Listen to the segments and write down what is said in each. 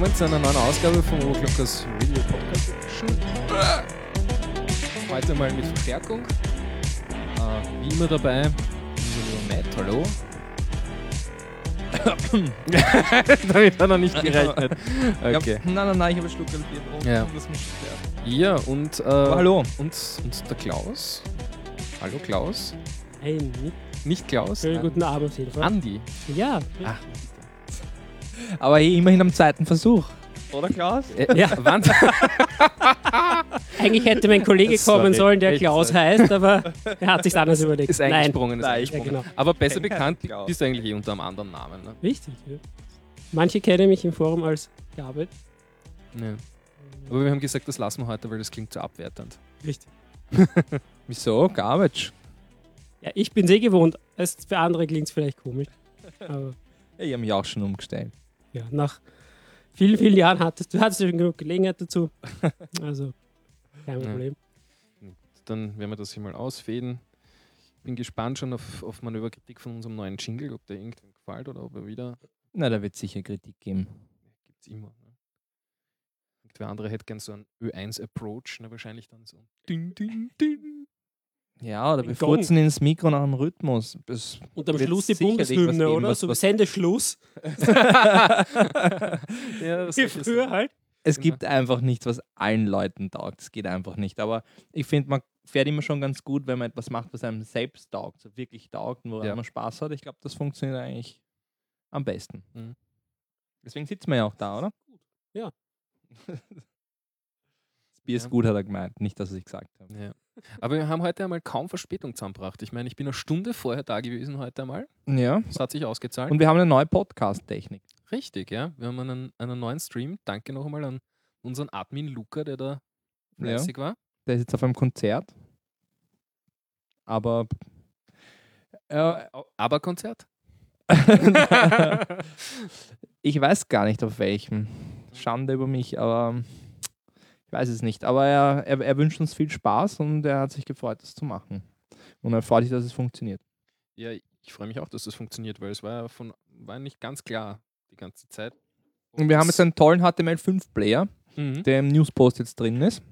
willkommen zu einer neuen Ausgabe vom Overclockers Radio Podcast. Heute mal mit Verstärkung. Äh, wie immer dabei, unser lieber Matt, hallo. Damit hat er nicht gerechnet. Okay. Ja, nein, nein, nein, ich habe einen Schluck Bier. Ja. das mich stört. Ja, und, äh, hallo. Und, und der Klaus. Hallo Klaus. Nein, nicht. Nicht Klaus. Schönen guten Abend auf jeden Fall. Andi. Ja, Ah. Aber immerhin am zweiten Versuch. Oder Klaus? Äh, Ja. wann? eigentlich hätte mein Kollege kommen sollen, der Klaus heißt, aber er hat sich anders überlegt. Ist Nein, eingesprungen. Ist Nein, eingesprungen. ja, genau. Aber besser bekannt bist du eigentlich eh unter einem anderen Namen. Ne? Richtig. Ja. Manche kennen mich im Forum als David. Ja. Aber wir haben gesagt, das lassen wir heute, weil das klingt zu abwertend. Richtig. Wieso? Garbage. Ja, ich bin sehr gewohnt. Es, für andere klingt es vielleicht komisch. Aber Ja, ich habe mich auch schon umgestellt. Ja, nach vielen, vielen Jahren hattest du hattest du schon genug Gelegenheit dazu. Also, kein Ja. Problem. Dann werden wir das hier mal ausfäden. Bin gespannt schon auf, auf Manöverkritik von unserem neuen Jingle, ob der irgendwem gefällt oder ob er wieder. Na, da wird sicher Kritik geben. Gibt's immer. Ne? Irgendwer andere hätte gern so einen Ö1-Approach, ne? wahrscheinlich dann so. Ding, ding, ding. Ja, oder wir furzen ins Mikro nach dem Rhythmus. Das Und am Schluss die Bundeshymne, oder? was- so was- Sendeschluss. ja, das Wie früher halt. Es Genau. gibt einfach nichts, was allen Leuten taugt. Es geht einfach nicht. Aber ich finde, man fährt immer schon ganz gut, wenn man etwas macht, was einem selbst taugt, so wirklich taugt und woran Ja. man Spaß hat. Ich glaube, das funktioniert eigentlich am besten. Mhm. Deswegen sitzen wir ja auch da, oder? Ja. Das Bier ist Ja. gut, hat er gemeint. Nicht, dass ich gesagt habe. Ja. Aber wir haben heute einmal kaum Verspätung zusammengebracht. Ich meine, ich bin eine Stunde vorher da gewesen heute einmal. Ja. Das hat sich ausgezahlt. Und wir haben eine neue Podcast-Technik. Richtig, ja. Wir haben einen, einen neuen Stream. Danke noch einmal an unseren Admin Luca, der da Ja. fleißig war. Der ist jetzt auf einem Konzert. Aber. Äh, Aber Konzert? ich weiß gar nicht auf welchem. Schande über mich, aber ich weiß es nicht. Aber er, er, er wünscht uns viel Spaß und er hat sich gefreut, das zu machen. Und er freut sich, dass es funktioniert. Ja, ich freue mich auch, dass das funktioniert, weil es war ja von war nicht ganz klar die ganze Zeit. Und wir haben jetzt einen tollen HTML5-Player, Mhm. der im Newspost jetzt drin ist.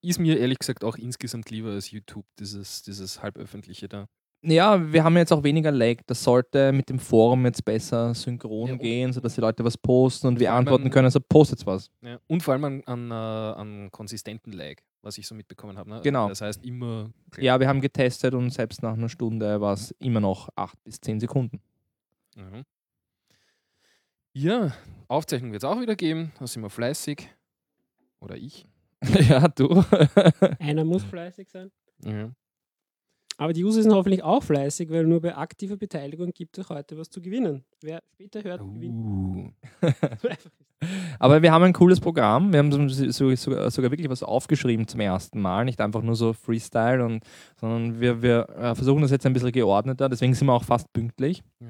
Ist mir ehrlich gesagt auch insgesamt lieber als YouTube, dieses, dieses halböffentliche da. Ja, wir haben jetzt auch weniger Lag. Das sollte mit dem Forum jetzt besser synchron Ja, gehen, sodass die Leute was posten und wir antworten an- können. Also postet was. Ja. Und vor allem an, an, äh, an konsistenten Lag, was ich so mitbekommen habe. Ne? Genau. Das heißt immer. Ja, wir haben getestet und selbst nach einer Stunde war es immer noch 8 bis 10 Sekunden. Mhm. Ja, Aufzeichnung wird es auch wieder geben. Da sind wir fleißig. Oder ich. ja, du. Einer muss fleißig sein. Ja. Aber die User sind hoffentlich auch fleißig, weil nur bei aktiver Beteiligung gibt es heute was zu gewinnen. Wer später hört, gewinnt. Uh. Aber wir haben ein cooles Programm. Wir haben so, so, sogar, wirklich was aufgeschrieben zum ersten Mal. Nicht einfach nur so Freestyle, und, sondern wir, wir äh, versuchen das jetzt ein bisschen geordneter. Deswegen sind wir auch fast pünktlich. Ja.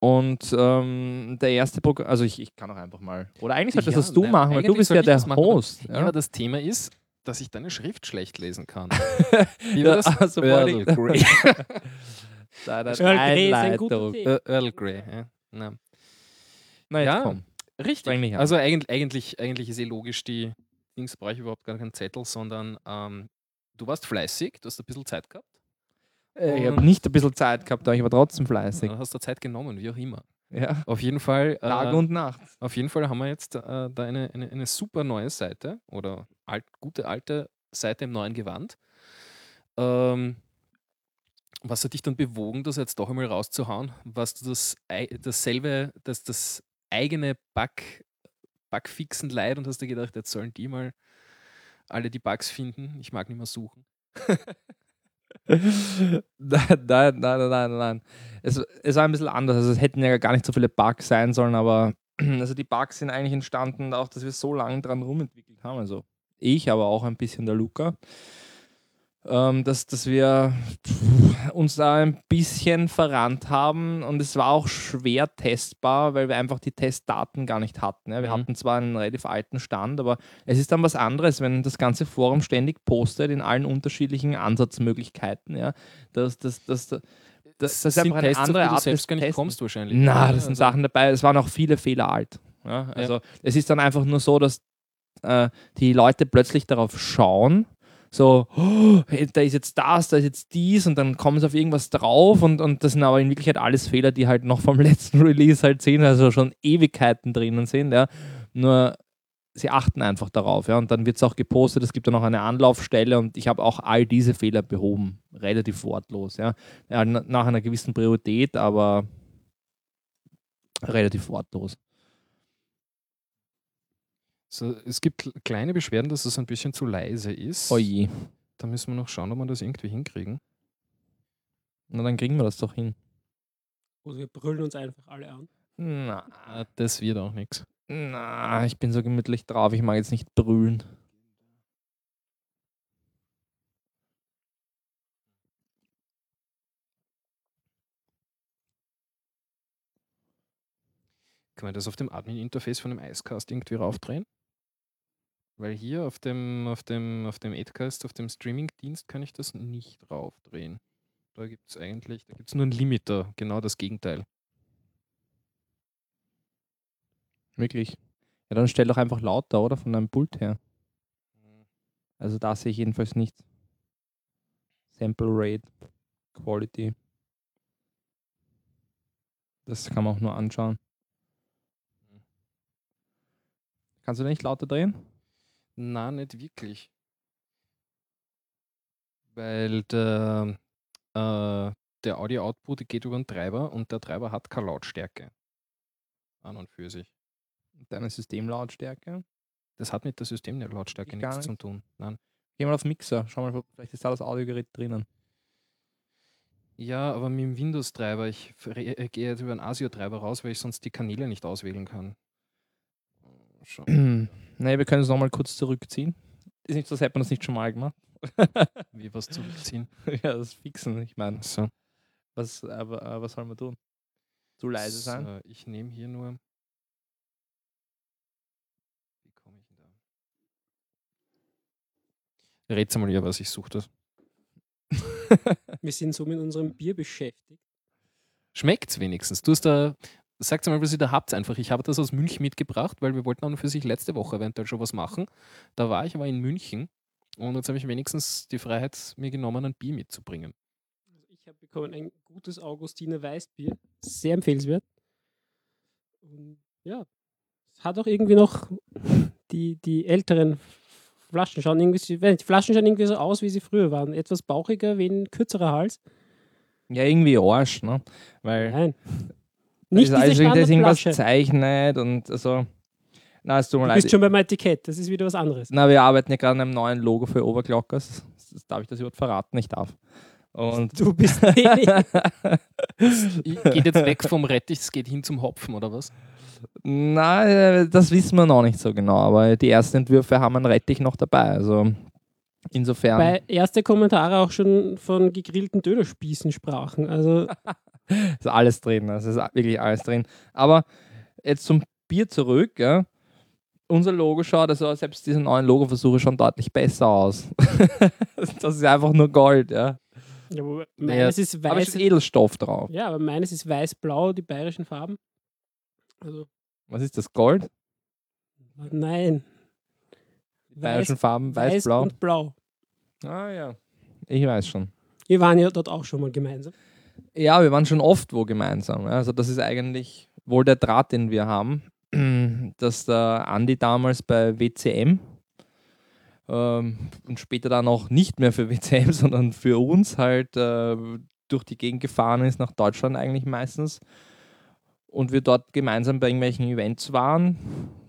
Und ähm, der erste Programm, also ich, ich kann auch einfach mal. Oder eigentlich solltest Ja, das du nein, machen, weil du bist ja der Host. Ja, Ja? das Thema ist, dass ich deine Schrift schlecht lesen kann. Wie war das? also Earl Grey. Earl Grey ist ein guter Einleitung. Tee. Äh, Earl Grey. Ja. Na. Na, Ja. komm. Richtig. Also eigentlich, eigentlich, eigentlich ist eh logisch, die Dings brauche ich überhaupt gar keinen Zettel, sondern ähm, du warst fleißig, du hast ein bisschen Zeit gehabt. Äh, ich habe nicht ein bisschen Zeit gehabt, aber ich war trotzdem fleißig. Du hast da Zeit genommen, wie auch immer. Ja. Auf jeden Fall, Tag äh, und Nacht. auf jeden Fall haben wir jetzt äh, da eine, eine, eine super neue Seite oder alt, gute alte Seite im neuen Gewand. Ähm, was hat dich dann bewogen, das jetzt doch einmal rauszuhauen? Warst du das dasselbe, das, das eigene Bug, Bugfixen leid und hast dir gedacht, jetzt sollen die mal alle die Bugs finden? Ich mag nicht mehr suchen. nein, nein, nein, nein, nein. Es, es war ein bisschen anders. Also es hätten ja gar nicht so viele Bugs sein sollen, aber also die Bugs sind eigentlich entstanden, auch dass wir so lange dran rumentwickelt haben. Also ich, aber auch ein bisschen der Luca. Ähm, dass, dass wir uns da ein bisschen verrannt haben und es war auch schwer testbar, weil wir einfach die Testdaten gar nicht hatten. Ja. Wir Mhm. hatten zwar einen relativ alten Stand, aber es ist dann was anderes, wenn das ganze Forum ständig postet in allen unterschiedlichen Ansatzmöglichkeiten. Ja. Das, das, das, das, das, ist einfach eine Tests, andere die du Art selbst gar nicht Testen. kommst wahrscheinlich. Na, das sind Also, Sachen dabei, es waren auch viele Fehler alt. Ja, also es ist dann einfach nur so, dass äh, die Leute plötzlich darauf schauen, so, oh, da ist jetzt das, da ist jetzt dies und dann kommen sie auf irgendwas drauf und, und das sind aber in Wirklichkeit alles Fehler, die halt noch vom letzten Release halt sehen, also schon Ewigkeiten drinnen sind, ja. Nur sie achten einfach darauf, ja, und dann wird es auch gepostet, es gibt dann auch eine Anlaufstelle und ich habe auch all diese Fehler behoben, relativ wortlos, ja. ja na- nach einer gewissen Priorität, aber relativ wortlos. So, es gibt kl- kleine Beschwerden, dass es ein bisschen zu leise ist. Oh je. Da müssen wir noch schauen, ob wir das irgendwie hinkriegen. Na, dann kriegen wir das doch hin. Oder wir brüllen uns einfach alle an. Na, das wird auch nichts. na, ich bin so gemütlich drauf, ich mag jetzt nicht brüllen. Kann man das auf dem Admin-Interface von dem Icecast irgendwie raufdrehen? Weil hier auf dem, auf dem, auf dem Adcast, auf dem Streaming-Dienst kann ich das nicht raufdrehen. Da gibt es eigentlich, da gibt es nur einen Limiter, genau das Gegenteil. Wirklich. Ja, dann stell doch einfach lauter, oder? Von deinem Pult her. Also da sehe ich jedenfalls nichts. Sample Rate, Quality. Das kann man auch nur anschauen. Kannst du nicht lauter drehen? Na, nicht wirklich. Weil der, äh, der Audio-Output geht über einen Treiber und der Treiber hat keine Lautstärke. An und für sich. Deine Systemlautstärke. Das hat mit der Systemlautstärke Ich nichts zu nicht. tun. Nein. Geh mal auf Mixer, schau mal, vielleicht ist da das Audiogerät drinnen. Ja, aber mit dem Windows-Treiber, ich äh, gehe jetzt über einen ASIO-Treiber raus, weil ich sonst die Kanäle nicht auswählen kann. Schon. nee, wir können es nochmal kurz zurückziehen. Ist nicht so, als hätte man das nicht schon mal gemacht. Wie was zurückziehen. ja, das Fixen, ich meine. So, Was, aber, äh, was soll man tun? Zu leise sein? So, ich nehme hier nur. Wie komme ich denn da? Rätsel mal ja, was ich suche. Das. Wir sind so mit unserem Bier beschäftigt. Schmeckt's wenigstens? Du hast da. Sagt mal, was ihr da habt einfach. Ich habe das aus München mitgebracht, weil wir wollten an und für sich letzte Woche eventuell schon was machen. Da war ich aber in München und jetzt habe ich wenigstens die Freiheit mir genommen, ein Bier mitzubringen. Also ich habe bekommen ein gutes Augustiner Weißbier. Sehr empfehlenswert. Und ja, es hat auch irgendwie noch die, die älteren Flaschen schauen irgendwie, die Flaschen schauen irgendwie so aus, wie sie früher waren. Etwas bauchiger, wie ein kürzerer Hals. Ja, irgendwie Arsch, ne? Weil Nein. Ist Nicht alles diese das irgendwas zeichnet und also. Na, es tut mir Du leid. bist schon beim Etikett, das ist wieder was anderes. Na, wir arbeiten ja gerade an einem neuen Logo für Overclockers. Das, das, darf ich das überhaupt verraten? Ich darf. Und Du bist Ich- Geht jetzt weg vom Rettich, es geht hin zum Hopfen, oder was? Na, äh, das wissen wir noch nicht so genau, aber die ersten Entwürfe haben einen Rettich noch dabei. Also insofern. bei erste Kommentare auch schon von gegrillten Dönerspießen sprachen. Also ist alles drin. Es ist wirklich alles drin. Aber jetzt zum Bier zurück. Ja. Unser Logo schaut, also selbst diese neuen Logo-Versuche schon deutlich besser aus. das ist einfach nur Gold. Ja. ja, meines ist Aber es weiß. ist Edelstoff drauf. Ja, aber meines ist weiß-blau, die bayerischen Farben. Also Was ist das? Gold? nein. Die bayerischen Farben, weiß, weiß und blau. Ah ja. Ich weiß schon. Wir waren ja dort auch schon mal gemeinsam. Ja, wir waren schon oft wo gemeinsam. Also das ist eigentlich wohl der Draht, den wir haben, dass der Andi damals bei WCM ähm, und später dann auch nicht mehr für WCM, sondern für uns halt äh, durch die Gegend gefahren ist, nach Deutschland eigentlich meistens. Und wir dort gemeinsam bei irgendwelchen Events waren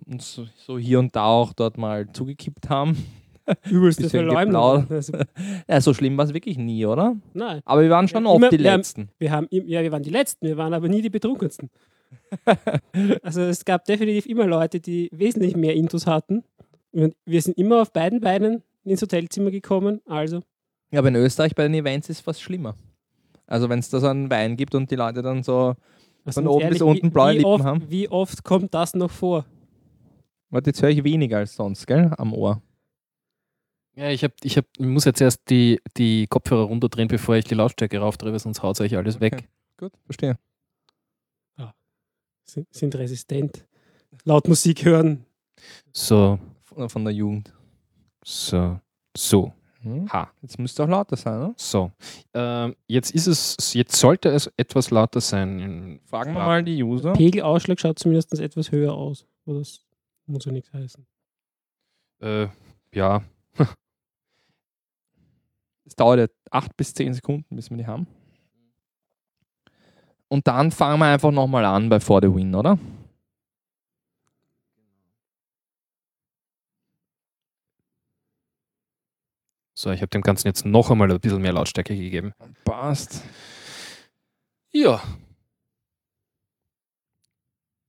und so, so hier und da auch dort mal zugekippt haben. Übelste Verleumdung. Ja, so schlimm war es wirklich nie, oder? nein, Aber wir waren schon Ja, oft immer- die wir haben- Letzten. wir, haben, ja, wir waren die Letzten, wir waren aber nie die Betrunkensten. also es gab definitiv immer Leute, die wesentlich mehr Intus hatten. Und wir sind immer auf beiden Beinen ins Hotelzimmer gekommen. Also Ja, aber in Österreich bei den Events ist es fast schlimmer. Also wenn es da so einen Wein gibt und die Leute dann so Was Von oben bis unten blaue wie Lippen oft, haben. Wie oft kommt das noch vor? Warte, jetzt höre ich weniger als sonst, gell? Am Ohr. Ja, ich, hab, ich, hab, ich muss jetzt erst die, die Kopfhörer runterdrehen, bevor ich die Lautstärke raufdrehe, sonst haut euch alles weg. Okay. Gut, verstehe. Sind, sind resistent. Laut Musik hören. So, Von, von der Jugend. so, so. Hm? Ha. Jetzt müsste auch lauter sein, oder? So. Ähm, jetzt ist es, jetzt sollte es etwas lauter sein. In- Fragen wir Ja. mal die User. Pegelausschlag schaut zumindest etwas höher aus. Aber das muss ja nichts heißen. Äh, ja, Es dauert ja 8 bis 10 Sekunden, bis wir die haben. Und dann fangen wir einfach nochmal an bei For the Win, oder? so, ich habe dem Ganzen jetzt noch einmal ein bisschen mehr Lautstärke gegeben. Passt. Ja.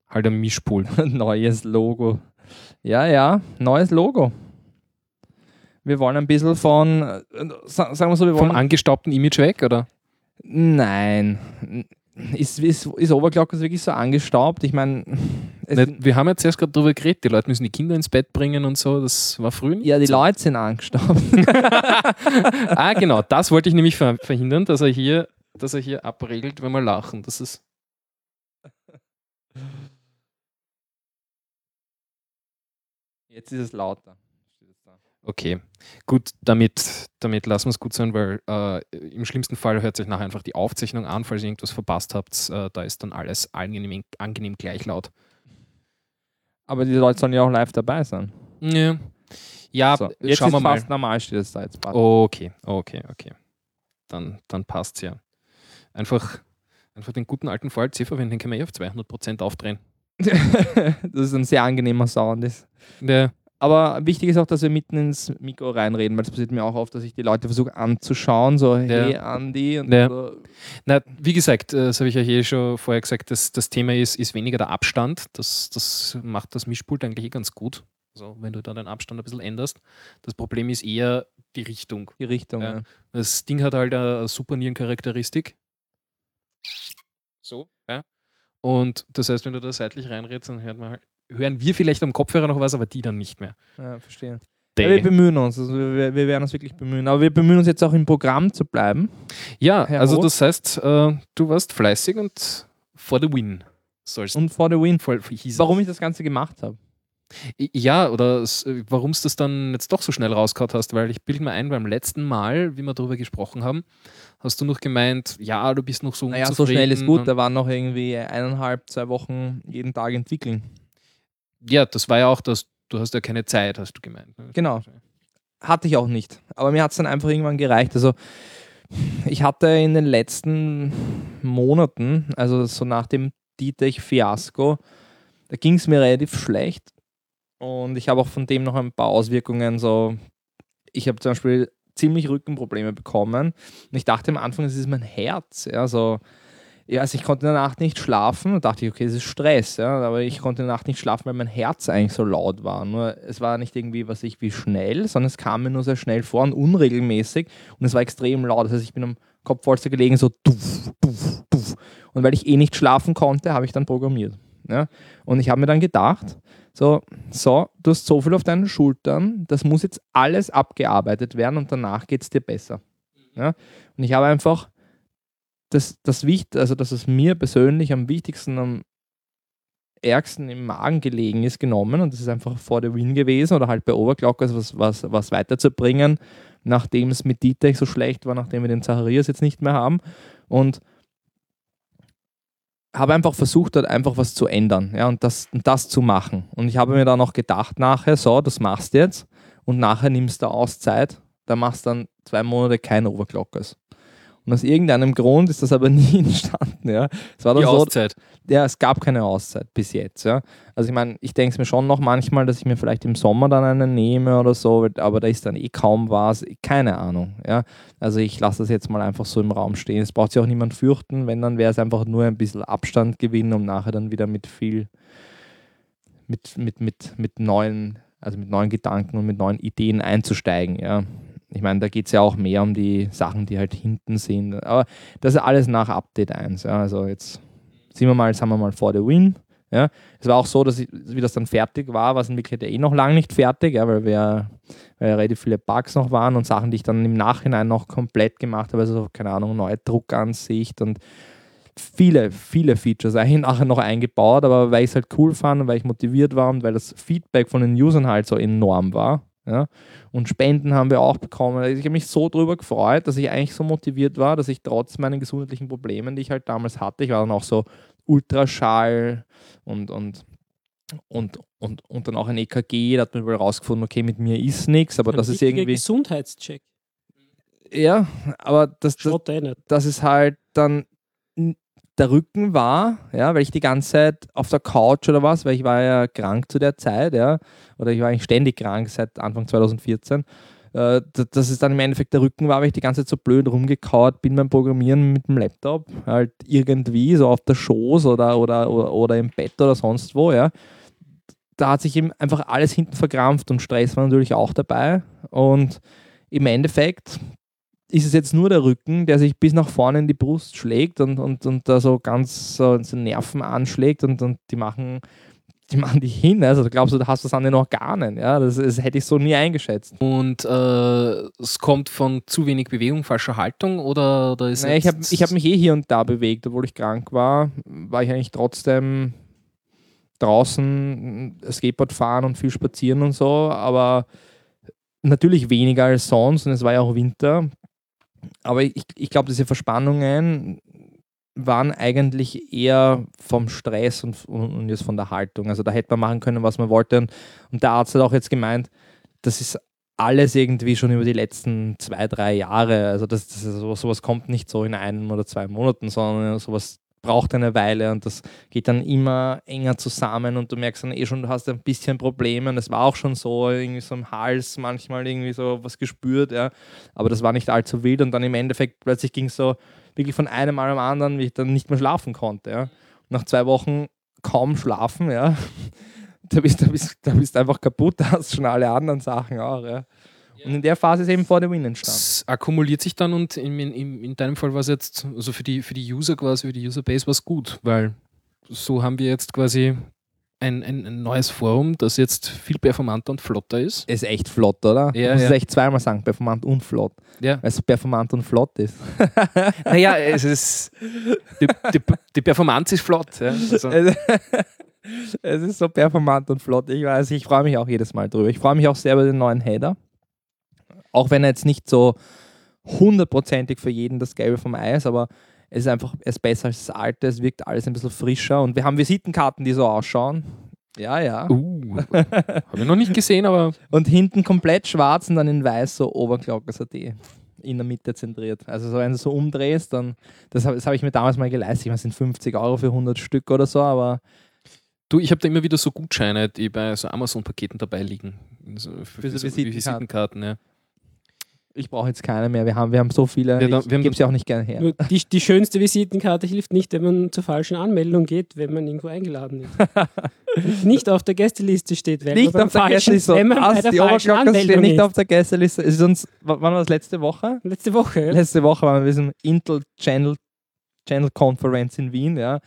Halt ein Mischpult. Neues Logo. Ja, ja, neues Logo. Wir wollen ein bisschen von, sa- sagen wir so, wir Vom wollen. angestaubten Image weg, oder? Nein. Ist, ist, ist Overclockers wirklich so angestaubt? Ich meine, wir haben jetzt erst gerade darüber geredet, die Leute müssen die Kinder ins Bett bringen und so. Das war früh. nicht ja, die so. Leute sind angestaubt. ah, genau, das wollte ich nämlich ver verhindern, dass er hier, dass er hier abregelt, wenn wir lachen. Das ist. Jetzt ist es lauter. Okay, gut, damit, damit lassen wir es gut sein, weil äh, im schlimmsten Fall hört sich nachher einfach die Aufzeichnung an, falls ihr irgendwas verpasst habt. Äh, da ist dann alles angenehm, angenehm gleich laut. Aber die Leute sollen ja auch live dabei sein. Ja, ja so, jetzt schauen ist wir mal. fast normal, steht es da jetzt. passt. Okay, okay, okay. Dann, dann passt es ja. Einfach, einfach den guten alten VLC verwenden, den können wir eh auf 200% aufdrehen. das ist ein sehr angenehmer Sound. Ist. Der, Aber wichtig ist auch, dass wir mitten ins Mikro reinreden, weil es passiert mir auch oft, dass ich die Leute versuche anzuschauen, so hey Andi und Ja. so. na, wie gesagt, äh, das habe ich ja hier schon vorher gesagt, das, das Thema ist, ist weniger der Abstand. Das, das macht das Mischpult eigentlich eh ganz gut. Also, wenn du da den Abstand ein bisschen änderst. Das Problem ist eher die Richtung. die Richtung. Ja. Ja. Das Ding hat halt eine super Nierencharakteristik. So, ja. Und das heißt, wenn du da seitlich reinredest, dann hört man halt, hören wir vielleicht am Kopfhörer noch was, aber die dann nicht mehr. Ja, verstehe. Ja, wir bemühen uns, also wir, wir werden uns wirklich bemühen. Aber wir bemühen uns jetzt auch im Programm zu bleiben. Ja, Herr also Roth? das heißt, äh, du warst fleißig und for the win sollst Und for the win. es. Warum ich das Ganze gemacht habe. Ja, oder warum es das dann jetzt doch so schnell rausgehauen hast, weil ich bilde mir ein, beim letzten Mal, wie wir darüber gesprochen haben, hast du noch gemeint, ja, du bist noch so Naja, so schnell ist gut. Da waren noch irgendwie eineinhalb, zwei Wochen jeden Tag entwickeln. Ja, das war ja auch das, du hast ja keine Zeit, hast du gemeint. ne? Genau. Hatte ich auch nicht. Aber mir hat es dann einfach irgendwann gereicht. Also ich hatte in den letzten Monaten, also so nach dem Dietrich-Fiasko, da ging es mir relativ schlecht. Und ich habe auch von dem noch ein paar Auswirkungen. So, ich habe zum Beispiel ziemlich Rückenprobleme bekommen. Und ich dachte am Anfang, es ist mein Herz. Ja, so, ja, also ich konnte in der Nacht nicht schlafen und dachte ich, okay, das ist Stress, ja, aber ich konnte in der Nacht nicht schlafen, weil mein Herz eigentlich so laut war. Nur es war nicht irgendwie, was ich wie schnell, sondern es kam mir nur sehr schnell vor und unregelmäßig und es war extrem laut. Das heißt, ich bin am Kopfpolster gelegen, so duff, duff, duff. Und weil ich eh nicht schlafen konnte, habe ich dann programmiert. Ja? Und ich habe mir dann gedacht, so, so, du hast so viel auf deinen Schultern, das muss jetzt alles abgearbeitet werden und danach geht es dir besser. Ja? Und ich habe einfach das, das Wicht, also dass es mir persönlich am wichtigsten, am ärgsten im Magen gelegen ist, genommen und das ist einfach vor der Win gewesen oder halt bei Overclockers was, was, was weiterzubringen, nachdem es mit Dietrich so schlecht war, nachdem wir den Zacharias jetzt nicht mehr haben und habe einfach versucht, dort einfach was zu ändern ja, und, das, und das zu machen. Und ich habe mir dann auch gedacht nachher, so, das machst du jetzt und nachher nimmst du Auszeit, da machst du dann zwei Monate kein Overclockers. Und aus irgendeinem Grund ist das aber nie entstanden. Ja. Es war Die so, Auszeit. ja, es gab keine Auszeit bis jetzt. Ja. Also ich meine, ich denke es mir schon noch manchmal, dass ich mir vielleicht im Sommer dann einen nehme oder so, aber da ist dann eh kaum was. Keine Ahnung. Ja. Also ich lasse das jetzt mal einfach so im Raum stehen. Es braucht sich auch niemand fürchten, wenn dann wäre es einfach nur ein bisschen Abstand gewinnen, um nachher dann wieder mit viel, mit, mit, mit, mit neuen, also mit neuen Gedanken und mit neuen Ideen einzusteigen. Ja. Ich meine, da geht es ja auch mehr um die Sachen, die halt hinten sind. Aber das ist alles nach Update 1. Ja. Also jetzt sind wir mal, haben wir mal vor der Win. Ja. Es war auch so, dass ich, wie das dann fertig war, war es in Wirklichkeit eh noch lange nicht fertig, ja, weil, wir, weil ja relativ viele Bugs noch waren und Sachen, die ich dann im Nachhinein noch komplett gemacht habe, also keine Ahnung, neue Druckansicht und viele, viele Features eigentlich nachher noch eingebaut, aber weil ich es halt cool fand und weil ich motiviert war und weil das Feedback von den Usern halt so enorm war. Ja. Und Spenden haben wir auch bekommen. Also ich habe mich so darüber gefreut, dass ich eigentlich so motiviert war, dass ich trotz meinen gesundheitlichen Problemen, die ich halt damals hatte, ich war dann auch so Ultraschall und, und, und, und, und dann auch ein EKG, da hat man wohl rausgefunden, okay, mit mir ist nichts, aber Ein das ist irgendwie. Gesundheitscheck. Ja, aber das, das, eh dass es halt dann der Rücken war, ja, weil ich die ganze Zeit auf der Couch oder was, weil ich war ja krank zu der Zeit, ja, oder ich war eigentlich ständig krank seit Anfang 2014, äh, dass es dann im Endeffekt der Rücken war, weil ich die ganze Zeit so blöd rumgekaut bin beim Programmieren mit dem Laptop, halt irgendwie so auf der Schoß oder, oder, oder, oder im Bett oder sonst wo, ja. Da hat sich eben einfach alles hinten verkrampft und Stress war natürlich auch dabei und im Endeffekt ist es jetzt nur der Rücken, der sich bis nach vorne in die Brust schlägt und, und, und da so ganz so, so Nerven anschlägt und, und die machen die machen dich hin. Also da glaubst du, da hast du das an den Organen. Ja? Das, das hätte ich so nie eingeschätzt. Und äh, es kommt von zu wenig Bewegung, falscher Haltung oder, oder ist Naja, ich habe ich hab mich eh hier und da bewegt, obwohl ich krank war, war ich eigentlich trotzdem draußen äh, Skateboard fahren und viel spazieren und so, aber natürlich weniger als sonst und es war ja auch Winter. Aber ich, ich glaube, diese Verspannungen waren eigentlich eher vom Stress und, und, jetzt von der Haltung. Also da hätte man machen können, was man wollte. Und, und der Arzt hat auch jetzt gemeint, das ist alles irgendwie schon über die letzten zwei, drei Jahre. Also das, das sowas, sowas kommt nicht so in einem oder zwei Monaten, sondern sowas braucht eine Weile und das geht dann immer enger zusammen und du merkst dann eh schon, du hast ein bisschen Probleme und es war auch schon so, irgendwie so im Hals manchmal irgendwie so was gespürt, ja. Aber das war nicht allzu wild und dann im Endeffekt plötzlich ging es so wirklich von einem Mal am anderen, wie ich dann nicht mehr schlafen konnte, ja. Nach zwei Wochen kaum schlafen, ja. Da bist du bist, da bist einfach kaputt, da hast schon alle anderen Sachen auch, ja. Und in der Phase ist eben vor der Win entstanden. Es akkumuliert sich dann und in, in, in deinem Fall war es jetzt, also für die, für die User quasi, für die Userbase war es gut, weil so haben wir jetzt quasi ein, ein, ein neues Forum, das jetzt viel performanter und flotter ist. Ist echt flott, oder? Ja, du musst ja. es echt zweimal sagen, performant und flott. Ja. Weil es performant und flott ist. Naja, es ist, die, die, die Performance ist flott. Ja. Also, es es ist so performant und flott. Ich weiß, ich freue mich auch jedes Mal drüber. Ich freue mich auch sehr über den neuen Header. Auch wenn er jetzt nicht so hundertprozentig für jeden das Gelbe vom Eis, aber es ist einfach es ist besser als das alte. Es wirkt alles ein bisschen frischer und wir haben Visitenkarten, die so ausschauen. Ja, ja. uh, habe ich noch nicht gesehen, aber Und hinten komplett schwarz und dann in weiß so Oberglockers.at in der Mitte zentriert. Also so, wenn du so umdrehst, dann, das habe das hab ich mir damals mal geleistet. Ich meine, es sind 50 Euro für 100 Stück oder so, aber du, ich habe da immer wieder so Gutscheine, die bei so Amazon-Paketen dabei liegen. So für, Für so Visitenkarten. Visitenkarten ja. Ich brauche jetzt keine mehr. Wir haben, wir haben so viele, ich wir haben- gebe sie auch nicht gerne her. Die, die schönste Visitenkarte hilft nicht, wenn man zur falschen Anmeldung geht, wenn man irgendwo eingeladen ist. Nicht auf der Gästeliste steht, weil Nicht man auf der falschen- Gästeliste. wenn man bei der die falschen Anmeldung nicht ist. auf der Gästeliste. Ist uns, wann war das letzte Woche? Letzte Woche. Ja? Letzte Woche waren wir bei diesem Intel Channel, Channel Conference in Wien, ja.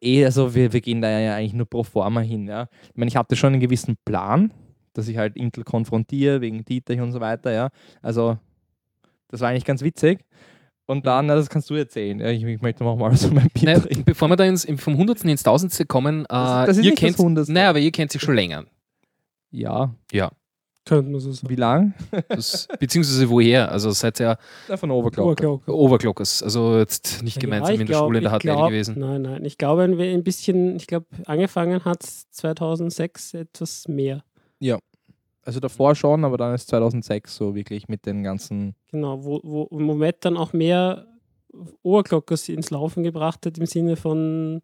Eh, also wir, wir gehen da ja eigentlich nur pro forma hin, ja. Ich meine, ich hatte schon einen gewissen Plan, dass ich halt Intel konfrontiere, wegen Dietrich und so weiter, ja. Also, das war eigentlich ganz witzig. Und dann, na, das kannst du erzählen. Ja, ich, ich möchte noch mal so mein Bier Naja, bevor wir da ins, vom Hundertsten ins Tausendste kommen, äh, Das- das ist ihr kennt. Naja, aber ihr kennt sich schon länger. Ja. Könnte man so sagen. Wie lang? Das, beziehungsweise woher? Also seid ihr Ja, von. Oberglock. Overclockers, also jetzt nicht Ja, gemeinsam ich in der glaub- Schule in der HTL gewesen. Nein, nein. Ich glaube, ein bisschen, ich glaube, angefangen hat es 2006 etwas mehr. Also davor schon, aber dann ist 2006 so wirklich mit den ganzen. Genau, wo, wo Moment dann auch mehr Oberglockers ins Laufen gebracht hat, im Sinne von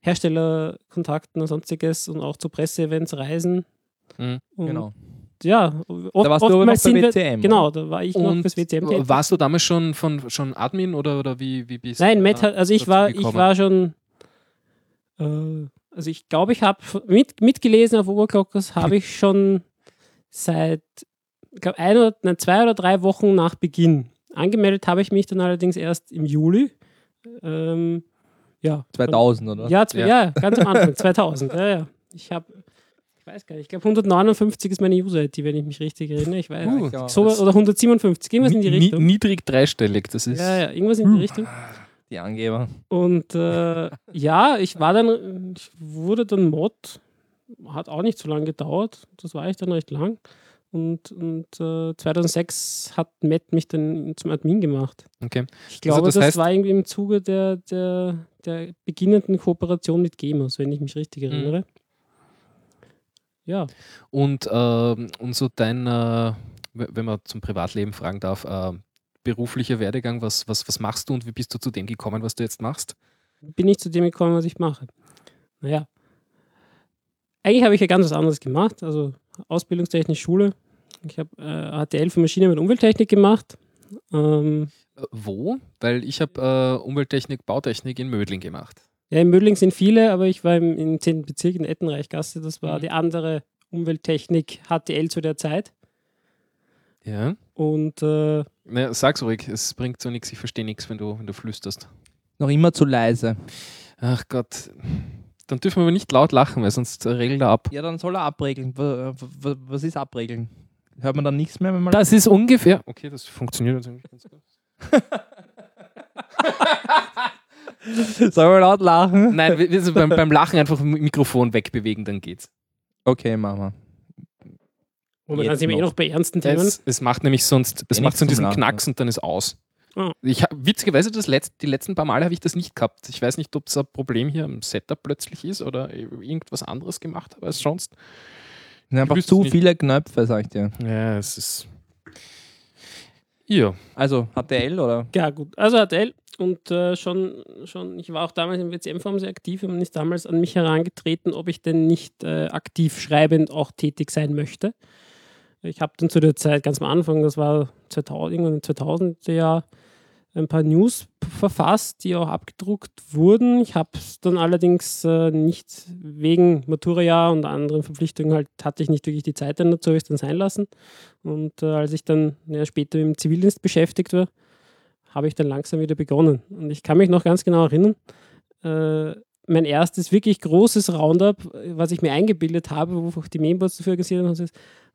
Herstellerkontakten und sonstiges und auch zu Presseevents reisen. Mhm. Genau. Ja, oft, Da warst du aber noch bei WCM. Genau, da war ich noch fürs WCM tätig. warst du damals schon von schon Admin oder, oder wie, wie bist Nein, du hat, also ich war, ich war schon, äh, also ich glaube, ich habe mit, mitgelesen auf Oberglockers, habe ich schon seit ich glaube, ein oder, nein, zwei oder drei Wochen nach Beginn. Angemeldet habe ich mich dann allerdings erst im Juli. Ähm, ja. 2000, oder? Ja, zwei, Ja. ja. ganz am Anfang, 2000. Ja, ja. Ich habe, ich weiß gar nicht, ich glaube 159 ist meine User-ID, wenn ich mich richtig erinnere. Ich weiß Uh, so, oder 157, irgendwas in die Richtung. Niedrig dreistellig, das ist. Ja, ja, irgendwas in die Richtung. Die Angeber. Und äh, ja, ich war dann, ich wurde dann Mod, hat auch nicht so lange gedauert, das war ich dann recht lang. Und, und äh, 2006 hat Matt mich dann zum Admin gemacht. Okay. Ich glaube, das das, heißt- war irgendwie im Zuge der, der, der beginnenden Kooperation mit Gamers, wenn ich mich richtig Mhm. erinnere. Ja, Und, ähm, und so dein, äh, wenn man zum Privatleben fragen darf, äh, beruflicher Werdegang, was, was, was machst du und wie bist du zu dem gekommen, was du jetzt machst? bin ich zu dem gekommen, was ich mache. Naja, eigentlich habe ich ja ganz was anderes gemacht. Also Ausbildungstechnisch Schule. Ich habe äh, HTL für Maschinen und Umwelttechnik gemacht. Ähm, Äh, wo? Weil ich habe äh, Umwelttechnik, Bautechnik in Mödling gemacht. ja, in Mödling sind viele, aber ich war im, im 10. Bezirk in Ettenreichgasse. Das war Mhm. die andere Umwelttechnik HTL zu der Zeit. Ja. Und äh, Na, sag's ruhig, es bringt so nichts, ich verstehe nichts, wenn du, wenn du flüsterst. Noch immer zu leise. Ach Gott. Dann dürfen wir aber nicht laut lachen, weil sonst regelt er ab. Ja, dann soll er abregeln. Wa- wa- Was ist abregeln? Hört man dann nichts mehr, wenn man. Das ist ungefähr. Okay, das funktioniert jetzt eigentlich ganz gut. Soll man laut lachen? Nein, wir, wir sind beim, beim Lachen einfach Mi- Mikrofon wegbewegen, dann geht's. Okay, Mama. Momentan Jetzt sind wir eh noch. bei ernsten Themen. Es, es macht nämlich sonst, es Eh macht so diesen Lachen. Knacks und dann ist aus. Ah. Ich, hab- witzigerweise, das letzt, die letzten paar Male habe ich das nicht gehabt. Ich weiß nicht, ob es ein Problem hier am Setup plötzlich ist oder irgendwas anderes gemacht habe als sonst. Sind einfach zu viele Knöpfe, sag ich dir. Ja, es ist. Ja, Also, HTL oder? Ja, gut. Also HTL und äh, schon, schon, ich war auch damals im WCM-Forum sehr aktiv und man ist damals an mich herangetreten, ob ich denn nicht äh, aktiv schreibend auch tätig sein möchte. Ich habe dann zu der Zeit ganz am Anfang, das war 2000, irgendwann im 2000er Jahr, ein paar News verfasst, die auch abgedruckt wurden. Ich habe es dann allerdings äh, nicht wegen Maturajahr und anderen Verpflichtungen halt, hatte ich nicht wirklich die Zeit dann dazu, habe ich es dann sein lassen. Und äh, als ich dann ja, später im Zivildienst beschäftigt war, habe ich dann langsam wieder begonnen. Und ich kann mich noch ganz genau erinnern, äh, mein erstes wirklich großes Roundup, was ich mir eingebildet habe, wo die Mainboards dafür gesehen habe,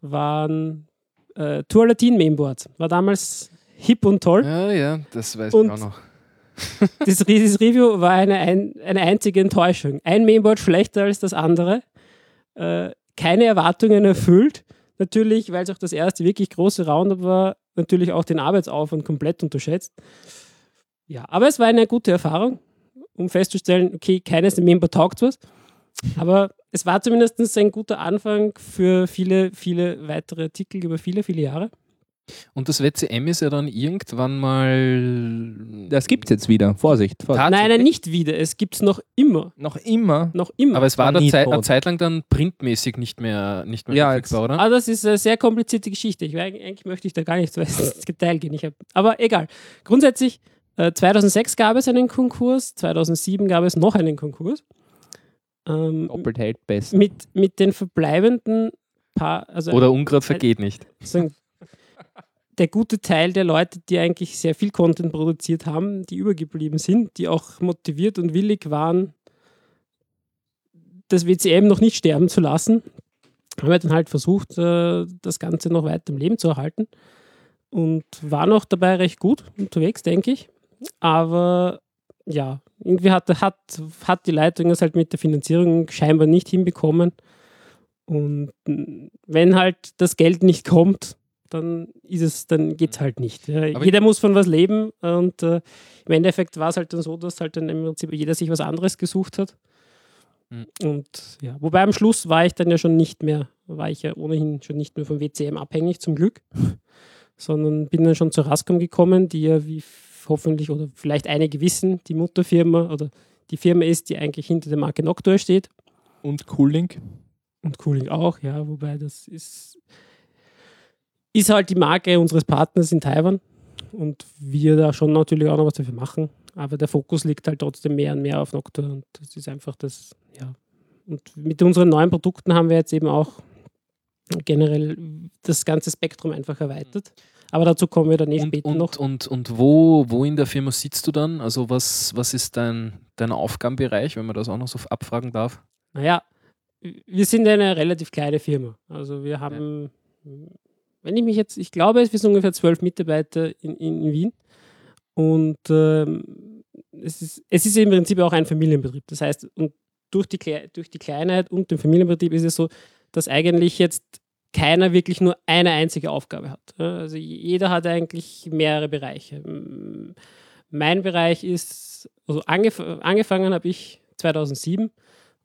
waren äh, Tour Latin Mainboards. War damals hip und toll. ja, ja, das weiß Und- ich auch noch. Das, dieses Review war eine, ein, eine einzige Enttäuschung. Ein Mainboard schlechter als das andere. Äh, keine Erwartungen erfüllt. Natürlich, weil es auch das erste wirklich große Roundup war, natürlich auch den Arbeitsaufwand komplett unterschätzt. Ja, aber es war eine gute Erfahrung, um festzustellen, okay, keines der Mainboard taugt was. Aber es war zumindest ein guter Anfang für viele, viele weitere Artikel über viele, viele Jahre. Und das WCM ist ja dann irgendwann mal. Das gibt's jetzt wieder. Vorsicht. Vorsicht. Nein, nein, nicht wieder. Es gibt es noch immer. Noch immer. Noch immer. Aber es war eine Zeit, eine Zeit lang dann printmäßig nicht mehr, nicht mehr Ja, verfügbar, oder? Ah, das ist eine sehr komplizierte Geschichte. Ich, eigentlich eigentlich möchte ich da gar nicht so ins Detail gehen. Ich hab, aber egal. Grundsätzlich, äh, 2006 gab es einen Konkurs, 2007 gab es noch einen Konkurs. Ähm, Doppelt hält best. mit, mit den verbleibenden paar, also Oder Unkraut vergeht nicht. der gute Teil der Leute, die eigentlich sehr viel Content produziert haben, die übergeblieben sind, die auch motiviert und willig waren, das WCM noch nicht sterben zu lassen, haben wir dann halt versucht, äh, das Ganze noch weiter im Leben zu erhalten und waren auch dabei recht gut unterwegs, denke ich. Aber ja, irgendwie hat, hat, hat die Leitung das halt mit der Finanzierung scheinbar nicht hinbekommen. Und wenn halt das Geld nicht kommt, dann ist es, dann geht's halt nicht. Ja, jeder muss von was leben und äh, im Endeffekt war es halt dann so, dass halt dann im Prinzip jeder sich was anderes gesucht hat. Mhm. Und ja, wobei am Schluss war ich dann ja schon nicht mehr, war ich ja ohnehin schon nicht mehr vom WCM abhängig, zum Glück, sondern bin dann schon zur Rascom gekommen, die ja wie hoffentlich oder vielleicht einige wissen, die Mutterfirma oder die Firma ist, die eigentlich hinter der Marke Noctua steht. Und Cooling. Und Cooling auch, ja, wobei das ist, ist halt die Marke unseres Partners in Taiwan und wir da schon natürlich auch noch was dafür machen, aber der Fokus liegt halt trotzdem mehr und mehr auf Noctua und das ist einfach das, ja. Und mit unseren neuen Produkten haben wir jetzt eben auch generell das ganze Spektrum einfach erweitert. Aber dazu kommen wir dann eh Und, später und, noch. und, und wo, wo in der Firma sitzt du dann? Also was, was ist dein, dein Aufgabenbereich, wenn man das auch noch so abfragen darf? Naja, wir sind eine relativ kleine Firma. Also wir haben, wenn ich mich jetzt, ich glaube, wir sind ungefähr zwölf Mitarbeiter in, in Wien. Und ähm, es, ist, es ist im Prinzip auch ein Familienbetrieb. Das heißt, und durch die, durch die Kleinheit und den Familienbetrieb ist es so, dass eigentlich jetzt keiner wirklich nur eine einzige Aufgabe hat. Also jeder hat eigentlich mehrere Bereiche. Mein Bereich ist, also angef angefangen habe ich 2007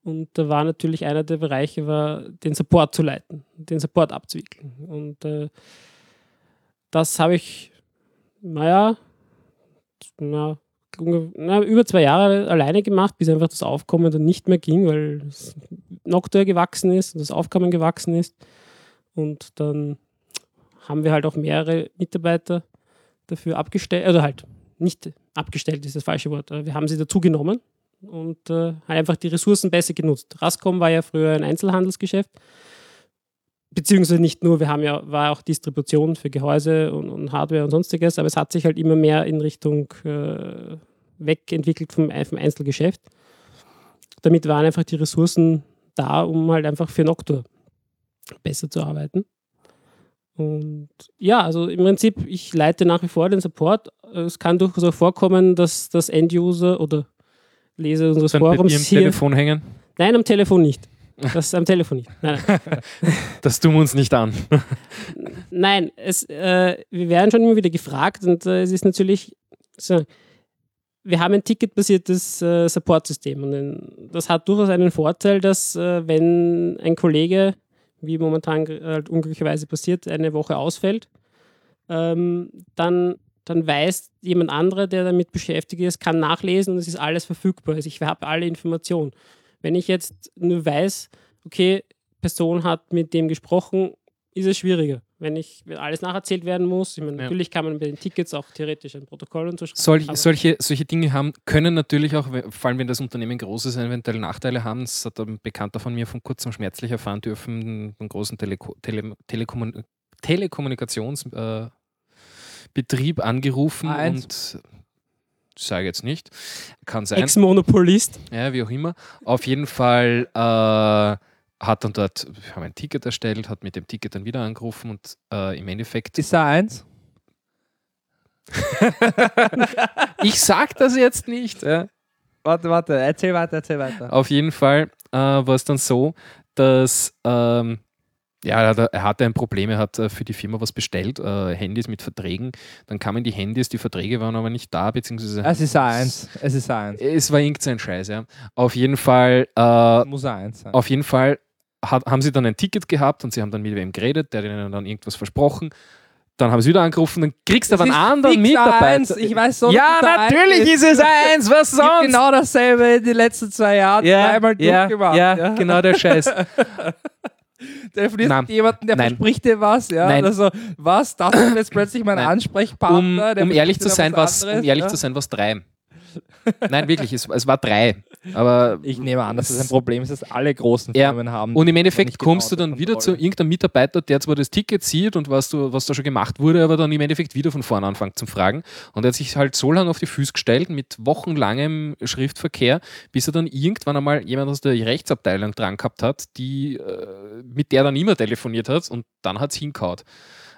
und da war natürlich einer der Bereiche, war den Support zu leiten, den Support abzuwickeln. Und äh, das habe ich, naja, na, na, über zwei Jahre alleine gemacht, bis einfach das Aufkommen dann nicht mehr ging, weil Noctua gewachsen ist und das Aufkommen gewachsen ist. Und dann haben wir halt auch mehrere Mitarbeiter dafür abgestellt, oder halt nicht abgestellt ist das falsche Wort, wir haben sie dazu genommen und äh, halt einfach die Ressourcen besser genutzt. Rascom war ja früher ein Einzelhandelsgeschäft, beziehungsweise nicht nur, wir haben ja, war auch Distribution für Gehäuse und, und Hardware und sonstiges, aber es hat sich halt immer mehr in Richtung äh, wegentwickelt vom, vom Einzelgeschäft. Damit waren einfach die Ressourcen da, um halt einfach für Noctur besser zu arbeiten. Und ja, also im Prinzip, ich leite nach wie vor den Support. Es kann durchaus auch vorkommen, dass das End-User oder Leser unseres Dann Forums hier. Telefon hängen? Nein, am Telefon nicht. Das am Telefon nicht. Nein, nein. Das tun wir uns nicht an. Nein, es, äh, wir werden schon immer wieder gefragt und äh, es ist natürlich so, wir haben ein ticketbasiertes äh, Support-System und ein, das hat durchaus einen Vorteil, dass äh, wenn ein Kollege, wie momentan halt unglücklicherweise passiert, eine Woche ausfällt, ähm, dann, dann weiß jemand anderer, der damit beschäftigt ist, kann nachlesen und es ist alles verfügbar. Also ich habe alle Informationen. Wenn ich jetzt nur weiß, okay, Person hat mit dem gesprochen, ist es schwieriger. Wenn, ich, wenn alles nacherzählt werden muss, ich meine, Ja. natürlich kann man bei den Tickets auch theoretisch ein Protokoll und so schreiben. Solch, aber- solche, solche Dinge haben, können natürlich auch, we- vor allem wenn das Unternehmen groß ist, eventuell Nachteile haben. Das hat ein Bekannter von mir vor kurzem schmerzlich erfahren dürfen, einen großen Teleko Tele Telekommun Telekommunikationsbetrieb äh, angerufen A1. und sage jetzt nicht, kann sein. Ex-Monopolist. Ja, wie auch immer. Auf jeden Fall äh, hat dann dort, wir haben ein Ticket erstellt, hat mit dem Ticket dann wieder angerufen und äh, im Endeffekt, Ist da eins? ich sag das jetzt nicht. Ja. Warte, warte, erzähl weiter, erzähl weiter. Auf jeden Fall äh, war es dann so, dass ähm, ja, er hatte- hatte ein Problem, er hat äh, für die Firma was bestellt, äh, Handys mit Verträgen. Dann kamen die Handys, die Verträge waren aber nicht da, beziehungsweise Es ist A1. Es ist A1. es war irgendein Scheiß, ja. Auf jeden Fall äh, Muss A1 sein. Auf jeden Fall hat, haben sie dann ein Ticket gehabt und sie haben dann mit wem geredet, der hat ihnen dann irgendwas versprochen. Dann haben sie wieder angerufen, dann kriegst du aber einen anderen Mitarbeiter. A1. Ich weiß so, ja, dass es A1 natürlich ist es eins, was hab sonst? genau dasselbe in den letzten zwei Jahren ja, dreimal ja, durchgemacht. ja, genau der Scheiß. Nein. mit jemandem, der Nein. verspricht dir was, ja. Nein. Also, was, das ist jetzt plötzlich mein Nein. Ansprechpartner. Um, der um ehrlich zu sein, was was, um anderes, ehrlich ja. zu sein, was drei. Nein, wirklich, es, es war drei. Aber Ich nehme an, dass das ein Problem ist, das alle großen Ja, Firmen haben. Und im Endeffekt kommst du dann wieder zu irgendeinem Mitarbeiter, der zwar das Ticket sieht und was, du, was da schon gemacht wurde, aber dann im Endeffekt wieder von vorne anfängt zu fragen. Und er hat sich halt so lange auf die Füße gestellt mit wochenlangem Schriftverkehr, bis er dann irgendwann einmal jemand aus der Rechtsabteilung dran gehabt hat, die, äh, mit der dann immer telefoniert hat und dann hat es hingehauen.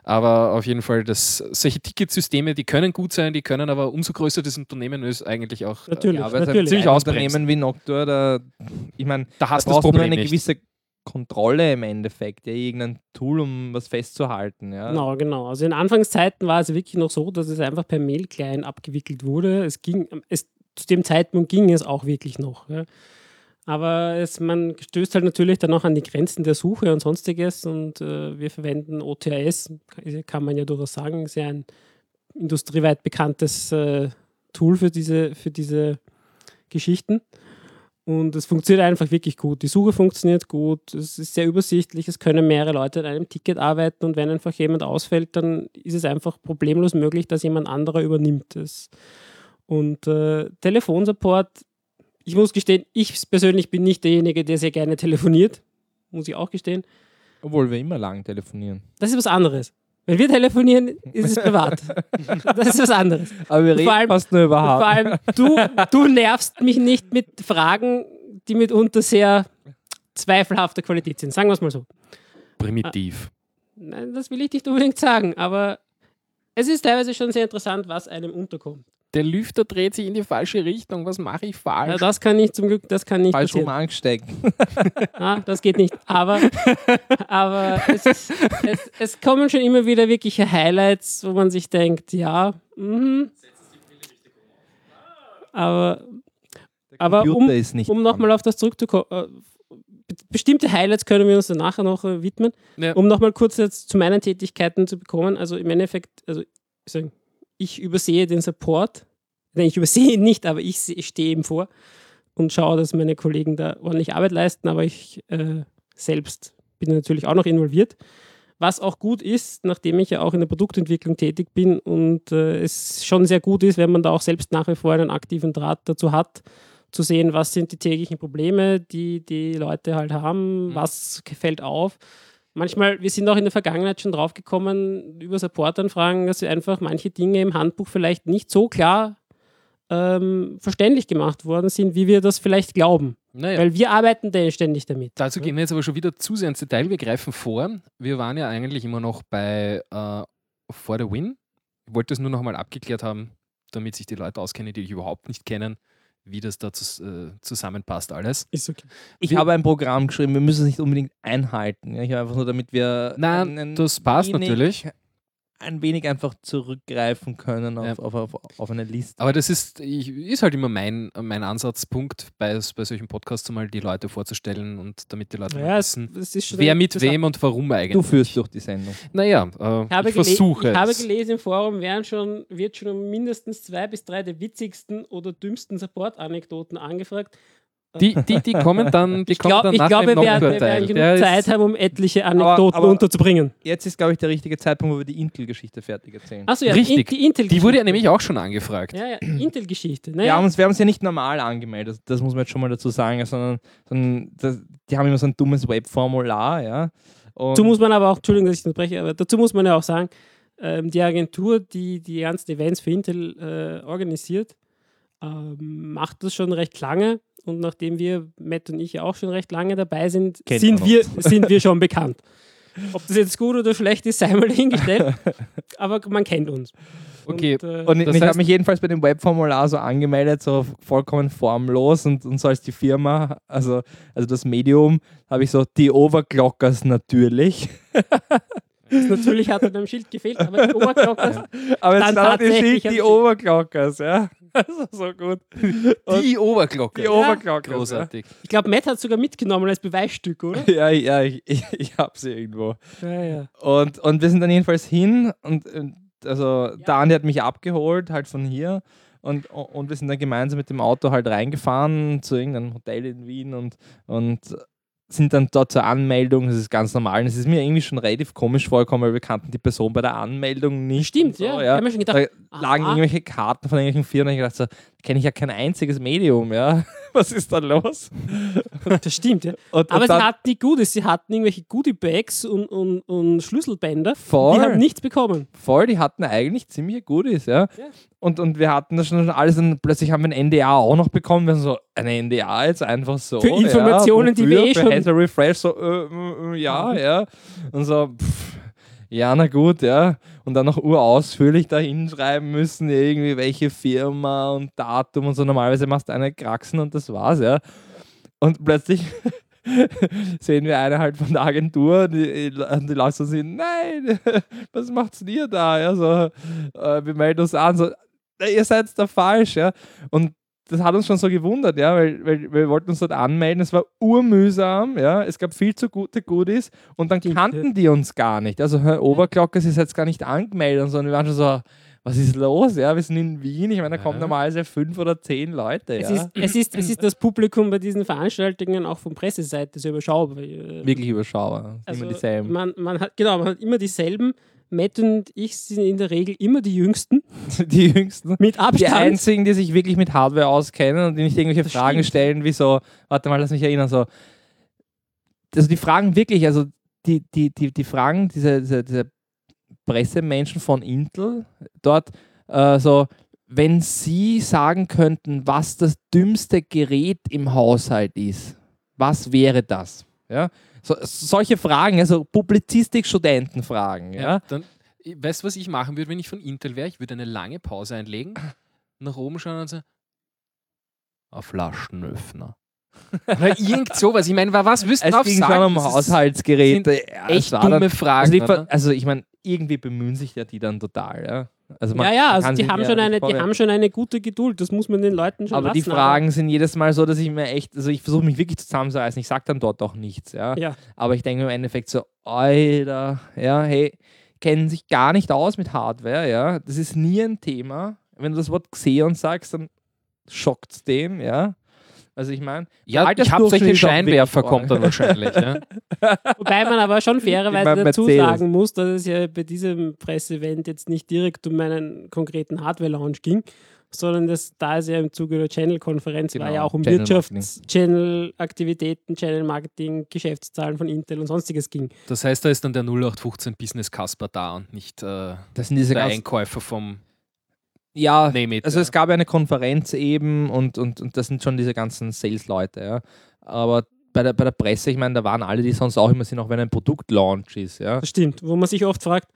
Aber auf jeden Fall, das, solche Ticketsysteme, die können gut sein, die können aber umso größer das Unternehmen ist eigentlich auch. äh, Natürlich, es ist natürlich. ziemlich Ein Unternehmen wie Noctur, da, ich meine, Da hast du brauchst Problem eine nicht. gewisse Kontrolle im Endeffekt, ja, irgendein Tool, um was festzuhalten. Ja. Genau, genau. Also in Anfangszeiten war es wirklich noch so, dass es einfach per Mail-Client abgewickelt wurde. Es ging, es, zu dem Zeitpunkt ging es auch wirklich noch. Ja. Aber es, man stößt halt natürlich dann auch an die Grenzen der Suche und sonstiges und äh, wir verwenden OTAS, kann man ja durchaus sagen, ist ja ein industrieweit bekanntes äh, Tool für diese, für diese Geschichten. Und es funktioniert einfach wirklich gut. Die Suche funktioniert gut, es ist sehr übersichtlich, es können mehrere Leute an einem Ticket arbeiten und wenn einfach jemand ausfällt, dann ist es einfach problemlos möglich, dass jemand anderer übernimmt es. Und äh, Telefonsupport, ich muss gestehen, ich persönlich bin nicht derjenige, der sehr gerne telefoniert, muss ich auch gestehen. Obwohl wir immer lang telefonieren. Das ist was anderes. Wenn wir telefonieren, ist es privat. Das ist was anderes. Aber wir reden allem- fast nur über Und Hart. vor allem, du, du nervst mich nicht mit Fragen, die mitunter sehr zweifelhafter Qualität sind. Sagen wir es mal so. Primitiv. Nein, das will ich nicht unbedingt sagen, aber es ist teilweise schon sehr interessant, was einem unterkommt. Der Lüfter dreht sich in die falsche Richtung. Was mache ich Ja, falsch? das kann nicht zum Glück, das kann nicht Falsch rum passieren. angesteckt. Ah, das geht nicht. Aber, aber es, ist, es, es kommen schon immer wieder wirkliche Highlights, wo man sich denkt, ja, mhm. Aber, aber um, Computer ist nicht um nochmal auf das zurückzukommen, äh, be- bestimmte Highlights können wir uns dann nachher noch äh, widmen. Ja. Um nochmal kurz jetzt zu meinen Tätigkeiten zu bekommen. Also im Endeffekt, also ich, sagen, ich übersehe den Support. Nein, ich übersehe ihn nicht, aber ich, ich stehe ihm vor und schaue, dass meine Kollegen da ordentlich Arbeit leisten, aber ich äh, selbst bin natürlich auch noch involviert. Was auch gut ist, nachdem ich ja auch in der Produktentwicklung tätig bin und äh, es schon sehr gut ist, wenn man da auch selbst nach wie vor einen aktiven Draht dazu hat, zu sehen, was sind die täglichen Probleme, die die Leute halt haben, Mhm. was fällt auf. Manchmal, wir sind auch in der Vergangenheit schon draufgekommen, über Supportanfragen, dass wir einfach manche Dinge im Handbuch vielleicht nicht so klar ähm, verständlich gemacht worden sind, wie wir das vielleicht glauben. Naja. Weil wir arbeiten da ständig damit. Dazu gehen wir jetzt aber schon wieder zu sehr ins Detail. Wir greifen vor. Wir waren ja eigentlich immer noch bei äh, For the Win. Ich wollte es nur noch mal abgeklärt haben, damit sich die Leute auskennen, die dich überhaupt nicht kennen, wie das da äh, zusammenpasst alles. Ist okay. Ich Wir- habe ein Programm geschrieben, wir müssen es nicht unbedingt einhalten. Ich habe einfach nur, damit wir Nein, ein- ein das passt natürlich. Ein wenig einfach zurückgreifen können auf, Ja. auf, auf, auf eine Liste. Aber das ist, ich, ist halt immer mein, mein Ansatzpunkt, bei, bei solchen Podcasts mal die Leute vorzustellen und damit die Leute Ja, wissen, wer mit wem und warum Du eigentlich. führst durch die Sendung. Naja, äh, Ich habe, ich versuche ich habe es. gelesen im Forum, werden schon, wird schon um mindestens zwei bis drei der witzigsten oder dümmsten Support-Anekdoten angefragt. Die, die, die kommen dann, die Ich, kommen glaub, dann ich glaube, wir werden, wir genug Zeit haben, um etliche Anekdoten aber- unterzubringen. Jetzt ist, glaube ich, der richtige Zeitpunkt, wo wir die Intel-Geschichte fertig erzählen. Achso, ja, Richtig. die Intel Die wurde ja nämlich auch schon angefragt. Ja, ja, Intel-Geschichte. Wir, Naja, haben uns, wir haben uns ja nicht normal angemeldet, das, das muss man jetzt schon mal dazu sagen, sondern, sondern das, die haben immer so ein dummes Webformular, ja. Und dazu muss man aber auch, Entschuldigung, dass ich unterbreche, aber dazu muss man ja auch sagen, ähm, die Agentur, die die ganzen Events für Intel äh, organisiert, ähm, macht das schon recht lange. Und nachdem wir, Matt und ich ja auch schon recht lange dabei sind, Kennt sind wir, sind wir schon bekannt. Ob das jetzt gut oder schlecht ist, sei mal dahingestellt. aber man kennt uns. Okay, Und, äh, Und ich, ich habe mich jedenfalls bei dem Webformular so angemeldet, so vollkommen formlos und, und so als die Firma, also, also das Medium, habe ich so die Overclockers natürlich. natürlich hat an einem Schild gefehlt, aber die Oberglocker, Aber Dann jetzt stand im tatsächlich Schild die Schild. Overclockers, ja. Das ist so gut. Und die Oberglocke. die Overclockers. Großartig. ich glaube, Matt hat sogar mitgenommen als Beweisstück, oder? Ja, ja, ja ich, ich, ich habe sie irgendwo. Ja, ja. Und, und wir sind dann jedenfalls hin und, also der Andi hat mich abgeholt, halt von hier. Und, und wir sind dann gemeinsam mit dem Auto halt reingefahren zu irgendeinem Hotel in Wien und, und sind dann dort zur Anmeldung. Das ist ganz normal. Und es ist mir irgendwie schon relativ komisch vorgekommen, weil wir kannten die Person bei der Anmeldung nicht. Stimmt, so, ja. Ich ja. habe mir schon gedacht, Da lagen aha. irgendwelche Karten von irgendwelchen Firmen und ich dachte so, kenne ich ja kein einziges Medium, ja. Was ist da los? das stimmt, ja. Und, Aber und sie hatten die Gutes, sie hatten irgendwelche Goodie-Bags und, und, und Schlüsselbänder. Voll. Die haben nichts bekommen. voll, die hatten eigentlich ziemlich Goodies, ja. Ja. Und, und wir hatten das schon alles und plötzlich haben wir ein NDA auch noch bekommen. Wir haben so, ein NDA jetzt einfach so. Für Informationen, ja, die wir eh Für schon- Hazel Refresh, so, äh, äh, äh, ja, ja. Und so, pff, ja, na gut, ja. Und dann noch urausführlich da hinschreiben müssen, irgendwie welche Firma und Datum und so. Normalerweise machst du eine Kraxen und das war's, ja. Und plötzlich sehen wir eine halt von der Agentur, die, die Leute so sind, nein, was macht's ihr da? Ja, so, äh, wir melden uns an, so, "Na, ihr seid da falsch, ja. Und das hat uns schon so gewundert, ja, weil, weil wir wollten uns dort anmelden, es war urmühsam, ja, es gab viel zu gute Goodies und dann kannten die uns gar nicht. Also Herr Oberglocke ist jetzt gar nicht angemeldet, sondern wir waren schon so, was ist los, ja, wir sind in Wien, ich meine, da kommen Ja. normalerweise fünf oder zehn Leute, Es, ja. ist, es, ist, es ist das Publikum bei diesen Veranstaltungen auch von Presseseite sehr überschaubar. äh, Wirklich überschaubar, Also immer dieselben. Man, man hat, genau, man hat immer dieselben. Matt und ich sind in der Regel immer die Jüngsten. Die Jüngsten. Mit Die Abstand. einzigen, die sich wirklich mit Hardware auskennen und die nicht irgendwelche Das Fragen stimmt. stellen, wie so, warte mal, lass mich erinnern, so. Also die fragen wirklich, also die, die, die, die fragen diese, diese, diese Pressemenschen von Intel dort äh, so, wenn sie sagen könnten, was das dümmste Gerät im Haushalt ist, was wäre das? Ja? So, solche Fragen, also Publizistik-Studentenfragen. Ja? Dann, weißt du, was ich machen würde, wenn ich von Intel wäre? Ich würde eine lange Pause einlegen, nach oben schauen und sagen, ein Flaschenöffner. Oder irgend sowas. Ich meine, wa- was wüssten Es auf ging sagen? um Das ist Haushaltsgeräte. Ja, es Echt dumme dann- Fragen. Also, oder? also ich meine, irgendwie bemühen sich ja die dann total. Ja, also man ja, ja, also die haben, schon eine, die haben schon eine gute Geduld. Das muss man den Leuten schon Aber die lassen. Fragen sind jedes Mal so, dass ich mir echt, also ich versuche mich wirklich zusammenzureißen. Ich sage dann dort auch nichts, ja. Ja. Aber ich denke im Endeffekt so, Alter, ja, hey, kennen sich gar nicht aus mit Hardware, ja. Das ist nie ein Thema. Wenn du das Wort Xeon sagst, dann schockt es den, ja. Also ich meine, Ja, ich habe solche ist Scheinwerfer, kommt dann wahrscheinlich. Ja. Wobei man aber schon fairerweise beim dazu Mercedes. sagen muss, dass es ja bei diesem Presseevent jetzt nicht direkt um einen konkreten Hardware-Launch ging, sondern das, da es ja im Zuge der Channel-Konferenz war Genau, ja auch um Channel Wirtschafts-, Channel-Aktivitäten, Channel-Marketing, Geschäftszahlen von Intel und sonstiges ging. Das heißt, da ist dann der 0815 Business Casper da und nicht äh, das sind diese der Einkäufer vom ja. Also ja. es gab ja eine Konferenz eben und, und, und das sind schon diese ganzen Sales-Leute, ja. Aber bei der, bei der Presse, ich meine, da waren alle, die sonst auch immer sind, auch wenn ein Produktlaunch ist, ja. Das stimmt, wo man sich oft fragt,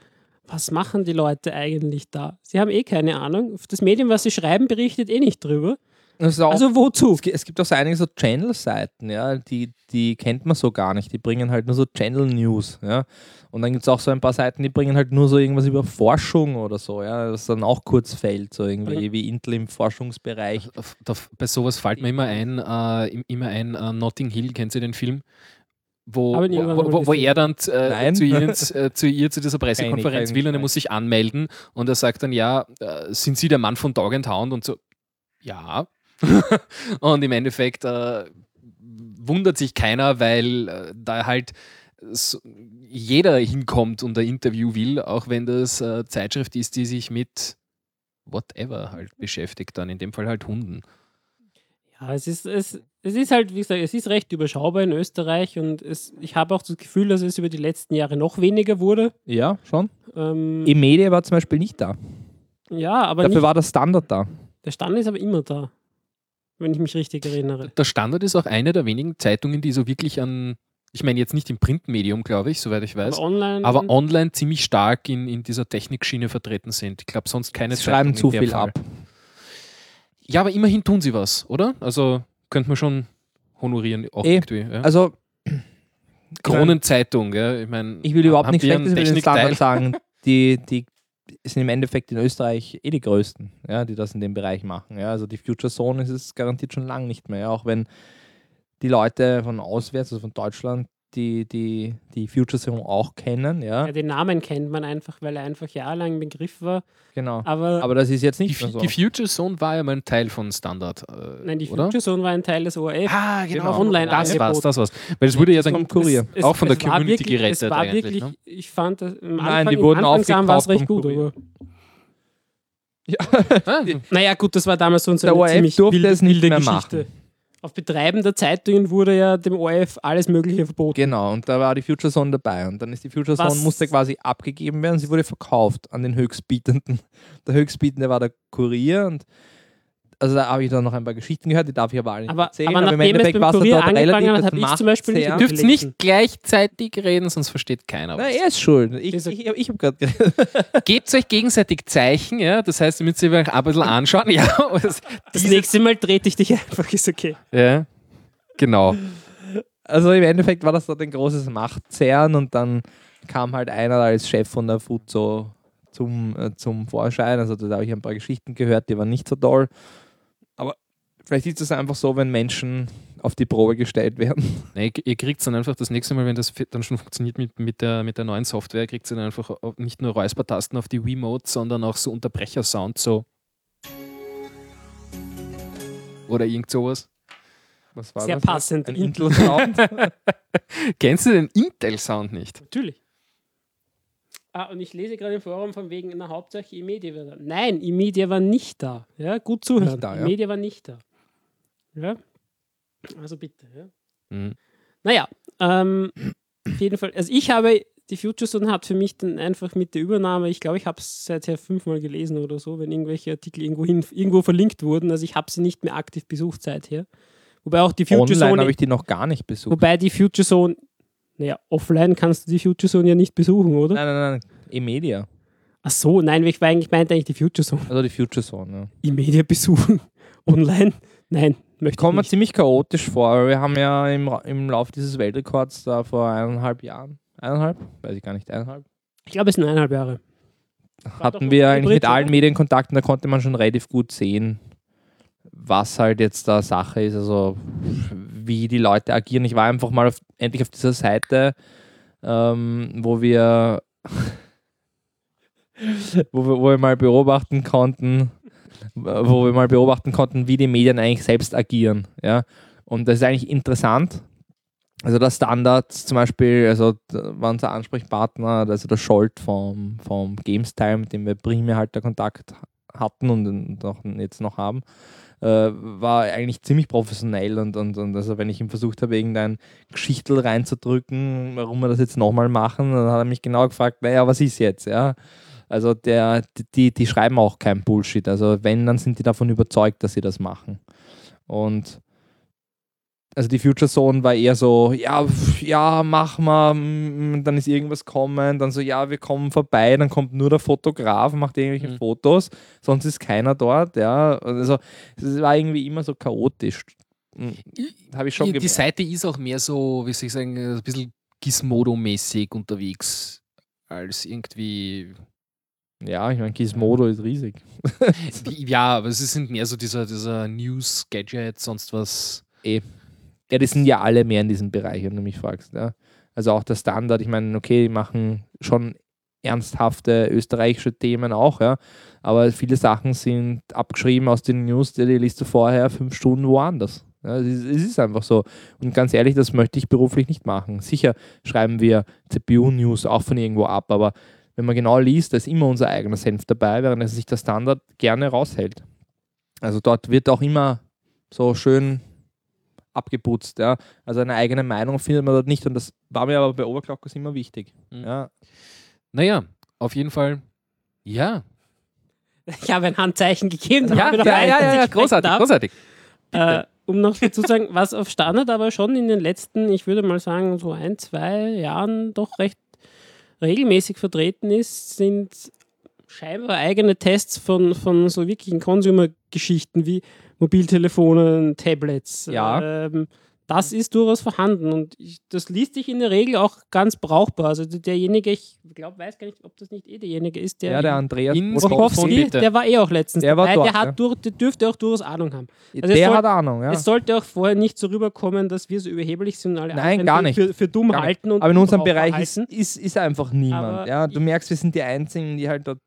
was machen die Leute eigentlich da? Sie haben eh keine Ahnung. Das Medium, was sie schreiben, berichtet eh nicht drüber. Auch, Also wozu? es, gi- es gibt auch so einige so Channel-Seiten, ja, die, die kennt man so gar nicht. Die bringen halt nur so Channel-News, ja. Und dann gibt es auch so ein paar Seiten, die bringen halt nur so irgendwas über Forschung oder so, ja, das dann auch kurz fällt, so irgendwie wie Intel im Forschungsbereich. Da, da, bei sowas fällt mir immer ein, äh, im- immer ein äh, Notting Hill, kennt ihr den Film? Wo, wo, wo, wo, er dann äh, zu, ihr, ins- äh, zu ihr zu dieser Pressekonferenz will und er muss sich anmelden und er sagt dann, ja, äh, sind Sie der Mann von Dog and Hound? Und so, ja. und im Endeffekt äh, wundert sich keiner, weil äh, da halt so, jeder hinkommt und ein Interview will, auch wenn das äh, Zeitschrift ist, die sich mit whatever halt beschäftigt, dann in dem Fall halt Hunden. Ja, es ist, es, es ist halt, wie gesagt, es ist recht überschaubar in Österreich und es, ich habe auch das Gefühl, dass es über die letzten Jahre noch weniger wurde. Ja, schon. Ähm, E-Media war zum Beispiel nicht da. ja, aber Dafür nicht, war der Standard da. der Stand ist aber immer da, wenn ich mich richtig erinnere. Der Standard ist auch eine der wenigen Zeitungen, die so wirklich an, ich meine jetzt nicht im Printmedium, glaube ich, soweit ich weiß, Aber online, aber online ziemlich stark in, in dieser Technikschiene vertreten sind. Ich glaube sonst keine Sie schreiben Zeitung zu in dem viel Fall. ab. Ja, aber immerhin tun sie was, oder? Also könnte man schon honorieren, auch Eh, irgendwie. Ja. Also, Kronenzeitung, ich meine, ich will überhaupt nichts Schlechtes über den Standard sagen. Die, die sind im Endeffekt in Österreich eh die größten, ja, die das in dem Bereich machen. Ja. Also die Future Zone ist es garantiert schon lange nicht mehr, ja. auch wenn die Leute von auswärts, also von Deutschland, die, die, die Future Zone auch kennen, ja, ja, den Namen kennt man einfach, weil er einfach jahrelang ein Begriff war. genau. Aber, Aber das ist jetzt Die, nicht mehr so. die Future Zone war ja mal ein Teil von Standard, äh, nein, die oder? Future Zone war ein Teil des ORF. Ah, genau. Online Das Angebot. war's, das war's. Weil es wurde ja dann vom Kurier. Es- auch von der war Community wirklich- gerettet Es war eigentlich, wirklich, ne? ich fand, das, am Nein, Anfang, die im wurden Anfangsamen war es aufgekauft recht gut. Kurier. Aber, Ah, naja, gut, das war damals so, ORF ziemlich durfte wilde, es nicht wilde mehr Geschichte. machen. Auf Betreiben der Zeitungen wurde ja dem ORF alles Mögliche verboten. Genau, und da war die Future Zone dabei. Und dann ist die Future Zone, Was- musste quasi abgegeben werden. Sie wurde verkauft an den Höchstbietenden. Der Höchstbietende war der Kurier. Und also da habe ich dann noch ein paar Geschichten gehört, die darf ich aber alle nicht Aber, erzählen. aber im nachdem es Endeffekt beim war Kurier dort angefangen relativ, hat, das habe ich macht zum Beispiel nicht sehr- über- Dürft nicht gleichzeitig reden, sonst versteht keiner Na, was. er ist schuld. Ich, Dieser- ich, ich habe gerade Gebt euch gegenseitig Zeichen, ja, das heißt, ihr müsst euch auch ein bisschen anschauen. Ja, das, Das nächste Mal trete ich dich einfach, ist okay. ja genau. Also im Endeffekt war das dort ein großes Machtzerren und dann kam halt einer als Chef von der Fuzo zum, äh, zum Vorschein. Also da habe ich ein paar Geschichten gehört, die waren nicht so toll. Vielleicht ist es einfach so, wenn Menschen auf die Probe gestellt werden. Nee, ihr kriegt dann einfach das nächste Mal, wenn das dann schon funktioniert mit, mit, der, mit der neuen Software, kriegt ihr dann einfach nicht nur Räuspertasten auf die Wiimote, sondern auch so Unterbrechersound, so. Oder irgend sowas. Was war Sehr das? passend. Ein Intel-Sound. Kennst du den Intel-Sound nicht? Natürlich. Ah, und ich lese gerade im Forum von wegen, na Hauptsache E-Media war da. Nein, E-Media war nicht da. Ja, gut zuhören. Nicht da, ja. E-Media war nicht da. Ja. Also bitte, ja. Mhm. Naja, ähm, auf jeden Fall. Also ich habe, die Future Zone hat für mich dann einfach mit der Übernahme, ich glaube, ich habe es seither fünfmal gelesen oder so, wenn irgendwelche Artikel irgendwo, hin, irgendwo verlinkt wurden. Also ich habe sie nicht mehr aktiv besucht seither. Wobei auch die Future Online Zone, habe ich die noch gar nicht besucht. wobei die Future Zone, naja, offline kannst du die Future Zone ja nicht besuchen, oder? Nein, nein, nein. E-Media. Ach so, nein, ich war eigentlich meinte eigentlich die Future Zone. Also die Future Zone. Ja. E-Media besuchen. Online? Nein, möchte mir nicht. ziemlich chaotisch vor. weil Wir haben ja im, im Lauf dieses Weltrekords da vor eineinhalb Jahren, eineinhalb, weiß ich gar nicht, eineinhalb, Ich glaube, es sind eineinhalb Jahre. hatten wir Hybrid, eigentlich mit allen? Medien Kontakt und da konnte man schon relativ gut sehen, was halt jetzt da Sache ist, also wie die Leute agieren. Ich war einfach mal auf, endlich auf dieser Seite, ähm, wo wir wo wir, wo wir mal beobachten konnten, wo wir mal beobachten konnten, wie die Medien eigentlich selbst agieren. Ja? Und das ist eigentlich interessant. Also der Standard zum Beispiel, also war unser Ansprechpartner, also der Scholt vom, vom GameStyle, mit dem wir primär halt der Kontakt hatten und, und auch jetzt noch haben, äh, war eigentlich ziemlich professionell und, und, und also wenn ich ihm versucht habe, irgendein Geschichtel reinzudrücken, warum wir das jetzt nochmal machen, dann hat er mich genau gefragt, naja, was ist jetzt, ja. Also der, die, die schreiben auch kein Bullshit. Also wenn, dann sind die davon überzeugt, dass sie das machen. Und also die Future Zone war eher so, ja, ja, mach mal, dann ist irgendwas kommen, dann so, ja, wir kommen vorbei, dann kommt nur der Fotograf, macht irgendwelche Mhm. Fotos, sonst ist keiner dort, ja. Also es war irgendwie immer so chaotisch. Habe ich schon die, die gemerkt. Seite ist auch mehr so, wie soll ich sagen, ein bisschen Gizmodo-mäßig unterwegs als irgendwie. Ja, ich meine, Gizmodo ist riesig. Ja, aber es sind mehr so dieser, dieser News-Gadget, sonst was. Ja, die sind ja alle mehr in diesem Bereich, wenn du mich fragst. Ja. Also auch der Standard, ich meine, okay, die machen schon ernsthafte österreichische Themen auch, ja. Aber viele Sachen sind abgeschrieben aus den News, die, liest du vorher fünf Stunden woanders. Ja, es, ist, es ist einfach so. Und ganz ehrlich, das möchte ich beruflich nicht machen. Sicher schreiben wir CPU-News auch von irgendwo ab, aber wenn man genau liest, da ist immer unser eigener Senf dabei, während es sich der Standard gerne raushält. Also dort wird auch immer so schön abgeputzt. Ja. Also eine eigene Meinung findet man dort nicht und das war mir aber bei Overclockers immer wichtig. Mhm. Ja. Naja, auf jeden Fall. Ja, Ich habe ein Handzeichen gegeben. ja, ja, ja, ja, ja, ich großartig, sprechen großartig. darf. Äh, um noch dazu zu sagen, was auf Standard aber schon in den letzten, ich würde mal sagen, so ein, zwei Jahren doch recht regelmäßig vertreten ist, sind scheinbar eigene Tests von, von so wirklichen Consumer-Geschichten wie Mobiltelefonen, Tablets. Ja. Ähm, das ist durchaus vorhanden und ich, das liest sich in der Regel auch ganz brauchbar. Also derjenige, ich glaube, weiß gar nicht, ob das nicht eh derjenige ist, der ja, der Andreas. Wojtkowski, der war eh auch letztens Der war dabei. dort, der, hat ja. durch, der dürfte auch durchaus Ahnung haben. Also der soll- hat Ahnung. Ja. Es sollte auch vorher nicht so rüberkommen, dass wir so überheblich sind und alle Nein, anderen gar für- nicht. Für, für dumm Gar nicht. halten. Und Aber in unserem Bereich ist, ist, ist einfach niemand. Aber Ja. Du merkst, wir sind die Einzigen, die halt dort.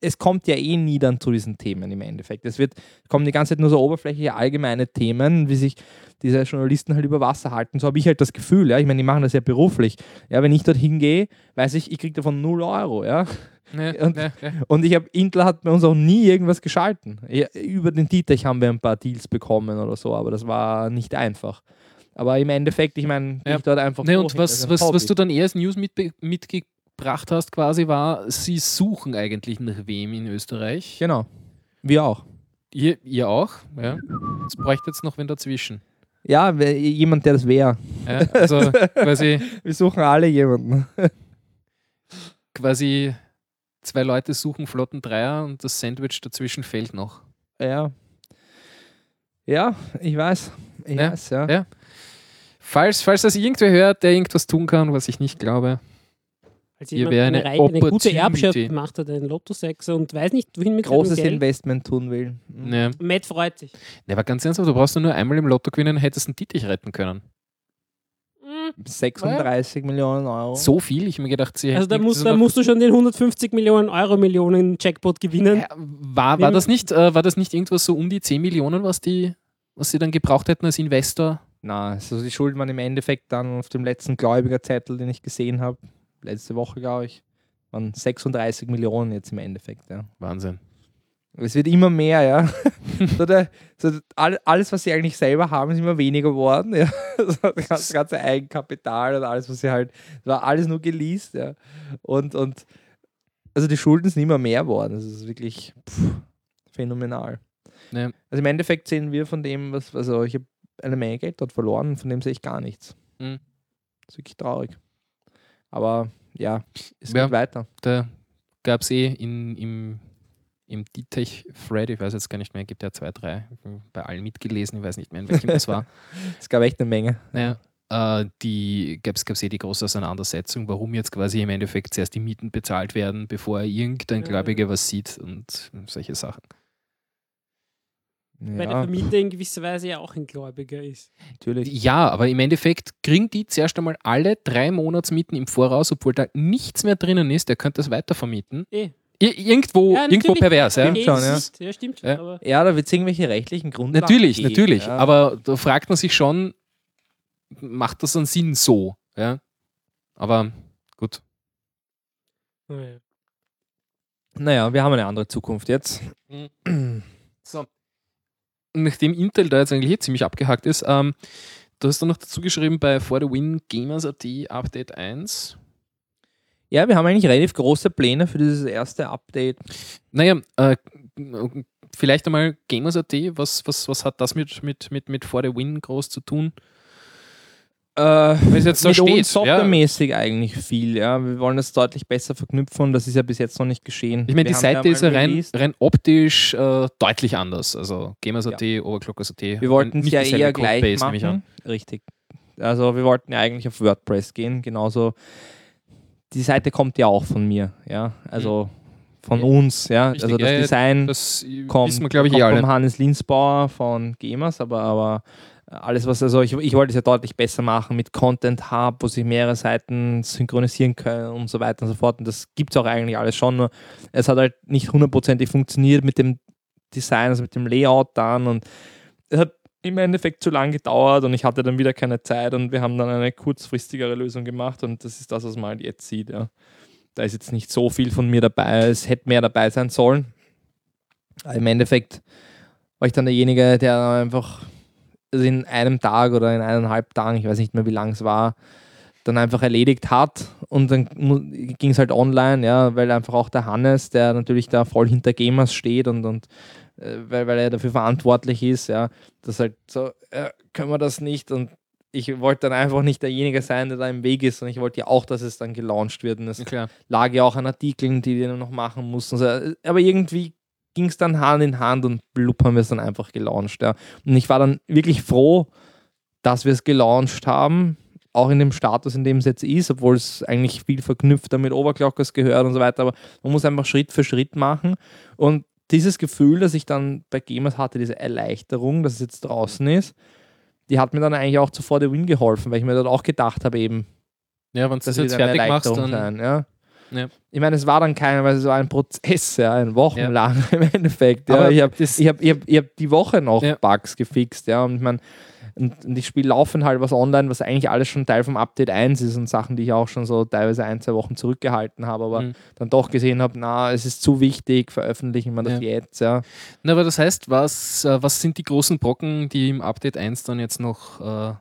Es kommt ja eh nie dann zu diesen Themen im Endeffekt. Es wird, kommen die ganze Zeit nur so oberflächliche allgemeine Themen, wie sich diese Journalisten halt über Wasser halten. So habe ich halt das Gefühl, ja. Ich meine, die machen das ja beruflich. Ja, wenn ich dort hingehe, weiß ich, ich kriege davon 0 Euro, ja. Ja, Und- ja, ja. Und ich habe, Intel hat bei uns auch nie irgendwas geschalten. Ja, über den Dietrich haben wir ein paar Deals bekommen oder so, aber das war nicht einfach. Aber im Endeffekt, ich meine, Ja. ich dort einfach. Ne, durch. und was, was, was du dann eher als News mitbe- mitgebracht hast, quasi war, sie suchen eigentlich nach wem in Österreich. Genau. Wir auch. Ihr, ihr auch, ja. Es bräuchte jetzt noch wen dazwischen. Ja, jemand, der das wäre. Ja, also quasi, Wir suchen alle jemanden. quasi zwei Leute suchen flotten Dreier und das Sandwich dazwischen fehlt noch. Ja. Ja, ich weiß. Ich Ja, weiß, ja. ja. Falls, falls das irgendwer hört, der irgendwas tun kann, was ich nicht glaube. Als Hier jemand wäre eine, eine eine gute. Erbschaft gemacht hat, einen Lotto-Sechser und weiß nicht, wohin mit Großes. Investment tun will. Mhm. Ne. Matt freut sich. Ne, aber ganz ernsthaft, du brauchst nur einmal im Lotto gewinnen, hättest einen Dietrich retten können. Hm, 36 Millionen Euro. So viel? Ich habe mir gedacht, sie Also da das da musst du schon den 150 Millionen Euro Millionen Jackpot gewinnen. Ja, war, war, das nicht, äh, war das nicht irgendwas so um die 10 Millionen, was die, was sie dann gebraucht hätten als Investor? Na, also die schuldet man im Endeffekt dann auf dem letzten Gläubigerzettel, den ich gesehen habe, letzte Woche, glaube ich, waren 36 Millionen jetzt im Endeffekt. Ja. Wahnsinn. Es wird immer mehr, ja. so der, so all, alles, was sie eigentlich selber haben, ist immer weniger geworden. Ja. So das ganze, Eigenkapital und alles, was sie halt, war alles nur geleast, ja. Und, und also die Schulden sind immer mehr geworden. Das ist wirklich pff, phänomenal. Ja. Also im Endeffekt sehen wir von dem, was, also ich habe eine Menge Geld dort verloren, von dem sehe ich gar nichts. Mhm. Das ist wirklich traurig. Aber ja, es Ja. geht weiter. Da gab es eh in, im, im D-Tech-Thread, ich weiß jetzt gar nicht mehr, gibt ja zwei, drei, bei allen mitgelesen, ich weiß nicht mehr, in welchem das war. Es gab echt eine Menge. Naja, äh, die gab es eh die große Auseinandersetzung, warum jetzt quasi im Endeffekt zuerst die Mieten bezahlt werden, bevor irgendein Gläubiger was sieht und solche Sachen. Weil der Ja, Vermieter in gewisser Weise ja auch ein Gläubiger ist. natürlich. Ja, aber im Endeffekt kriegen die zuerst einmal alle drei Monatsmieten im Voraus, obwohl da nichts mehr drinnen ist, der könnte das weitervermieten. Eh. Ir irgendwo, Ja, irgendwo pervers, ja. Stimmt Eh, schon, ja. ja, stimmt schon. Ja. Aber Ja, da wird es irgendwelche rechtlichen Grundlagen Natürlich, geben, natürlich. Ja. Aber da fragt man sich schon, macht das einen Sinn so? Ja? Aber gut. naja. naja, wir haben eine andere Zukunft jetzt. So. Nachdem Intel da jetzt eigentlich eh ziemlich abgehakt ist, ähm, du hast dann noch dazu geschrieben bei For the Win Gamers.at Update 1. Ja, wir haben eigentlich relativ große Pläne für dieses erste Update. Naja, äh, vielleicht einmal Gamers.at, was, was, was hat das mit, mit, mit, mit For the Win groß zu tun? Äh, Wenn es jetzt mit steht, uns softwaremäßig eigentlich viel, ja. Wir wollen das deutlich besser verknüpfen und das ist ja bis jetzt noch nicht geschehen. Ich meine, die Seite ist ja rein, rein optisch äh, deutlich anders. Also Gamers.at, Overclockers.at. Wir wollten es ja eher gleich an. machen. Richtig. Also wir wollten ja eigentlich auf WordPress gehen, genauso. Die Seite kommt ja auch von mir, ja. Also von Ja, uns, ja. richtig. Also das Ja, ja, Design Das kommt, wissen wir, glaube ich, kommt eh alle. vom Hannes Linsbauer von Gamers, aber, aber alles, was, also ich, ich wollte es ja deutlich besser machen mit Content Hub, wo sich mehrere Seiten synchronisieren können und so weiter und so fort. Und das gibt es auch eigentlich alles schon, nur es hat halt nicht hundertprozentig funktioniert mit dem Design, also mit dem Layout dann und es hat im Endeffekt zu lang gedauert und ich hatte dann wieder keine Zeit und wir haben dann eine kurzfristigere Lösung gemacht und das ist das, was man halt jetzt sieht, ja. Da ist jetzt nicht so viel von mir dabei, es hätte mehr dabei sein sollen. Aber Im Endeffekt war ich dann derjenige, der einfach also in einem Tag oder in eineinhalb Tagen, ich weiß nicht mehr, wie lang es war, dann einfach erledigt hat und dann ging es halt online, ja, weil einfach auch der Hannes, der natürlich da voll hinter Gamers steht und, und äh, weil, weil er dafür verantwortlich ist, ja, das halt so, äh, können wir das nicht und ich wollte dann einfach nicht derjenige sein, der da im Weg ist und ich wollte ja auch, dass es dann gelauncht wird und es Ja, klar. lag ja auch an Artikeln, die wir noch machen mussten. Also, aber irgendwie ging es dann Hand in Hand und blub haben wir es dann einfach gelauncht. Ja. Und ich war dann wirklich froh, dass wir es gelauncht haben, auch in dem Status, in dem es jetzt ist, obwohl es eigentlich viel verknüpfter mit Overclockers gehört und so weiter. Aber man muss einfach Schritt für Schritt machen. Und dieses Gefühl, das ich dann bei Gamers hatte, diese Erleichterung, dass es jetzt draußen ist, die hat mir dann eigentlich auch zuvor der Win geholfen, weil ich mir dann auch gedacht habe, eben, Ja, wenn du das jetzt fertig machst, dann. sein. Ja. Ja. Ich meine, es war dann kein, weil es war ein Prozess, ja, ein Wochenlang im Endeffekt. Ja. Aber ich habe ich hab, ich hab, ich hab die Woche noch Ja. Bugs gefixt, ja. Und ich meine, und, und ich spiele laufend halt was online, was eigentlich alles schon Teil vom Update 1 ist und Sachen, die ich auch schon so teilweise ein, zwei Wochen zurückgehalten habe, aber Mhm. dann doch gesehen habe, na, es ist zu wichtig, veröffentlichen wir das Ja. jetzt, ja. Na, aber das heißt, was, äh, was sind die großen Brocken, die im Update 1 dann jetzt noch äh,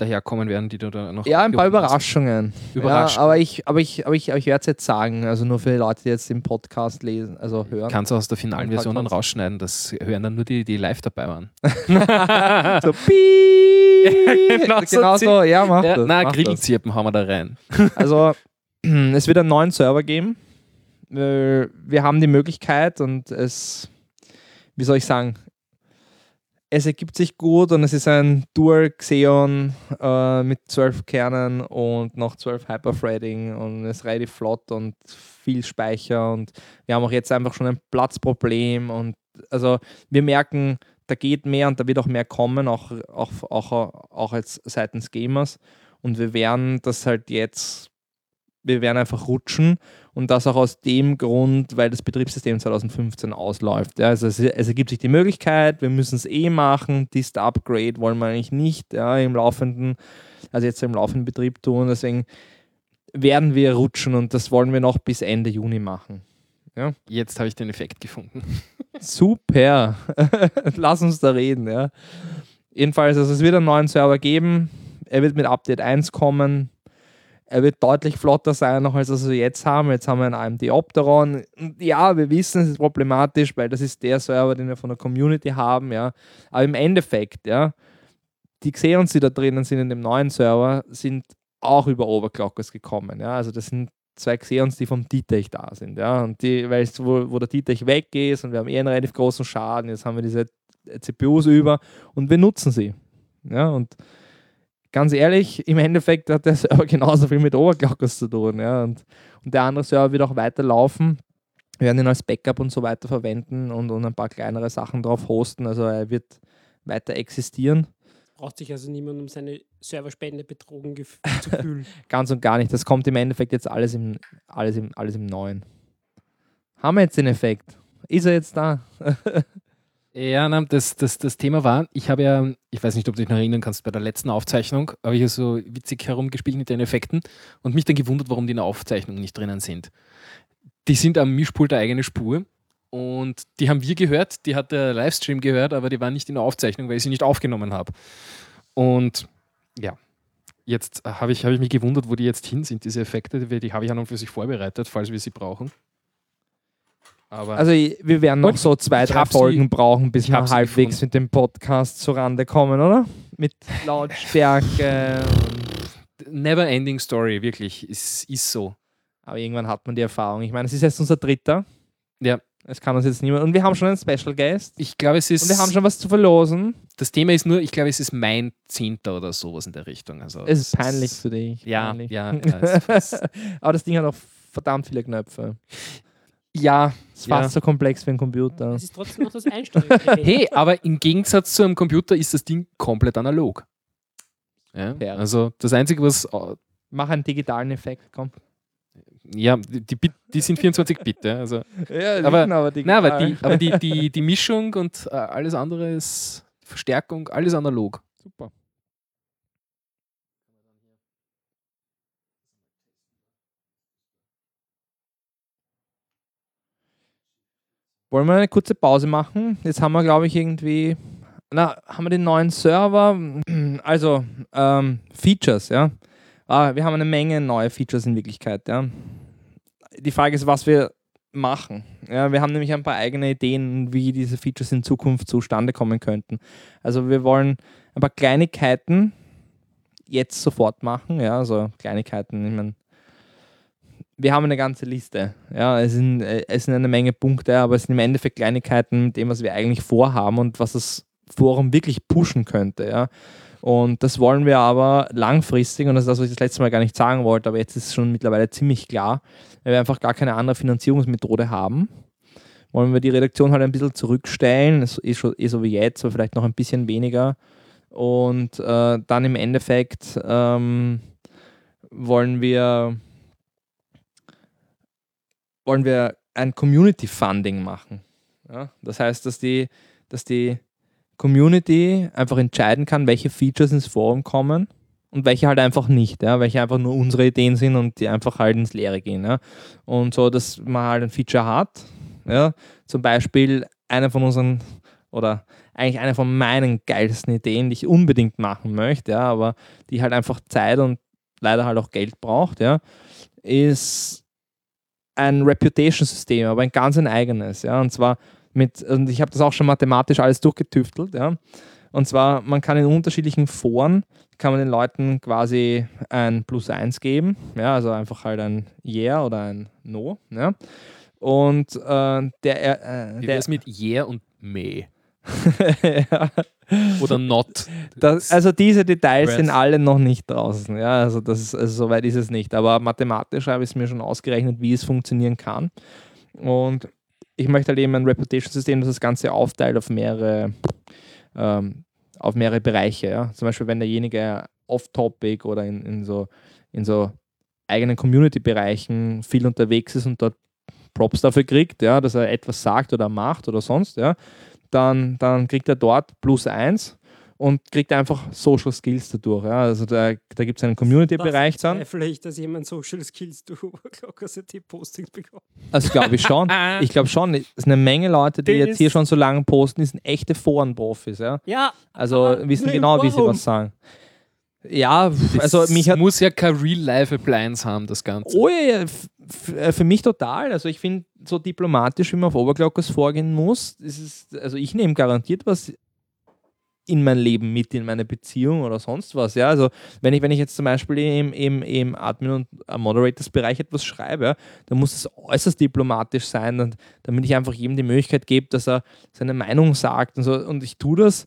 daherkommen werden, die du da noch. Ja, ein paar? Überraschungen. Überraschungen. Ja, aber ich, aber ich, aber ich, aber ich werde es jetzt sagen, also nur für die Leute, die jetzt den Podcast lesen, also hören. Kannst du aus der finalen Version dann rausschneiden, das hören dann nur die, die live dabei waren. so, piep. genau so genau so, ja, mach Ja, das. na. Grillzirpen haben wir da rein. Also, es wird einen neuen Server geben. Äh, Wir haben die Möglichkeit und es, wie soll ich sagen, es ergibt sich gut und es ist ein Dual Xeon äh, mit 12 Kernen und noch 12 Hyperthreading und es ist relativ flott und viel Speicher und wir haben auch jetzt einfach schon ein Platzproblem und also wir merken, da geht mehr und da wird auch mehr kommen, auch, auch, auch, auch als seitens Gamers und wir werden das halt jetzt, wir werden einfach rutschen und das auch aus dem Grund, weil das Betriebssystem 2015 ausläuft. Ja, also es, es ergibt sich die Möglichkeit, wir müssen es eh machen, dieses Upgrade wollen wir eigentlich nicht ja, im laufenden, also jetzt im laufenden Betrieb tun, deswegen werden wir rutschen und das wollen wir noch bis Ende Juni machen. Jetzt habe ich den Effekt gefunden. Super. Lass uns da reden, ja. Jedenfalls, also es wird einen neuen Server geben. Er wird mit Update 1 kommen. Er wird deutlich flotter sein, noch als was wir jetzt haben. Jetzt haben wir einen AMD Opteron. Ja, wir wissen, es ist problematisch, weil das ist der Server, den wir von der Community haben, ja. Aber im Endeffekt, ja, die Xeons, die da drinnen sind in dem neuen Server, sind auch über Overclockers gekommen, ja. Also das sind zwei Xeons, die vom Ditech da sind, ja. Und die, weil wo, wo der Ditech weg ist und wir haben eh einen relativ großen Schaden, jetzt haben wir diese CPUs über und wir nutzen sie. Ja, und ganz ehrlich, im Endeffekt hat der Server genauso viel mit Overclockers zu tun. Ja, und, und der andere Server wird auch weiterlaufen. Wir werden ihn als Backup und so weiter verwenden und, und ein paar kleinere Sachen drauf hosten. Also er wird weiter existieren. Braucht sich also niemand um seine Serverspende betrogen zu fühlen. Ganz und gar nicht. Das kommt im Endeffekt jetzt alles im, alles im, alles im Neuen. Haben wir jetzt den Effekt? Ist er jetzt da? Ja, na, das, das, das Thema war, ich habe ja, ich weiß nicht, ob du dich noch erinnern kannst, bei der letzten Aufzeichnung habe ich ja so witzig herumgespielt mit den Effekten und mich dann gewundert, warum die in der Aufzeichnung nicht drinnen sind. Die sind am Mischpult eine eigene Spur und die haben wir gehört, die hat der Livestream gehört, aber die waren nicht in der Aufzeichnung, weil ich sie nicht aufgenommen habe. Und ja, jetzt habe ich, habe ich mich gewundert, wo die jetzt hin sind, diese Effekte, die, habe ich an und für sich vorbereitet, falls wir sie brauchen. Aber Also wir werden noch so zwei, drei hab sie- Folgen brauchen, bis wir halbwegs gefunden. mit dem Podcast zurande kommen, oder? Mit Lautstärke. never ending story, wirklich. Es ist so. Aber irgendwann hat man die Erfahrung. Ich meine, es ist jetzt unser dritter. Ja. Es kann uns jetzt niemand. Und wir haben schon einen Special Guest. Ich glaube, es ist. Und wir haben schon was zu verlosen. das Thema ist nur, ich glaube, es ist mein Zehnter oder sowas in der Richtung. Also, Es ist peinlich für dich. Ja, peinlich. ja, ja, ist- Aber das Ding hat auch verdammt viele Knöpfe. Ja. Es ist Ja. fast so komplex wie ein Computer. Es ist trotzdem noch das Einstellungsgerät. Hey, aber im Gegensatz zu einem Computer ist das Ding komplett analog. Ja, Fair. also das Einzige, was. äh, Mach einen digitalen Effekt, komm. Ja, die, die, Bit- die sind 24 Bit. Ja, also, Ja, Aber- aber na, aber, digital. die, aber die, die, die Mischung und äh, alles andere ist Verstärkung, alles analog. Super. Wollen wir eine kurze Pause machen? Jetzt haben wir, glaube ich, irgendwie. Na, haben wir den neuen Server? Also, ähm, Features, ja. Ah, wir haben eine Menge neue Features in Wirklichkeit, ja. Die Frage ist, was wir machen. Ja, wir haben nämlich ein paar eigene Ideen, wie diese Features in Zukunft zustande kommen könnten. Also wir wollen ein paar Kleinigkeiten jetzt sofort machen. Ja, also Kleinigkeiten, ich meine, wir haben eine ganze Liste. Ja, es sind, äh, es sind eine Menge Punkte, aber es sind im Endeffekt Kleinigkeiten mit dem, was wir eigentlich vorhaben und was das Forum wirklich pushen könnte. Ja. Und das wollen wir aber langfristig, und das ist das, was ich das letzte Mal gar nicht sagen wollte, aber jetzt ist es schon mittlerweile ziemlich klar, weil wir einfach gar keine andere Finanzierungsmethode haben. Wollen wir die Redaktion halt ein bisschen zurückstellen, es ist schon eh so wie jetzt, aber vielleicht noch ein bisschen weniger. Und äh, dann im Endeffekt ähm, wollen wir wollen wir ein Community Funding machen. Ja? Das heißt, dass die, dass die Community einfach entscheiden kann, welche Features ins Forum kommen und welche halt einfach nicht, ja? welche einfach nur unsere Ideen sind und die einfach halt ins Leere gehen. Ja? Und so, dass man halt ein Feature hat. Ja? Zum Beispiel eine von unseren oder eigentlich eine von meinen geilsten Ideen, die ich unbedingt machen möchte, ja, aber die halt einfach Zeit und leider halt auch Geld braucht, ja, ist ein Reputation-System, aber ein ganz ein eigenes, ja, und zwar mit, und ich habe das auch schon mathematisch alles durchgetüftelt, ja, und zwar, man kann in unterschiedlichen Foren, kann man den Leuten quasi ein Plus 1 geben, ja, also einfach halt ein Yeah oder ein No, ja, und äh, der, äh, Wie der wäre es mit Yeah und Me? Ja. Oder Not? Das, also diese Details Breath. sind alle noch nicht draußen. Ja, also das ist, also soweit ist es nicht. Aber mathematisch habe ich es mir schon ausgerechnet, wie es funktionieren kann. Und ich möchte halt eben ein Reputation-System, das das Ganze aufteilt auf mehrere, ähm, auf mehrere Bereiche. Ja. Zum Beispiel, wenn derjenige off-topic oder in, in, so, in so eigenen Community-Bereichen viel unterwegs ist und dort Props dafür kriegt, ja, dass er etwas sagt oder macht oder sonst, ja, dann, dann kriegt er dort plus eins. und kriegt einfach Social Skills dadurch. Ja. Also da, da gibt es einen Community-Bereich dann. Zweifle ich, dass jemand Social Skills durch Overclockers.at-Postings bekommt. Also glaube ich schon. ich glaube schon, es sind eine Menge Leute, die Der jetzt hier ist- schon so lange posten, die sind echte Forenprofis. Ja. Ja, Also wissen genau, wie sie was sagen. Ja, also Das mich hat muss ja kein Real-Life-Appliance haben, das Ganze. Oh ja, für mich total. Also ich finde, so diplomatisch, wie man auf Overclockers vorgehen muss, ist, also ich nehme garantiert was in mein Leben mit, in meine Beziehung oder sonst was. Ja, also wenn ich, wenn ich jetzt zum Beispiel im, im, im Admin- und äh, Moderators-Bereich etwas schreibe, dann muss es äußerst diplomatisch sein, und, damit ich einfach jedem die Möglichkeit gebe, dass er seine Meinung sagt und so. Und ich tue das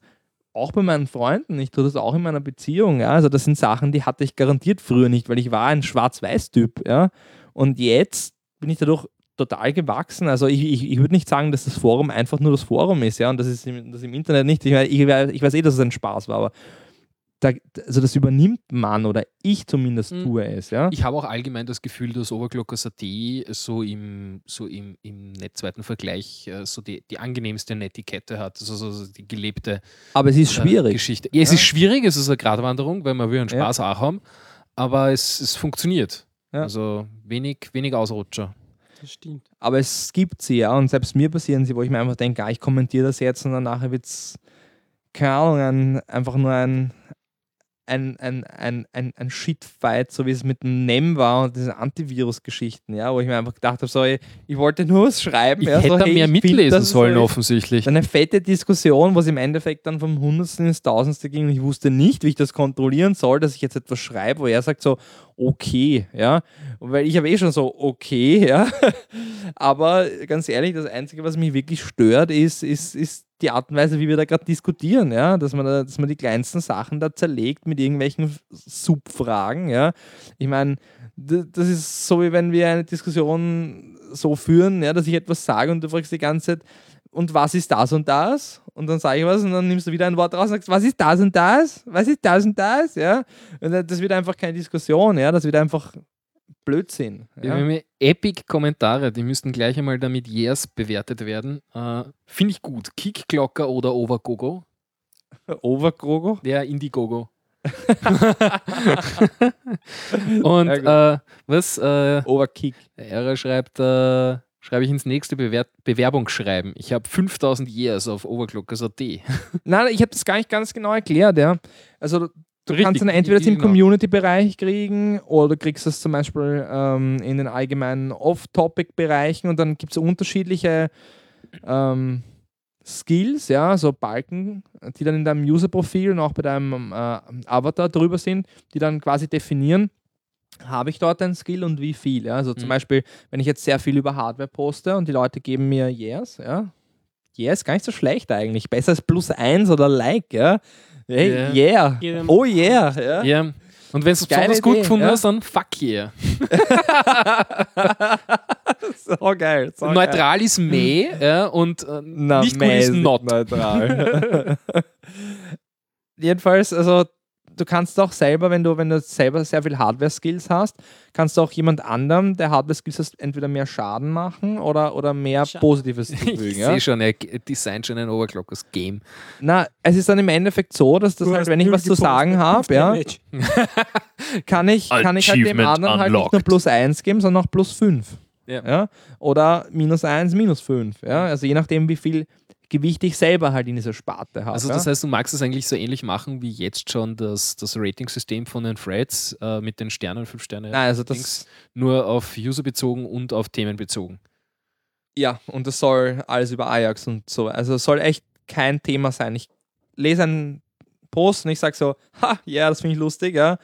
auch bei meinen Freunden, ich tue das auch in meiner Beziehung. Ja? Also das sind Sachen, die hatte ich garantiert früher nicht, weil ich war ein Schwarz-Weiß-Typ. Ja? Und jetzt bin ich dadurch total gewachsen. Also ich, ich, ich würde nicht sagen, dass das Forum einfach nur das Forum ist, ja, und das ist im, das im Internet nicht. Ich, ich, ich weiß eh, dass es ein Spaß war, aber da, also das übernimmt man oder ich zumindest Mhm. tue es, ja. Ich habe auch allgemein das Gefühl, dass Overclockers.at so im, so im, im netzweiten Vergleich äh, so die, die angenehmste Netiquette hat, also so, die gelebte Aber es ist äh, schwierig. Geschichte. Ja, es Ja. ist schwierig, es ist eine Gratwanderung, weil man will einen Ja. Spaß auch haben, aber es, es funktioniert. Ja. Also wenig, wenig Ausrutscher. das stimmt. Aber es gibt sie, ja, und selbst mir passieren sie, wo ich mir einfach denke, ah, ich kommentiere das jetzt und dann nachher wird es, keine Ahnung, ein, einfach nur ein, ein, ein, ein, ein, ein Shitfight, so wie es mit dem NEM war und diese Antivirus-Geschichten, ja, wo ich mir einfach gedacht habe, so, ich, ich wollte nur was schreiben. Ich ja, hätte so, da hey, mehr mitlesen sollen, so- offensichtlich. eine fette Diskussion, wo es im Endeffekt dann vom Hundertsten ins Tausendste ging und ich wusste nicht, wie ich das kontrollieren soll, dass ich jetzt etwas schreibe, wo er sagt so, okay, ja, weil ich habe eh schon so, okay, ja, aber ganz ehrlich, das Einzige, was mich wirklich stört, ist, ist, ist die Art und Weise, wie wir da gerade diskutieren, ja, dass man, da, dass man die kleinsten Sachen da zerlegt mit irgendwelchen Subfragen, ja. Ich meine, das ist so, wie wenn wir eine Diskussion so führen, ja, dass ich etwas sage und du fragst die ganze Zeit, und was ist das und das? Und dann sage ich was und dann nimmst du wieder ein Wort raus und sagst, was ist das und das? Was ist das und das? Ja? Und das wird einfach keine Diskussion, ja, das wird einfach Blödsinn. Wir Ja? haben hier Epic-Kommentare, die müssten gleich einmal damit Yes bewertet werden. Äh, Finde ich gut. Kickglocker oder Overgogo? Overkrogo? Der Indiegogo. Und Ja, äh, was? Äh, Overkick. Ära schreibt, äh, schreibe ich ins nächste Bewer Bewerbungsschreiben. Ich habe 5000 Years auf Overclockers.at. Nein, ich habe das gar nicht ganz genau erklärt, ja. Also du du Richtig, kannst dann entweder im. Community-Bereich kriegen oder du kriegst das zum Beispiel ähm, in den allgemeinen Off-Topic-Bereichen und dann gibt es unterschiedliche ähm, Skills, ja, so Balken, die dann in deinem User-Profil und auch bei deinem äh, Avatar drüber sind, die dann quasi definieren, habe ich dort ein Skill und wie viel. Ja? Also zum Mhm. Beispiel, wenn ich jetzt sehr viel über Hardware poste und die Leute geben mir Yes, ja, Yes, gar nicht so schlecht eigentlich. Besser als plus eins oder Like, ja. Hey, yeah. Jedem- Oh yeah. Ja. Ja. Und wenn du es besonders gut Idee, gefunden ja. hast, dann fuck yeah. so geil. So geil. Neutral ist meh ja, und äh, Na, nicht gut ist not. neutral. Jedenfalls, also du kannst auch selber, wenn du, wenn du selber sehr viel Hardware-Skills hast, kannst du auch jemand anderem, der Hardware-Skills hast, entweder mehr Schaden machen oder, oder mehr Scha- Positives Ich zufügen. ja? sehe schon, er designt schon ein Overclockers Game. Na, es ist dann im Endeffekt so, dass das halt, wenn ich was zu sagen habe, ja, kann ich, kann ich halt dem anderen halt nicht nur plus 1 geben, sondern auch plus 5. Ja. Ja? Oder minus 1, minus 5. Ja? Also je nachdem, wie viel Gewicht ich selber halt in dieser Sparte habe. Also das heißt, du magst es eigentlich so ähnlich machen wie jetzt schon das, das Rating-System von den Threads äh, mit den Sternen, 5 Sterne, Nein, also das, nur auf User bezogen und auf Themen bezogen. ja, und das soll alles über Ajax und so. Also es soll echt kein Thema sein. Ich lese einen Post und ich sage so, ha, ja, das finde ich lustig, ja.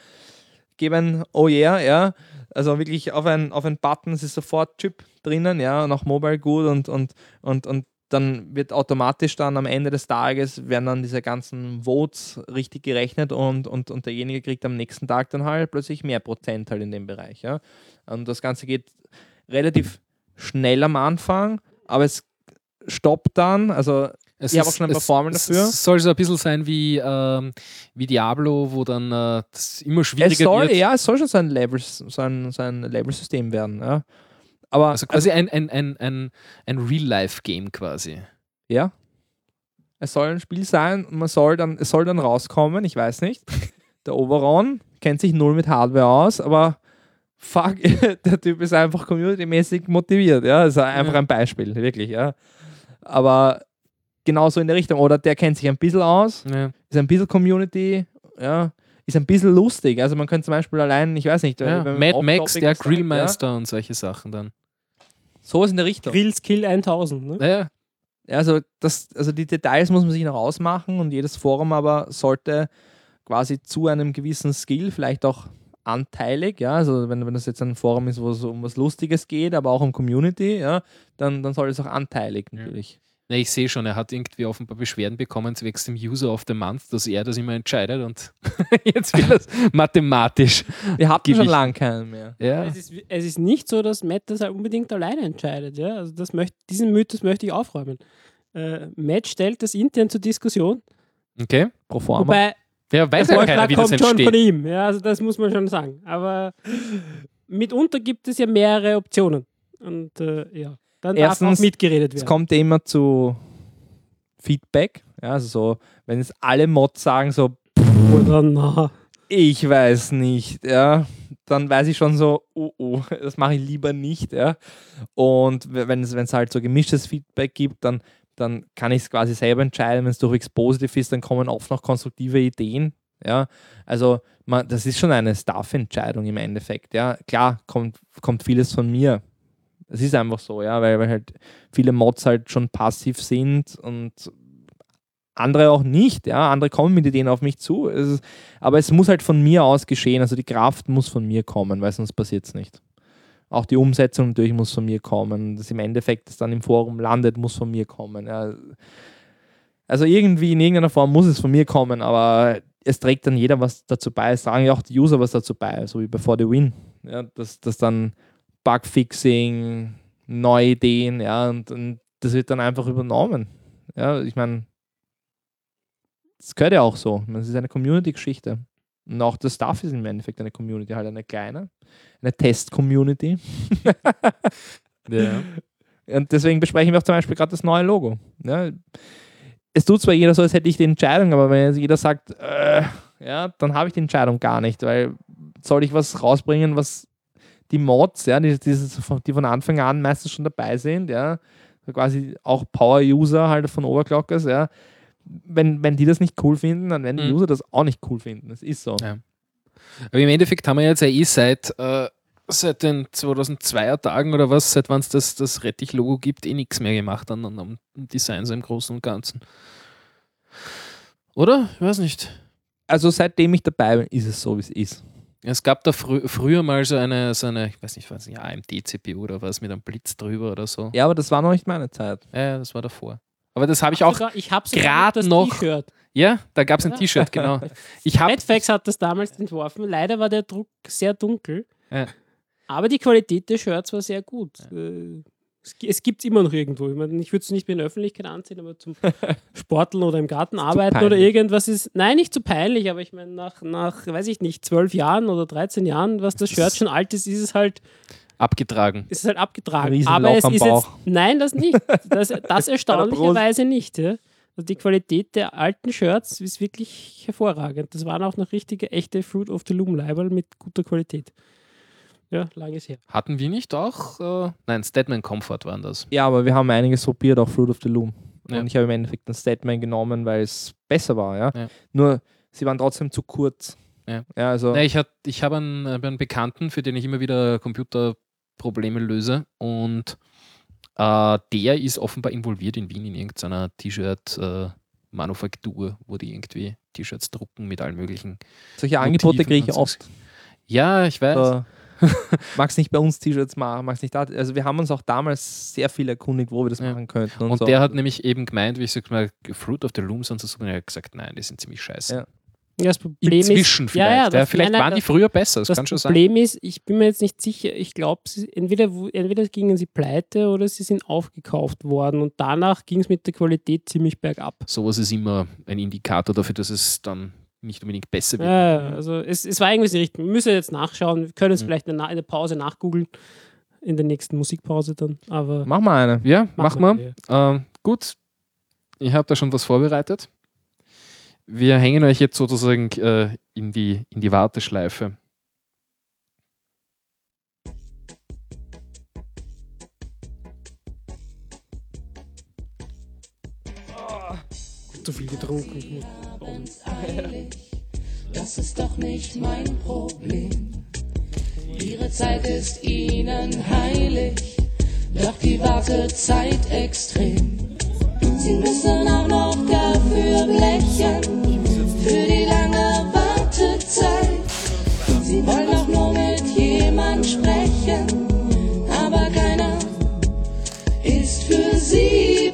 Gebe ein Oh yeah, ja. Also wirklich auf einen auf einen Button, es ist sofort Chip drinnen, ja, und auch Mobile gut und, und, und, und dann wird automatisch dann am Ende des Tages werden dann diese ganzen Votes richtig gerechnet und, und, und derjenige kriegt am nächsten Tag dann halt plötzlich mehr Prozent halt in dem Bereich. Ja. Und das Ganze geht relativ schnell am Anfang, aber es stoppt dann, also Es Ich habe auch schon ein paar es- Formeln es dafür. soll so ein bisschen sein wie, ähm, wie Diablo, wo dann äh, das immer schwieriger es soll, wird. ja, es soll schon so ein Level, so ein, so ein Level-System werden, ja. Aber Also quasi ein, ein, ein, ein, ein Real-Life-Game quasi. ja. Es soll ein Spiel sein und man soll dann, es soll dann rauskommen, ich weiß nicht. Der Overon kennt sich null mit Hardware aus, aber fuck, der Typ ist einfach community-mäßig motiviert, ja. Das ist einfach Ja. ein Beispiel, wirklich, ja. Aber genauso in der Richtung. Oder der kennt sich ein bisschen aus, Ja. ist ein bisschen Community, ja, ist ein bisschen lustig. Also man könnte zum Beispiel allein, ich weiß nicht, Ja. Mad Max, der Grillmeister und solche Sachen dann. Ja, sowas in der Richtung. Grillskill 1000. Ne? Naja, Ja, Also, das, also die Details muss man sich noch ausmachen und jedes Forum aber sollte quasi zu einem gewissen Skill, vielleicht auch anteilig, ja, also wenn, wenn das jetzt ein Forum ist, wo es um was Lustiges geht, aber auch um Community, ja, dann, dann soll es auch anteilig Ja. Na, ich sehe schon, er hat irgendwie offenbar Beschwerden bekommen zwecks dem User of the Month, dass er das immer entscheidet und jetzt er es mathematisch. Wir hatten schon lange keinen mehr. Ja. Es, ist, es ist nicht so, dass Matt das halt unbedingt alleine entscheidet. Ja? Also das möcht, diesen Mythos möchte ich aufräumen. Äh, Matt stellt das intern zur Diskussion, Okay. Pro forma. wobei Ja, der weiß ja keiner, wie das kommt schon von entsteht. ihm. Ja, also das muss man schon sagen. Aber mitunter gibt es ja mehrere Optionen. Und äh, ja, dann Erstens, mitgeredet Es werden. kommt ja immer zu Feedback, ja, also so, wenn es alle Mods sagen, so, Oder na. ich weiß nicht, ja, dann weiß ich schon so, oh, oh, das mache ich lieber nicht, ja. Und wenn es, wenn es halt so gemischtes Feedback gibt, dann, dann kann ich es quasi selber entscheiden. Wenn es durchwegs positiv ist, dann kommen oft noch konstruktive Ideen, ja. Also, man, das ist schon eine Staff-Entscheidung im Endeffekt, ja. Klar, kommt, kommt vieles von mir. Es ist einfach so, ja, weil, weil halt viele Mods halt schon passiv sind und andere auch nicht, ja. Andere kommen mit Ideen auf mich zu. Es aber es muss halt von mir aus geschehen. Also die Kraft muss von mir kommen, weil sonst passiert es nicht. Auch die Umsetzung natürlich muss von mir kommen. Das im Endeffekt, das dann im Forum landet, muss von mir kommen. Ja. Also irgendwie in irgendeiner Form muss es von mir kommen, aber es trägt dann jeder was dazu bei. Es tragen ja auch die User was dazu bei, so wie bei For the Win. Ja, dass, dass dann Bugfixing, neue Ideen, ja, und, und das wird dann einfach übernommen. Ja, ich meine, das gehört ja auch so. Es ist eine Community-Geschichte. Und auch das Stuff ist im Endeffekt eine Community, halt eine kleine, eine Test-Community. Ja. Und deswegen besprechen wir auch zum Beispiel gerade das neue Logo. Ja, es tut zwar jeder so, als hätte ich die Entscheidung, aber wenn jetzt jeder sagt, äh, ja, dann habe ich die Entscheidung gar nicht, weil soll ich was rausbringen, was die Mods, ja, die, dieses, die von Anfang an meistens schon dabei sind, ja, quasi auch Power-User halt von Overclockers, ja, wenn, wenn die das nicht cool finden, dann werden die Mhm. User das auch nicht cool finden. Das ist so. Ja. Aber im Endeffekt haben wir jetzt ja eh seit, äh, seit den 2002er Tagen oder was, seit wann es das, das Rettich-Logo gibt, eh nichts mehr gemacht an, an, am Design so im Großen und Ganzen. Oder? Ich weiß nicht. Also seitdem ich dabei bin, ist es so, wie es ist. Es gab da frü früher mal so eine, so eine, ich weiß nicht, was nicht, AMD-CPU oder was mit einem Blitz drüber oder so. Ja, aber das war noch nicht meine Zeit. Ja, das war davor. Aber das habe ich auch, sogar, ich das noch- T-Shirt. ja, da gab es ein Ja. T-Shirt, genau. Ich Redfax hat das damals entworfen. Leider war der Druck sehr dunkel. Ja. Aber die Qualität des Shirts war sehr gut. Äh, Es, gi- es gibt es immer noch irgendwo. Ich, mein, ich würde es nicht mehr in der Öffentlichkeit anziehen, aber zum Sporteln oder im Garten arbeiten oder irgendwas ist. Nein, nicht zu peinlich, aber ich meine, nach, nach, weiß ich nicht, zwölf Jahren oder 13 Jahren, was das Shirt schon alt ist, ist es halt, abgetragen. ist es halt abgetragen. Aber es ist jetzt. Bauch. Nein, das nicht. Das, das erstaunlicherweise nicht. Ja. Also die Qualität der alten Shirts ist wirklich hervorragend. Das waren auch noch richtige, echte Fruit of the Loom Leiberl mit guter Qualität. Ja, langes her. Hatten wir nicht auch? Äh, nein, Statman Comfort waren das. Ja, aber wir haben einiges probiert, auch Fruit of the Loom. Ja. Und ich habe im Endeffekt ein Statement genommen, weil es besser war, ja? Ja. Nur, sie waren trotzdem zu kurz. Ja. ja also, Ja, ich hat, ich habe einen, äh, einen Bekannten, für den ich immer wieder Computerprobleme löse und äh, der ist offenbar involviert in Wien in irgendeiner T-Shirt-Manufaktur, wo die irgendwie T-Shirts drucken mit allen möglichen. solche Angebote kriege ich oft. Ja, ich weiß. So, magst nicht bei uns T-Shirts machen, magst nicht da. Also wir haben uns auch damals sehr viel erkundigt, wo wir das Ja. machen könnten. Und, Und so. der hat nämlich eben gemeint, wie ich sag mal, Fruit of the Loom und so, und er hat gesagt, nein, die sind ziemlich scheiße. Ja. Ja, das Problem Inzwischen ist, vielleicht. Ja, Ja, ja, das, vielleicht nein, nein, waren die das, früher besser, das, das kann schon sein. Problem ist, ich bin mir jetzt nicht sicher, ich glaube, entweder, entweder gingen sie pleite oder sie sind aufgekauft worden und danach ging es mit der Qualität ziemlich bergab. Sowas ist immer ein Indikator dafür, dass es dann nicht unbedingt besser wird. Ja, also es, es war irgendwie die Richtung. Wir müssen jetzt nachschauen. Wir können es Mhm. vielleicht in der, Pause nachgoogeln. In der nächsten Musikpause dann. Aber Mach mal eine. Ja, mach mal. ja. Ähm, gut. ich habe da schon was vorbereitet. Wir hängen euch jetzt sozusagen äh, in, die, in die Warteschleife. Zu viel getrunken. Muss Pause. Das ist doch nicht mein Problem. Ihre Zeit ist ihnen heilig, doch die Wartezeit extrem. Sie müssen auch noch dafür blechen, für die lange Wartezeit. Sie wollen doch nur mit jemand sprechen, aber keiner ist für sie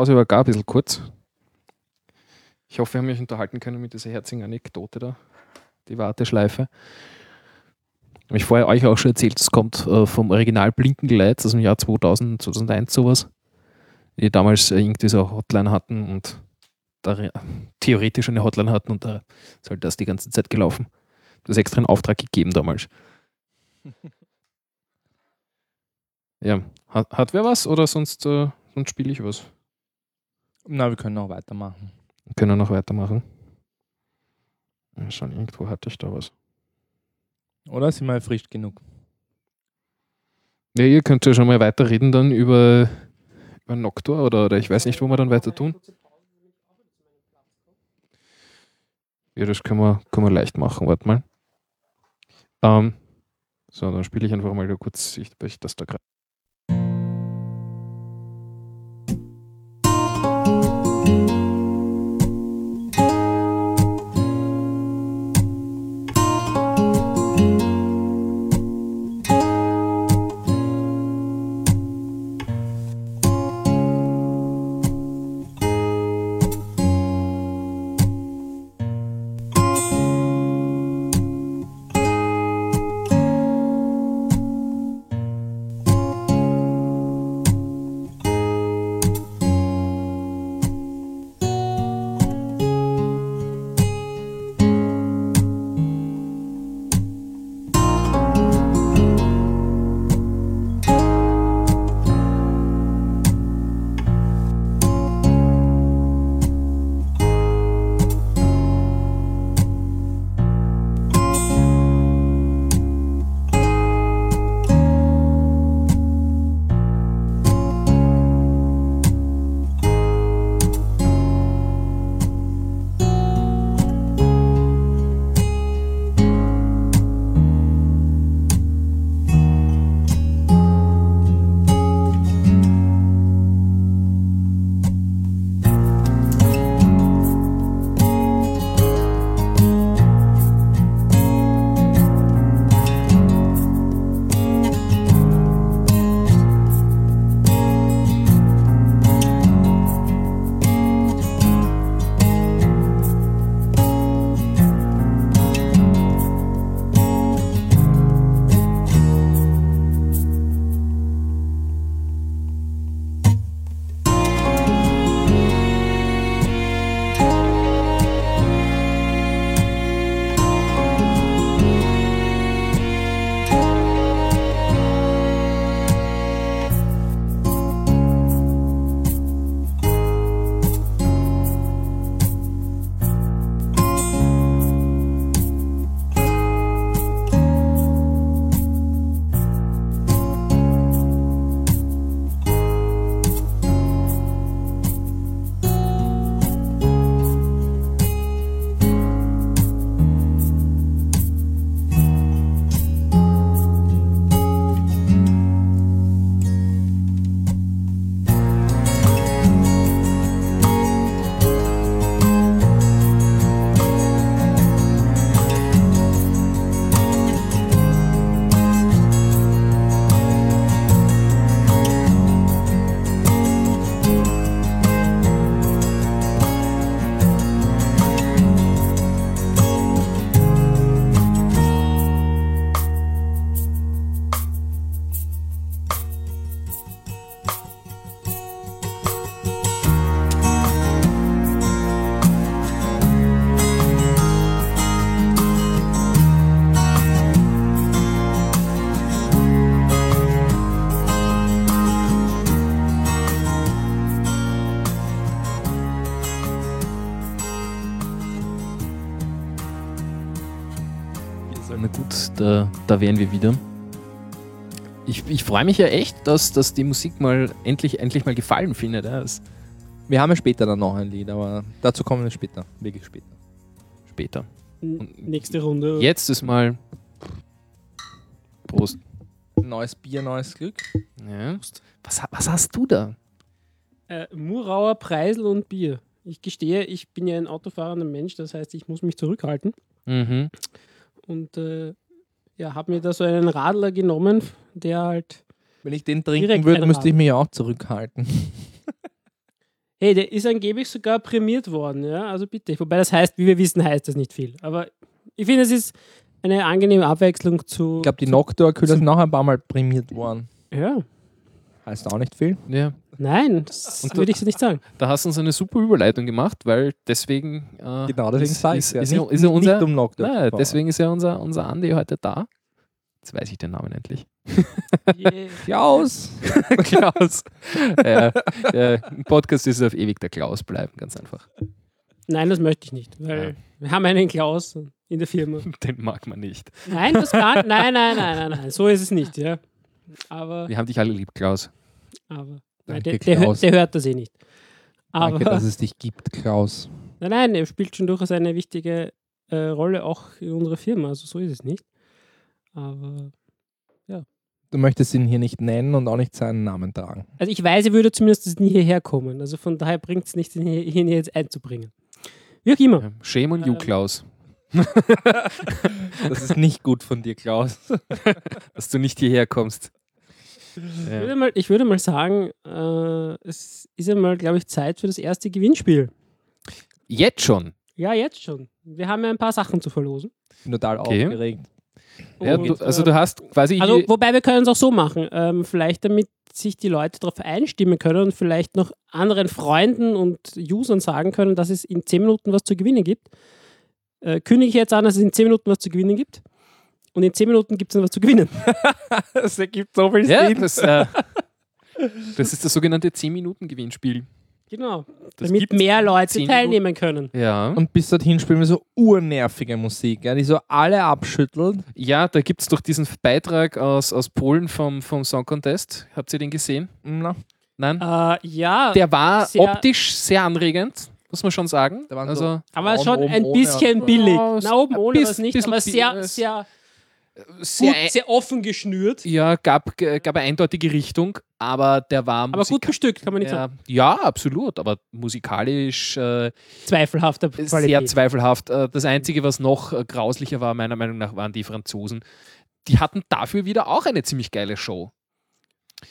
Pause war gar ein bisschen kurz. Ich hoffe, wir haben euch unterhalten können mit dieser herzigen Anekdote da. Die Warteschleife. Habe ich vorher euch auch schon erzählt, es kommt äh, vom Original Blinkenlights aus dem Jahr 2000, 2001 sowas. Die damals äh, irgendwie so eine Hotline hatten und da re- theoretisch eine Hotline hatten und da ist halt das die ganze Zeit gelaufen. Das extra einen Auftrag gegeben damals. Ja, hat, hat wer was oder sonst, äh, sonst spiele ich was? Na, wir können auch weitermachen. Können wir noch weitermachen? Ja, schon irgendwo hatte ich da was. Oder sind wir frisch genug? Ja, ihr könnt ja schon mal weiterreden dann über, über Noctua oder, oder ich weiß nicht, wo wir dann weiter tun. Ja, das können wir, können wir leicht machen. Warte mal. Ähm, so, dann spiele ich einfach mal kurz, ich, ich das da gerade. Da, wären wir wieder. Ich, ich freue mich ja echt, dass, dass die Musik mal endlich, endlich mal gefallen findet. Ja. Das Wir haben ja später dann noch ein Lied, aber dazu kommen wir später. Wirklich später. später. N- Nächste Runde. Jetzt ist mal. Prost. Neues Bier, neues Glück. Ja. Was, was hast du da? Äh, Murauer Preisel und Bier. Ich gestehe, ich bin ja ein autofahrender Mensch, das heißt, ich muss mich zurückhalten. Mhm. Und äh, ja, habe mir da so einen Radler genommen, der halt, Wenn ich den trinken würde, müsste ich mich ja auch zurückhalten. hey, der ist angeblich sogar prämiert worden, ja, also bitte. Wobei das heißt, wie wir wissen, heißt das nicht viel. Aber ich finde, es ist eine angenehme Abwechslung zu. Ich glaube, die Noctua-Kühler sind noch ein paar Mal prämiert worden. Ja, Heißt auch nicht viel. Ja. Nein, das Und du- würde ich so nicht sagen. Da hast du uns eine super Überleitung gemacht, weil deswegen. Äh, Genau, deswegen ist, sage ich ist, ja. ist, nicht, ist nicht- unser. nicht um Nein, deswegen ist ja unser, unser Andi heute da. Jetzt weiß ich den Namen endlich. Yeah. Klaus! Klaus. ja, ja, Im Podcast ist es auf ewig der Klaus bleiben, ganz einfach. Nein, das möchte ich nicht, weil Ja. wir haben einen Klaus in der Firma. Den mag man nicht. Nein, das gar, nein, nein, nein, nein, nein, so ist es nicht, ja. Aber, Wir haben dich alle lieb, Klaus. aber nein, Danke, der, der, der hört das eh nicht. Aber Danke, dass es dich gibt, Klaus. nein, nein, er spielt schon durchaus eine wichtige äh, Rolle auch in unserer Firma, also so ist es nicht. Aber Du möchtest ihn hier nicht nennen und auch nicht seinen Namen tragen. also ich weiß, er würde zumindest nie hierher kommen. Also von daher bringt es nicht, ihn hier, ihn hier jetzt einzubringen. Wie auch immer. Ja, Shame on you, Ähm. Klaus, Das ist nicht gut von dir, Klaus. dass du nicht hierher kommst. Ich Ja. würde mal, ich würde mal sagen, äh, es ist einmal, glaube ich, Zeit für das erste Gewinnspiel. Jetzt schon. Ja, jetzt schon. Wir haben ja ein paar Sachen zu verlosen. Ich bin total Okay. aufgeregt. Ja, Und, du, also äh, du hast quasi Also, wobei wir können es auch so machen. Ähm, vielleicht damit sich die Leute darauf einstimmen können und vielleicht noch anderen Freunden und Usern sagen können, dass es in 10 Minuten was zu gewinnen gibt. Äh, kündige ich jetzt an, dass es in 10 Minuten was zu gewinnen gibt. Und in 10 Minuten gibt es dann was zu gewinnen. Das ergibt so viel ja, das, äh, das ist das sogenannte 10-Minuten-Gewinnspiel. Genau. Das damit mehr Leute 10 teilnehmen können. Ja. Und bis dorthin spielen wir so urnervige Musik, ja, die so alle abschüttelt. ja, da gibt es doch diesen Beitrag aus, aus Polen vom, vom Song Contest. Habt ihr den gesehen? Na, Nein? Äh, ja, Der war sehr- optisch sehr anregend, muss man schon sagen. Da waren also aber Frauen schon ein ohne bisschen und- billig. Na, oben ohne was nicht, bisschen aber sehr, sehr, sehr, gut, sehr offen geschnürt. ja, gab, gab eine eindeutige Richtung, aber der war Aber gut bestückt, kann man nicht sagen. ja, ja, absolut, aber musikalisch äh, Zweifelhafter sehr Qualität. zweifelhaft. Äh, Das Einzige, was noch äh, grauslicher war, meiner Meinung nach, waren die Franzosen. Die hatten dafür wieder auch eine ziemlich geile Show.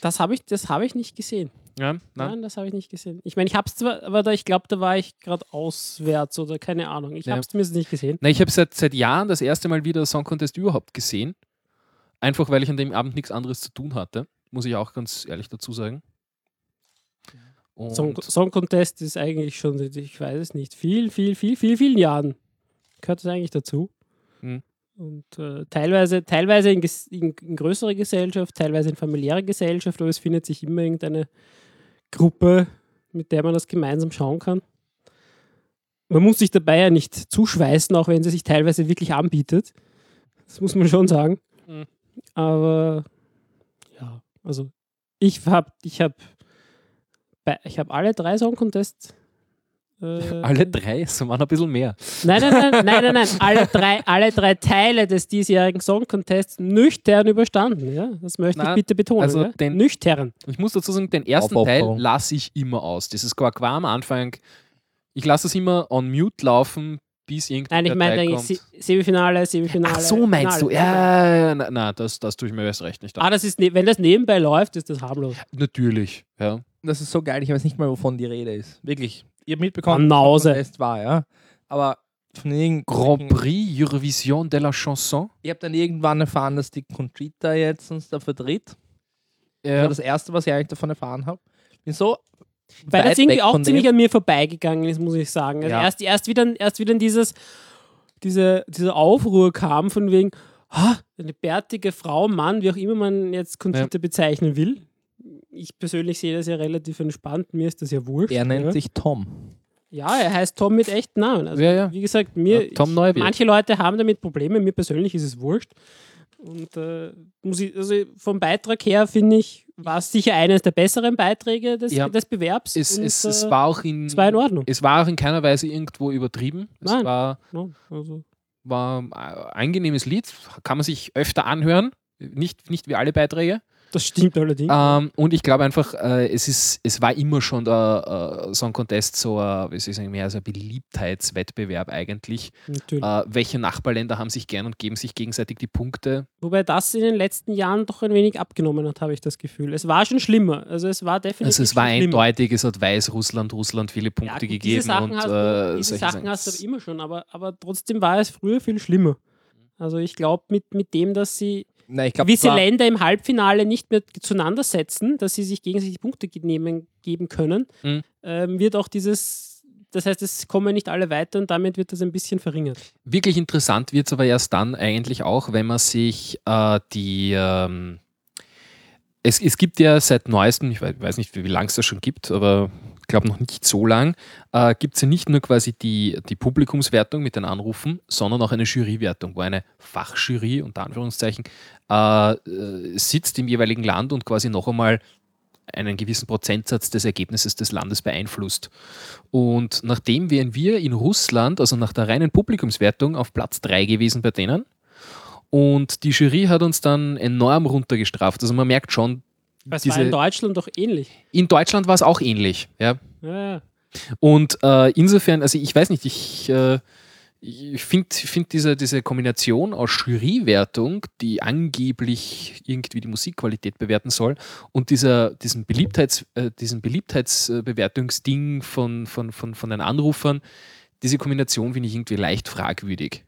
Das habe ich, das hab ich nicht gesehen. Ja, Nein, nein? das habe ich nicht gesehen. Ich meine, ich habe es zwar, aber da, ich glaube, da war ich gerade auswärts oder keine Ahnung. Ich Ja. habe es zumindest nicht gesehen. Na, ich habe seit, seit Jahren das erste Mal wieder Song Contest überhaupt gesehen. Einfach weil ich an dem Abend nichts anderes zu tun hatte. Muss ich auch ganz ehrlich dazu sagen. Und Song, Song Contest ist eigentlich schon, ich weiß es nicht, viel, viel, viel, viel, vielen Jahren gehört das eigentlich dazu. Und äh, teilweise, teilweise in, in, in größerer Gesellschaft, teilweise in familiärer Gesellschaft, aber es findet sich immer irgendeine Gruppe, mit der man das gemeinsam schauen kann. Man muss sich dabei ja nicht zuschweißen, auch wenn sie sich teilweise wirklich anbietet. Das muss man schon sagen. Hm. Aber ja, also ich habe ich hab, ich habe alle drei Song Contests. Äh, alle drei, es waren ein bisschen mehr. Nein, nein, nein, nein, nein, nein. Alle drei, alle drei Teile des diesjährigen Song Contests nüchtern überstanden. Ja? Das möchte Na, ich bitte betonen. also ja? den- nüchtern. Ich muss dazu sagen, den ersten Aufopferung. Teil lasse ich immer aus. Dieses Quaquar am Anfang, ich lasse es immer on mute laufen, bis irgendein Nein, ich meine eigentlich Semifinale, Semifinale. Ach so meinst du? Finale. Ja, ja, na, na das, das tue ich mir erst recht nicht an. Ah, das ist, ne- wenn das nebenbei läuft, ist das harmlos. Natürlich, ja. das ist so geil, ich weiß nicht mal, wovon die Rede ist. Wirklich. Ihr habt mitbekommen, der Test war, ja. Aber von Grand Prix Eurovision de la Chanson. Ich habe dann irgendwann erfahren, dass die Conchita jetzt uns da vertritt. Das war Ja. das Erste, was ich eigentlich davon erfahren habe. Bin so Weil das irgendwie auch ziemlich dem. an mir vorbeigegangen ist, muss ich sagen. Also Ja. erst, erst, wieder, erst wieder in dieses, diese, dieser Aufruhr kam von wegen, ah, eine bärtige Frau, Mann, wie auch immer man jetzt Conchita bezeichnen will. Ich persönlich sehe das ja relativ entspannt, mir ist das ja wurscht. Er nennt ja. sich Tom. Ja, er heißt Tom mit echten Namen. Also, Ja, ja. Wie gesagt, mir, Tom ich- manche Leute haben damit Probleme, mir persönlich ist es wurscht. Und äh, muss ich, also vom Beitrag her finde ich, war es sicher eines der besseren Beiträge des, Ja. des Bewerbs. Es, und, es, es äh, war auch in, es war in Ordnung. es war auch in keiner Weise irgendwo übertrieben. Es Nein. war, Ja, also, war ein angenehmes Lied, kann man sich öfter anhören. Nicht, nicht wie alle Beiträge. Das stimmt allerdings. Ähm, und ich glaube einfach, äh, es, ist, es war immer schon der äh, Song Contest so, ein, wie soll ich sagen, mehr so ein Beliebtheitswettbewerb eigentlich. Natürlich. Äh, welche Nachbarländer haben sich gern und geben sich gegenseitig die Punkte? Wobei das in den letzten Jahren doch ein wenig abgenommen hat, habe ich das Gefühl. Es war schon schlimmer. Also es war definitiv Also es war schlimmer. eindeutig, es hat Weißrussland, Russland viele Ja, Punkte gut, gegeben diese Sachen, und hast, äh, du, diese solche Sachen hast du immer schon, aber, aber trotzdem war es früher viel schlimmer. Also ich glaube, mit, mit dem, dass sie Na, ich glaub, gewisse Länder im Halbfinale nicht mehr zueinander setzen, dass sie sich gegenseitig Punkte nehmen, geben können, Mhm. ähm, wird auch dieses, das heißt, es kommen nicht alle weiter und damit wird das ein bisschen verringert. Wirklich interessant wird es aber erst dann eigentlich auch, wenn man sich äh, die. Ähm, es, es gibt ja seit neuestem, ich weiß, nicht, wie, wie lange es das schon gibt, aber glaube noch nicht so lang, äh, gibt es ja nicht nur quasi die, die Publikumswertung mit den Anrufen, sondern auch eine Jurywertung, wo eine Fachjury, unter Anführungszeichen, äh, äh, sitzt im jeweiligen Land und quasi noch einmal einen gewissen Prozentsatz des Ergebnisses des Landes beeinflusst. Und nachdem wären wir in Russland, also nach der reinen Publikumswertung, auf Platz 3 gewesen bei denen. Und die Jury hat uns dann enorm runtergestraft. Also man merkt schon, Das war Diese- in Deutschland doch ähnlich. in Deutschland war es auch ähnlich. Ja. Ja, ja. Und äh, insofern, also ich weiß nicht, ich, äh, ich finde find diese, diese Kombination aus Jurywertung, die angeblich irgendwie die Musikqualität bewerten soll, und dieser, diesem Beliebtheits, äh, diesen Beliebtheitsbewertungsding von, von, von, von den Anrufern, diese Kombination finde ich irgendwie leicht fragwürdig.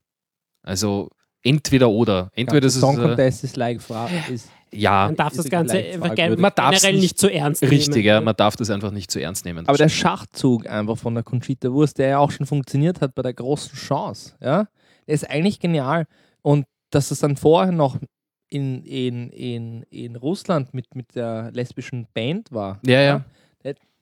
Also entweder oder. Entweder das ist, Song äh, Contest ist like Fra ist ja, Man darf das Ganze einfach gen Man generell nicht- nicht zu ernst nehmen. richtig, ja, man darf das einfach nicht zu ernst nehmen. Aber der Schachzug einfach von der Conchita Wurst, der ja auch schon funktioniert hat bei der großen Chance, ja, der ist eigentlich genial. Und dass es dann vorher noch in, in, in, in Russland mit, mit der lesbischen Band war, ja, ja.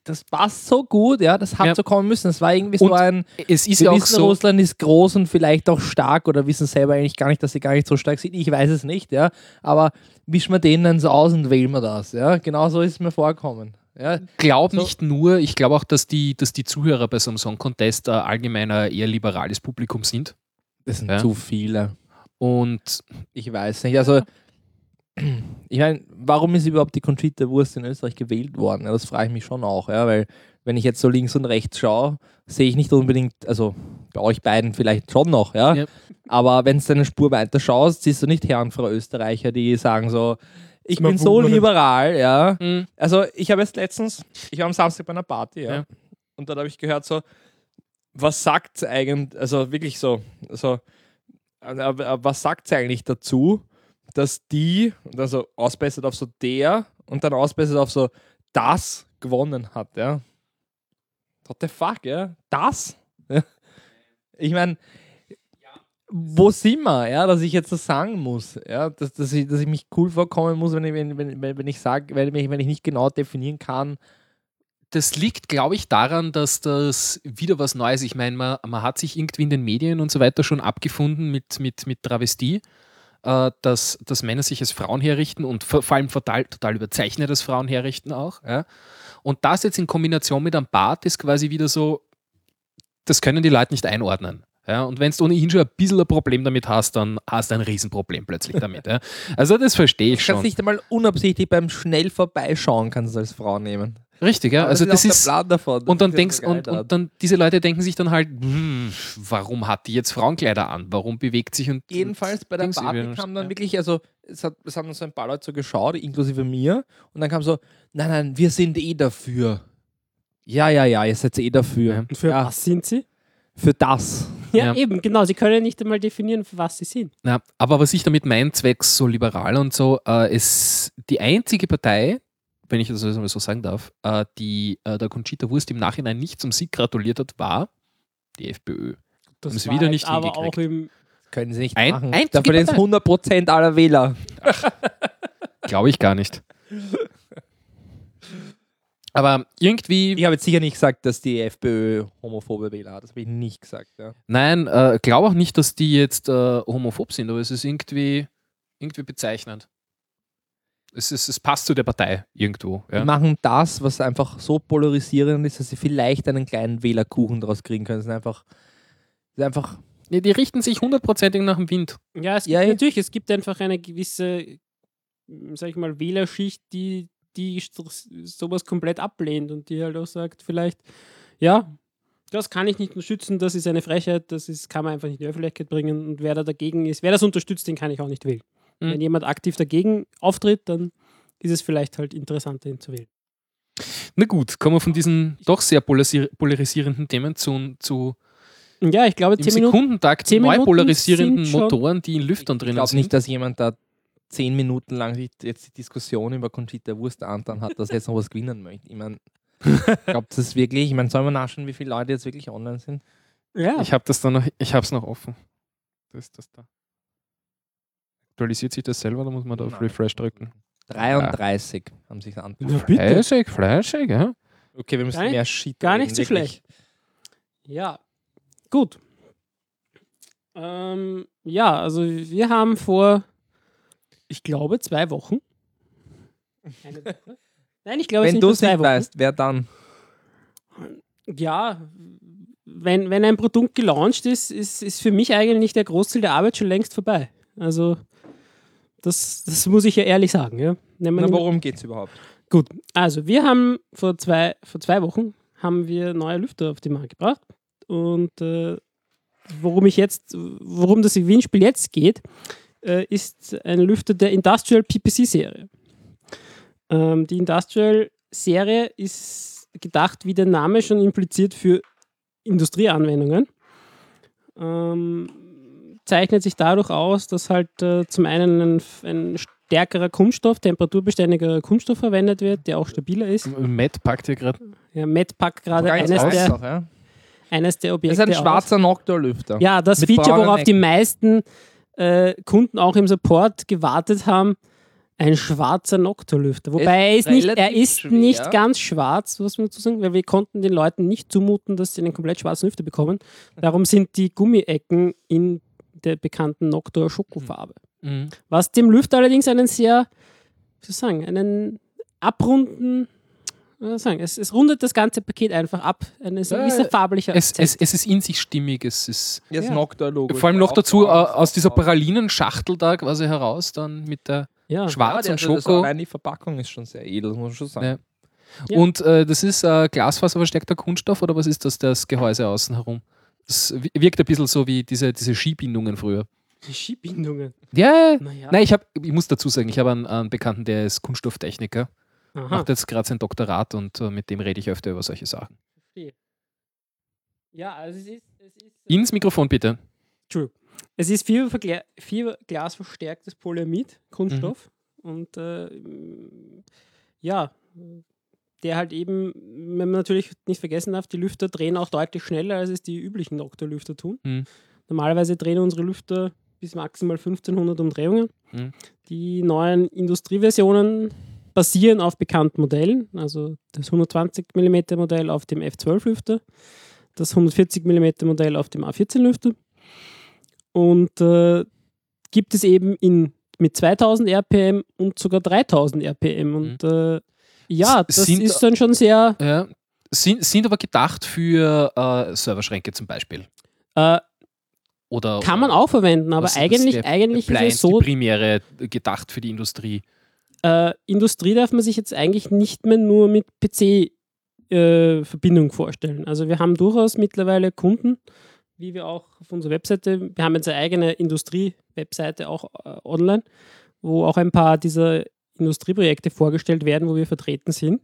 Das passt so gut, ja, das hat Ja. so kommen müssen. Es war irgendwie so Und ein, Es ist wir ja auch wissen, so. Russland ist groß und vielleicht auch stark oder wissen selber eigentlich gar nicht, dass sie gar nicht so stark sind. Ich weiß es nicht, ja, aber wischen wir denen dann so aus und wählen wir das, ja. Genau so ist es mir vorgekommen. Ja, glaube So. nicht nur, ich glaube auch, dass die, dass die Zuhörer bei so einem Song Contest äh, allgemein ein eher liberales Publikum sind. das sind Ja. zu viele. Und Ich weiß nicht. Also, ich meine, warum ist überhaupt die Conchita Wurst in Österreich gewählt worden? Ja, das frage ich mich schon auch, ja, weil wenn ich jetzt so links und rechts schaue, sehe ich nicht unbedingt, also bei euch beiden vielleicht schon noch, ja. Ja. Aber wenn du eine Spur weiter schaust, siehst du nicht Herr und Frau Österreicher, die sagen so, ich bin so liberal, ja. mh, Also ich habe jetzt letztens, ich war am Samstag bei einer Party, ja, Ja. und dann habe ich gehört so, was sagt eigentlich, also wirklich so, so, äh, was sagt sie eigentlich dazu, dass die, also ausbessert auf so der und dann ausbessert auf so das gewonnen hat, ja. What the fuck, ja? Das? Ja. Ich meine, wo sind wir, ja, dass ich jetzt das sagen muss, ja, dass, dass, ich, dass ich mich cool vorkommen muss, wenn ich, wenn, wenn, wenn ich sage, wenn ich, wenn ich nicht genau definieren kann, das liegt, glaube ich, daran, dass das wieder was Neues, ich meine, man, man hat sich irgendwie in den Medien und so weiter schon abgefunden mit, mit, mit Travestie, äh, dass, dass Männer sich als Frauen herrichten und vor, vor allem total, total überzeichnet als Frauen herrichten auch. Ja. Und das jetzt in Kombination mit einem Bart ist quasi wieder so, das können die Leute nicht einordnen. Ja, und wenn du ohnehin schon ein bisschen ein Problem damit hast, dann hast du ein Riesenproblem plötzlich damit. Ja. Also das verstehe ich Du kannst schon. nicht einmal unabsichtlich beim schnell vorbeischauen, kannst du als Frau nehmen. Richtig, ja. Aber Also das ist, der Plan davon. Und dann Das ist denkst ja und, und dann diese Leute denken sich dann halt, hm, warum hat die jetzt Frauenkleider an? Warum bewegt sich und Jedenfalls bei der Dings Party irgendwie- kam dann ja. wirklich, also es, hat, es haben dann so ein paar Leute so geschaut, inklusive mir, und dann kam so, nein, nein, wir sind eh dafür. Ja, ja, ja, ihr seid eh dafür. Ja. Und für Ja. was sind sie? Für das. Ja, Ja. eben, genau. Sie können nicht einmal definieren, für was sie sind. Na, aber was ich damit meine, zwecks so liberal und so, äh, ist die einzige Partei, wenn ich das also so sagen darf, äh, die äh, der Conchita Wurst im Nachhinein nicht zum Sieg gratuliert hat, war die FPÖ. Das Haben sie war wieder nicht aber hingekriegt. auch im Können sie nicht Ein- machen. einzige Da verlieren Partei. 100% aller Wähler. Glaube ich gar nicht. Aber irgendwie, Ich habe jetzt sicher nicht gesagt, dass die FPÖ homophobe Wähler hat. Das habe ich nicht gesagt. Ja. nein, äh, glaube auch nicht, dass die jetzt äh, homophob sind, aber es ist irgendwie, irgendwie bezeichnend. Es, ist, es passt zu der Partei irgendwo. Die Ja. machen das, was einfach so polarisierend ist, dass sie vielleicht einen kleinen Wählerkuchen daraus kriegen können. Das ist einfach, das ist einfach Nee, die richten sich hundertprozentig nach dem Wind. Ja, es gibt Ja, ja. natürlich, es gibt einfach eine gewisse, m, sag ich mal, Wählerschicht, die, die so- sowas komplett ablehnt und die halt auch sagt, vielleicht, ja, das kann ich nicht unterstützen, das ist eine Frechheit, das ist, kann man einfach nicht in die Öffentlichkeit bringen und wer da dagegen ist, wer das unterstützt, den kann ich auch nicht wählen. Mhm. Wenn jemand aktiv dagegen auftritt, dann ist es vielleicht halt interessanter, ihn zu wählen. Na gut, kommen wir von diesen doch sehr polarisi- polarisierenden Themen zu, zu ja, ich glaube, im zehn Minuten, Sekundentakt zehn neu Minuten polarisierenden sind Motoren, die in Lüftern Ich drinnen glaube sind. nicht, dass jemand da zehn Minuten lang jetzt die Diskussion über Conchita Wurst antan hat, dass er jetzt noch was gewinnen möchte. Ich meine, ich glaube, das ist wirklich, ich meine, sollen wir nachschauen, wie viele Leute jetzt wirklich online sind? ja, Ich habe das da noch, ich habe es noch offen. Das ist das da. Aktualisiert sich das selber, da muss man da auf. Refresh drücken. 33 haben sich an. Ja, bitte. Fleischig, fleischig, ja. Okay, wir müssen Gar mehr Shit gar nicht so schlecht. Ja, gut. Ähm, ja, also wir haben vor, ich glaube, zwei Wochen. Eine Woche? Nein, ich glaube, es Wenn sind du es nicht Wochen. weißt, wer dann? Ja, wenn, wenn ein Produkt gelauncht ist, ist, ist für mich eigentlich der Großteil der Arbeit schon längst vorbei. Also, das, das muss ich ja ehrlich sagen. Ja. Nehmen Na, worum geht es überhaupt? Gut, also wir haben vor zwei, vor zwei Wochen haben wir neue Lüfter auf den Markt gebracht. Und äh, worum ich jetzt, worum das Gewinnspiel jetzt geht, äh, ist ein Lüfter der Industrial PPC-Serie. Ähm, die Industrial-Serie ist gedacht, wie der Name schon impliziert, für Industrieanwendungen. Ähm, zeichnet sich dadurch aus, dass halt äh, zum einen ein, ein stärkerer Kunststoff, temperaturbeständiger Kunststoff verwendet wird, der auch stabiler ist. Matt packt hier gerade. Ja, Matt packt gerade eines der, ja. eines der Das Objekte ist ein schwarzer Nocturlüfter. Ja, das Mit Feature, worauf die meisten äh, Kunden auch im Support gewartet haben, ein schwarzer Nocturlüfter. Wobei er ist nicht, er ist schwer. nicht ganz schwarz, muss man dazu sagen, weil wir konnten den Leuten nicht zumuten, dass sie einen komplett schwarzen Lüfter bekommen. Darum sind die Gummiecken in der bekannten Noctur Schokofarbe. Mhm. Was dem Lüfter allerdings einen sehr, wie soll ich sagen, einen abrunden, wie soll ich sagen, es, es rundet das ganze Paket einfach ab. Ein so Ja, gewisser farblicher Es, es, es ist in sich stimmig. Es ist Das Ja. Noctur-Logo. vor allem noch dazu äh, drauf. aus dieser Pralinenschachtel da quasi heraus, dann mit der ja. Schwarz ja, und Schoko. Allein die Verpackung ist schon sehr edel, muss man schon sagen. Ja. Ja. Und äh, das ist äh, glasfaserverstärkter Kunststoff oder was ist das, das Gehäuse außen herum? Wi- wirkt ein bisschen so wie diese, diese Skibindungen früher. Die Skibindungen. Ja, Naja. nein, ich, hab, ich muss dazu sagen, ich habe einen, einen Bekannten, der ist Kunststofftechniker, Aha. macht jetzt gerade sein Doktorat und äh, mit dem rede ich öfter über solche Sachen. Ja, also es ist. Es ist Ins Mikrofon bitte. True. Es ist Fibervergla- Fiberglasverstärktes Polyamid, Kunststoff. Und äh, ja, der halt eben, wenn man natürlich nicht vergessen darf, die Lüfter drehen auch deutlich schneller, als es die üblichen Nocturlüfter tun. Mhm. Normalerweise drehen unsere Lüfter bis maximal 1500 Umdrehungen. Mhm. Die neuen Industrieversionen basieren auf bekannten Modellen, also das 120 mm Modell auf dem F12-Lüfter, das 140 mm Modell auf dem A14-Lüfter und äh, gibt es eben in, mit 2000 RPM und sogar 3000 RPM und äh, ja, das sind- ist dann schon sehr Ja. Sind, sind aber gedacht für äh, Serverschränke zum Beispiel. äh, Oder, kann man auch verwenden, aber eigentlich, der eigentlich ist Appliance, es so, die primäre gedacht für die Industrie. äh, Industrie darf man sich jetzt eigentlich nicht mehr nur mit PC-Verbindung vorstellen. Also wir haben durchaus mittlerweile Kunden, wie wir auch auf unserer Webseite, wir haben jetzt eine eigene Industrie-Webseite auch äh, online, wo auch ein paar dieser Industrieprojekte vorgestellt werden, wo wir vertreten sind,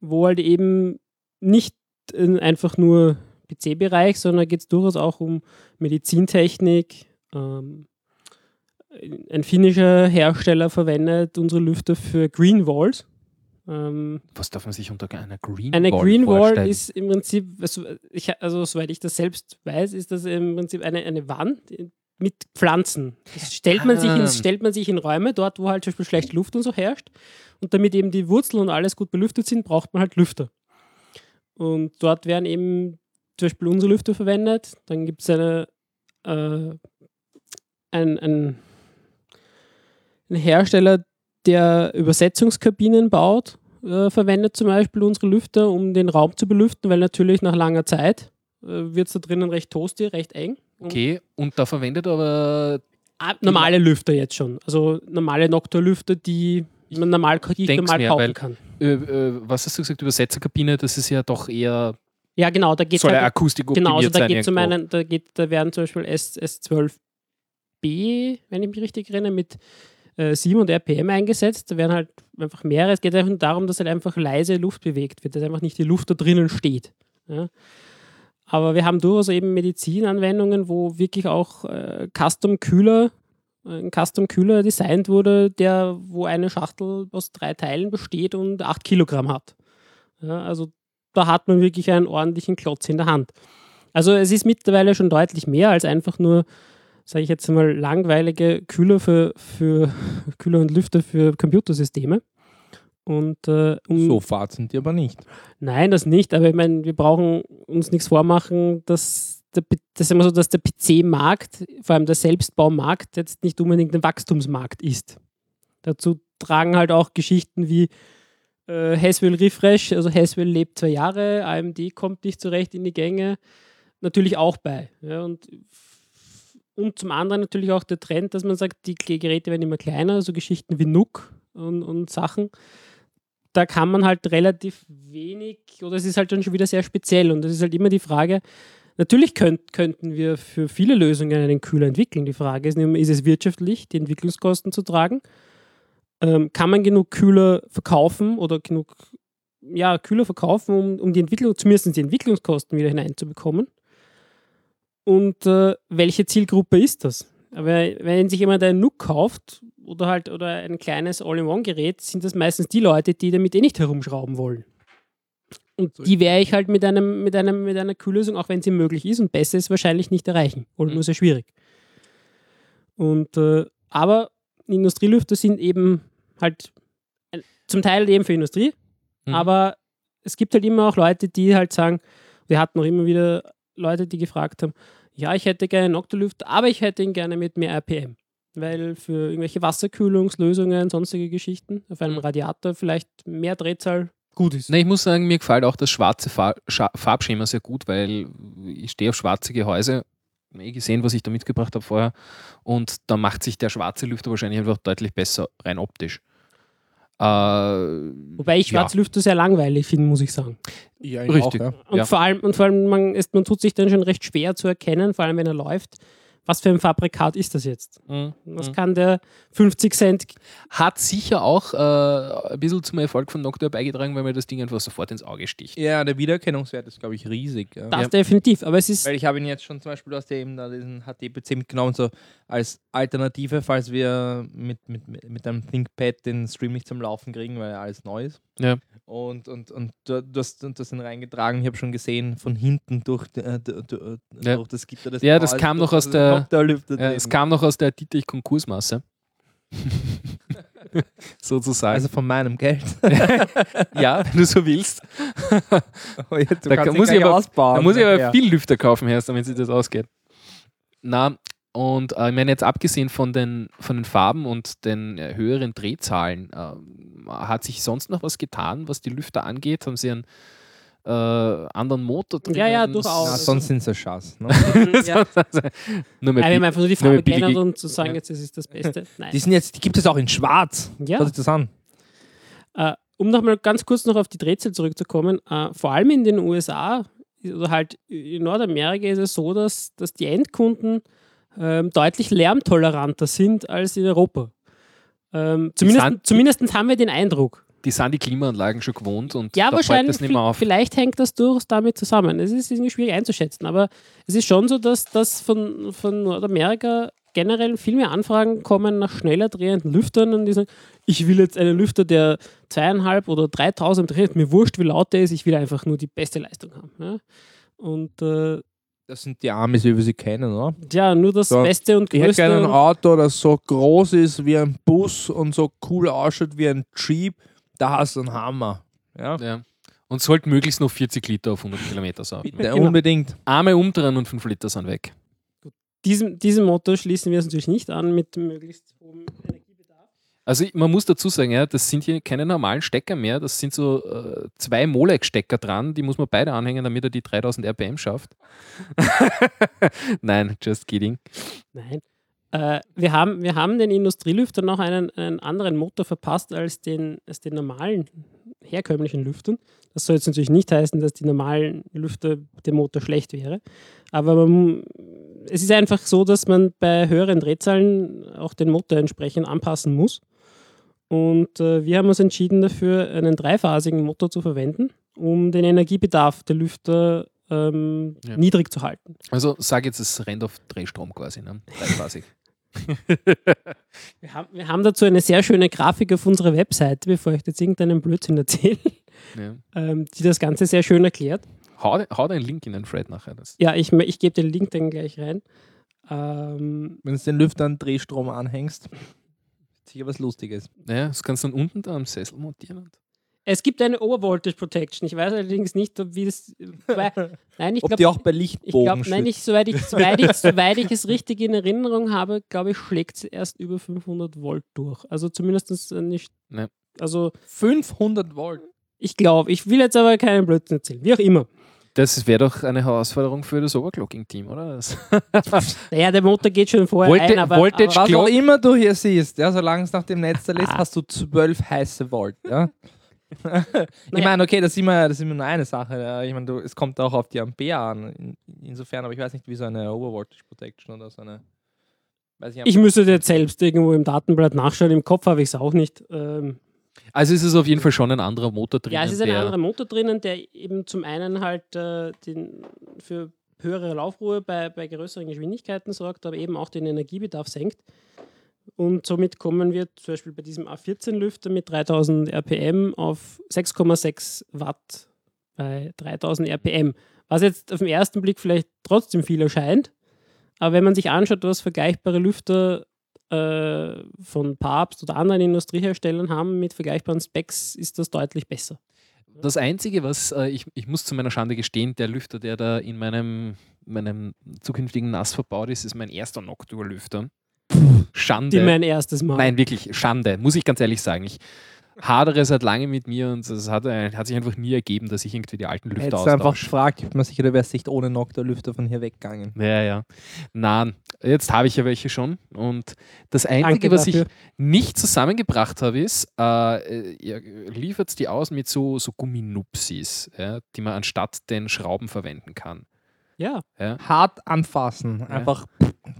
wo halt eben nicht einfach nur PC-Bereich, sondern geht es durchaus auch um Medizintechnik, ähm, ein finnischer Hersteller verwendet unsere Lüfter für Green Walls. Ähm, Was darf man sich unter einer Green eine Wall Green Wall vorstellen? ist im Prinzip, also, ich, also soweit ich das selbst weiß, ist das im Prinzip eine, eine Wand, mit Pflanzen. Das stellt man, sich Ah. ins, stellt man sich in Räume, dort, wo halt zum Beispiel schlechte Luft und so herrscht. Und damit eben die Wurzeln und alles gut belüftet sind, braucht man halt Lüfter. Und dort werden eben zum Beispiel unsere Lüfter verwendet. Dann gibt es eine, äh, ein, ein, ein Hersteller, der Übersetzungskabinen baut, äh, verwendet zum Beispiel unsere Lüfter, um den Raum zu belüften, weil natürlich nach langer Zeit äh, wird es da drinnen recht toasty, recht eng. Und Okay, und da verwendet aber Ah, normale Lüfter jetzt schon. Also normale Nocturlüfter, die man normal, die ich normal kaufen weil- kann. äh, äh, was hast du gesagt, Übersetzerkabine, das ist ja doch eher, Ja, genau, da geht soll ja halt, Akustik genau, also da geht um einen, da geht, da werden zum Beispiel S, S12B, wenn ich mich richtig erinnere, mit äh, 700 RPM eingesetzt. Da werden halt einfach mehrere. Es geht einfach nur darum, dass halt einfach leise Luft bewegt wird, dass einfach nicht die Luft da drinnen steht. Ja. Aber wir haben durchaus eben Medizinanwendungen, wo wirklich auch äh, Custom-Kühler, ein Custom-Kühler designt wurde, der, wo eine Schachtel aus drei Teilen besteht und 8 Kilogramm hat. Ja, also da hat man wirklich einen ordentlichen Klotz in der Hand. Also es ist mittlerweile schon deutlich mehr als einfach nur, sage ich jetzt mal, langweilige Kühler für, für Kühler und Lüfter für Computersysteme. Und äh, um, So fad sind die aber nicht. Nein, das nicht, aber ich meine, wir brauchen uns nichts vormachen, dass der, das immer so, dass der PC-Markt, vor allem der Selbstbaumarkt, jetzt nicht unbedingt ein Wachstumsmarkt ist. Dazu tragen halt auch Geschichten wie äh, Haswell Refresh, also Haswell lebt zwei Jahre, AMD kommt nicht so recht in die Gänge, natürlich auch bei. Ja, und, und zum anderen natürlich auch der Trend, dass man sagt, die Geräte werden immer kleiner, so Geschichten wie NUC und, und Sachen da kann man halt relativ wenig, oder es ist halt dann schon wieder sehr speziell. Und das ist halt immer die Frage, natürlich könnt, könnten wir für viele Lösungen einen Kühler entwickeln. Die Frage ist, ist es wirtschaftlich, die Entwicklungskosten zu tragen? Ähm, kann man genug Kühler verkaufen oder genug ja, Kühler verkaufen, um, um die Entwicklung, zumindest die Entwicklungskosten wieder hineinzubekommen? Und äh, welche Zielgruppe ist das? Aber wenn sich jemand einen NUC kauft oder halt oder ein kleines All-in-One-Gerät, sind das meistens die Leute, die damit eh nicht herumschrauben wollen. Und die werde ich halt mit, einem, mit, einem, mit einer Kühllösung, auch wenn sie möglich ist und besser ist, wahrscheinlich nicht erreichen oder nur sehr schwierig. Und, äh, aber Industrielüfter sind eben halt zum Teil eben für Industrie, Mhm. aber es gibt halt immer auch Leute, die halt sagen, wir hatten auch immer wieder Leute, die gefragt haben, ja, ich hätte gerne einen Oktolüfter, aber ich hätte ihn gerne mit mehr RPM. Weil für irgendwelche Wasserkühlungslösungen, sonstige Geschichten auf einem Radiator vielleicht mehr Drehzahl gut ist. Ne, ich muss sagen, mir gefällt auch das schwarze Fa Scha Farbschema sehr gut, weil ich stehe auf schwarze Gehäuse. Ich eh gesehen, was ich da mitgebracht habe vorher. Und da macht sich der schwarze Lüfter wahrscheinlich einfach deutlich besser, rein optisch. Äh, Wobei ich ja. Schwarzlüfter sehr langweilig finde, muss ich sagen. Ja, Richtig. Auch, ja. Und Ja. vor allem, und vor allem man, ist, man tut sich dann schon recht schwer zu erkennen, vor allem wenn er läuft, was für ein Fabrikat ist das jetzt? mm, Was mm. kann der 50 Cent Hat sicher auch äh, ein bisschen zum Erfolg von Noctua beigetragen, weil mir das Ding einfach sofort ins Auge sticht. ja, der Wiedererkennungswert ist, glaube ich, riesig. Ja. Das definitiv, aber es ist Weil ich habe ihn jetzt schon zum Beispiel aus dem da diesen HT-PC mitgenommen, so als Alternative, falls wir mit, mit, mit mit einem ThinkPad den Stream nicht zum Laufen kriegen, weil ja alles neu ist. Ja. Und, und, und du, du hast hast ihn reingetragen, ich habe schon gesehen, von hinten durch, äh, du- du- Ja. durch das Gitter des Ja, das Mauers, kam noch durch aus das der- Ja, es kam noch aus der Dietrich-Konkursmasse. Sozusagen. also von meinem Geld. ja, wenn du so willst. Oh, jetzt, du Da ihn muss ich aber- ausbauen. Da muss ich aber Ja. viel Lüfter kaufen erst, damit sich das ausgeht. Na, und äh, ich meine, jetzt abgesehen von den, von den Farben und den äh, höheren Drehzahlen, ähm, hat sich sonst noch was getan, was die Lüfter angeht? Haben sie einen äh, anderen Motor drin? Ja, ja, durchaus. Na, sonst sind es ein Schatz. Ne? ja. Nur mehr einfach nur die Farbe geändert und zu sagen, Ja. jetzt das ist das Beste. Nein. Die, sind jetzt, die gibt es auch in schwarz. Ja. Schau das an. Äh, um nochmal ganz kurz noch auf die Drehzahl zurückzukommen, äh, vor allem in den USA oder halt in Nordamerika ist es so, dass, dass die Endkunden ähm, deutlich lärmtoleranter sind als in Europa. Ähm, zumindest, zumindest haben wir den Eindruck. Die sind die Klimaanlagen schon gewohnt und Ja, da fällt das nicht mehr auf. Vielleicht hängt das durchaus damit zusammen. Es ist irgendwie schwierig einzuschätzen, aber es ist schon so, dass, dass von, von Nordamerika generell viel mehr Anfragen kommen nach schneller drehenden Lüftern und die sagen, ich will jetzt einen Lüfter, der zweieinhalb oder 3000 dreht, mir wurscht, wie laut der ist, ich will einfach nur die beste Leistung haben. Ja? Und äh, Das sind die Amis, wie wir sie kennen, oder? Ja, nur das So, Beste und Ich hätte gerne ein Größte. Auto, das so groß ist wie ein Bus und so cool ausschaut wie ein Jeep. Da hast du einen Hammer. Ja, Ja. Und sollte möglichst noch 40 Liter auf 100 Kilometer sein. bitte, Genau. unbedingt. Arme umdrehen und 5 Liter sind weg. Diesem, diesem Motto schließen wir uns natürlich nicht an mit möglichst hohem. Also man muss dazu sagen, ja, das sind hier keine normalen Stecker mehr, das sind so äh, zwei Molex-Stecker dran, die muss man beide anhängen, damit er die 3000 RPM schafft. Nein, just kidding. Nein. Äh, wir, haben, wir haben den Industrielüftern noch einen, einen anderen Motor verpasst als den, als den normalen herkömmlichen Lüftern. Das soll jetzt natürlich nicht heißen, dass die normalen Lüfter der Motor schlecht wäre. Aber man, es ist einfach so, dass man bei höheren Drehzahlen auch den Motor entsprechend anpassen muss. Und äh, wir haben uns entschieden dafür, einen dreiphasigen Motor zu verwenden, um den Energiebedarf der Lüfter ähm, Ja. niedrig zu halten. Also sag jetzt, es rennt auf Drehstrom quasi, ne? Dreiphasig. Wir haben, wir haben dazu eine sehr schöne Grafik auf unserer Webseite, bevor ich jetzt irgendeinen Blödsinn erzähle, ja. ähm, die das Ganze sehr schön erklärt. hau, hau den Link in den Thread nachher. Das. Ja, ich, ich gebe den Link dann gleich rein. Ähm, Wenn du den Lüfter an Drehstrom anhängst, sicher was Lustiges. Ja, das kannst du dann unten da am Sessel montieren. Es gibt eine Overvoltage Protection. Ich weiß allerdings nicht, ob wie das. Weil, nein, ich glaube. die auch bei Ich Lichtbogen glaube, nein, schützt. nicht, soweit ich, soweit, ich, soweit ich es richtig in Erinnerung habe, glaube ich, schlägt sie erst über 500 Volt durch. Also zumindest nicht. Ne. Also 500 Volt. ich glaube, ich will jetzt aber keinen Blödsinn erzählen. Wie auch immer. Das wäre doch eine Herausforderung für das Overclocking-Team, oder? Das Naja, der Motor geht schon vorher Volte- ein, aber, Voltage aber Was auch immer du hier siehst, ja, solange es nach dem Netz da ist, Ah. hast du 12 heiße Volt. Ja? ich meine, okay, das ist immer, das ist immer nur eine Sache. Ja. Ich meine, du, es kommt auch auf die Ampere an. In, insofern, aber ich weiß nicht, wie so eine Overvoltage Protection oder so eine. Weiß ich, Ich müsste jetzt selbst irgendwo im Datenblatt nachschauen. Im Kopf habe ich es auch nicht. Ähm, also es ist auf jeden Fall schon ein anderer Motor drin. ja, es ist ein der, anderer Motor drinnen, der eben zum einen halt äh, den, für höhere Laufruhe bei, bei größeren Geschwindigkeiten sorgt, aber eben auch den Energiebedarf senkt. Und somit kommen wir zum Beispiel bei diesem A14-Lüfter mit 3000 RPM auf 6,6 Watt bei 3000 RPM. Was jetzt auf den ersten Blick vielleicht trotzdem viel erscheint, aber wenn man sich anschaut, was vergleichbare Lüfter äh, von Papst oder anderen Industrieherstellern haben mit vergleichbaren Specs, ist das deutlich besser. Das Einzige, was äh, ich, ich muss zu meiner Schande gestehen, der Lüfter, der da in meinem, meinem zukünftigen NAS verbaut ist, ist mein erster Noctua-Lüfter. Schande. Die mein erstes Mal. Nein, wirklich, Schande, muss ich ganz ehrlich sagen. Ich hadere seit langem mit mir und es hat, äh, hat sich einfach nie ergeben, dass ich irgendwie die alten Lüfter Hättest du einfach austausche. gefragt, ich bin mir sicher, du wärst nicht ohne Noctua-Lüfter von hier weggegangen. Ja, ja. Nein, jetzt habe ich ja welche schon. Und das Einzige, Danke was ich nicht zusammengebracht habe, ist, äh, ihr liefert die aus mit so, so Gumminupsis, ja, die man anstatt den Schrauben verwenden kann. Ja, Ja. Hart anfassen, einfach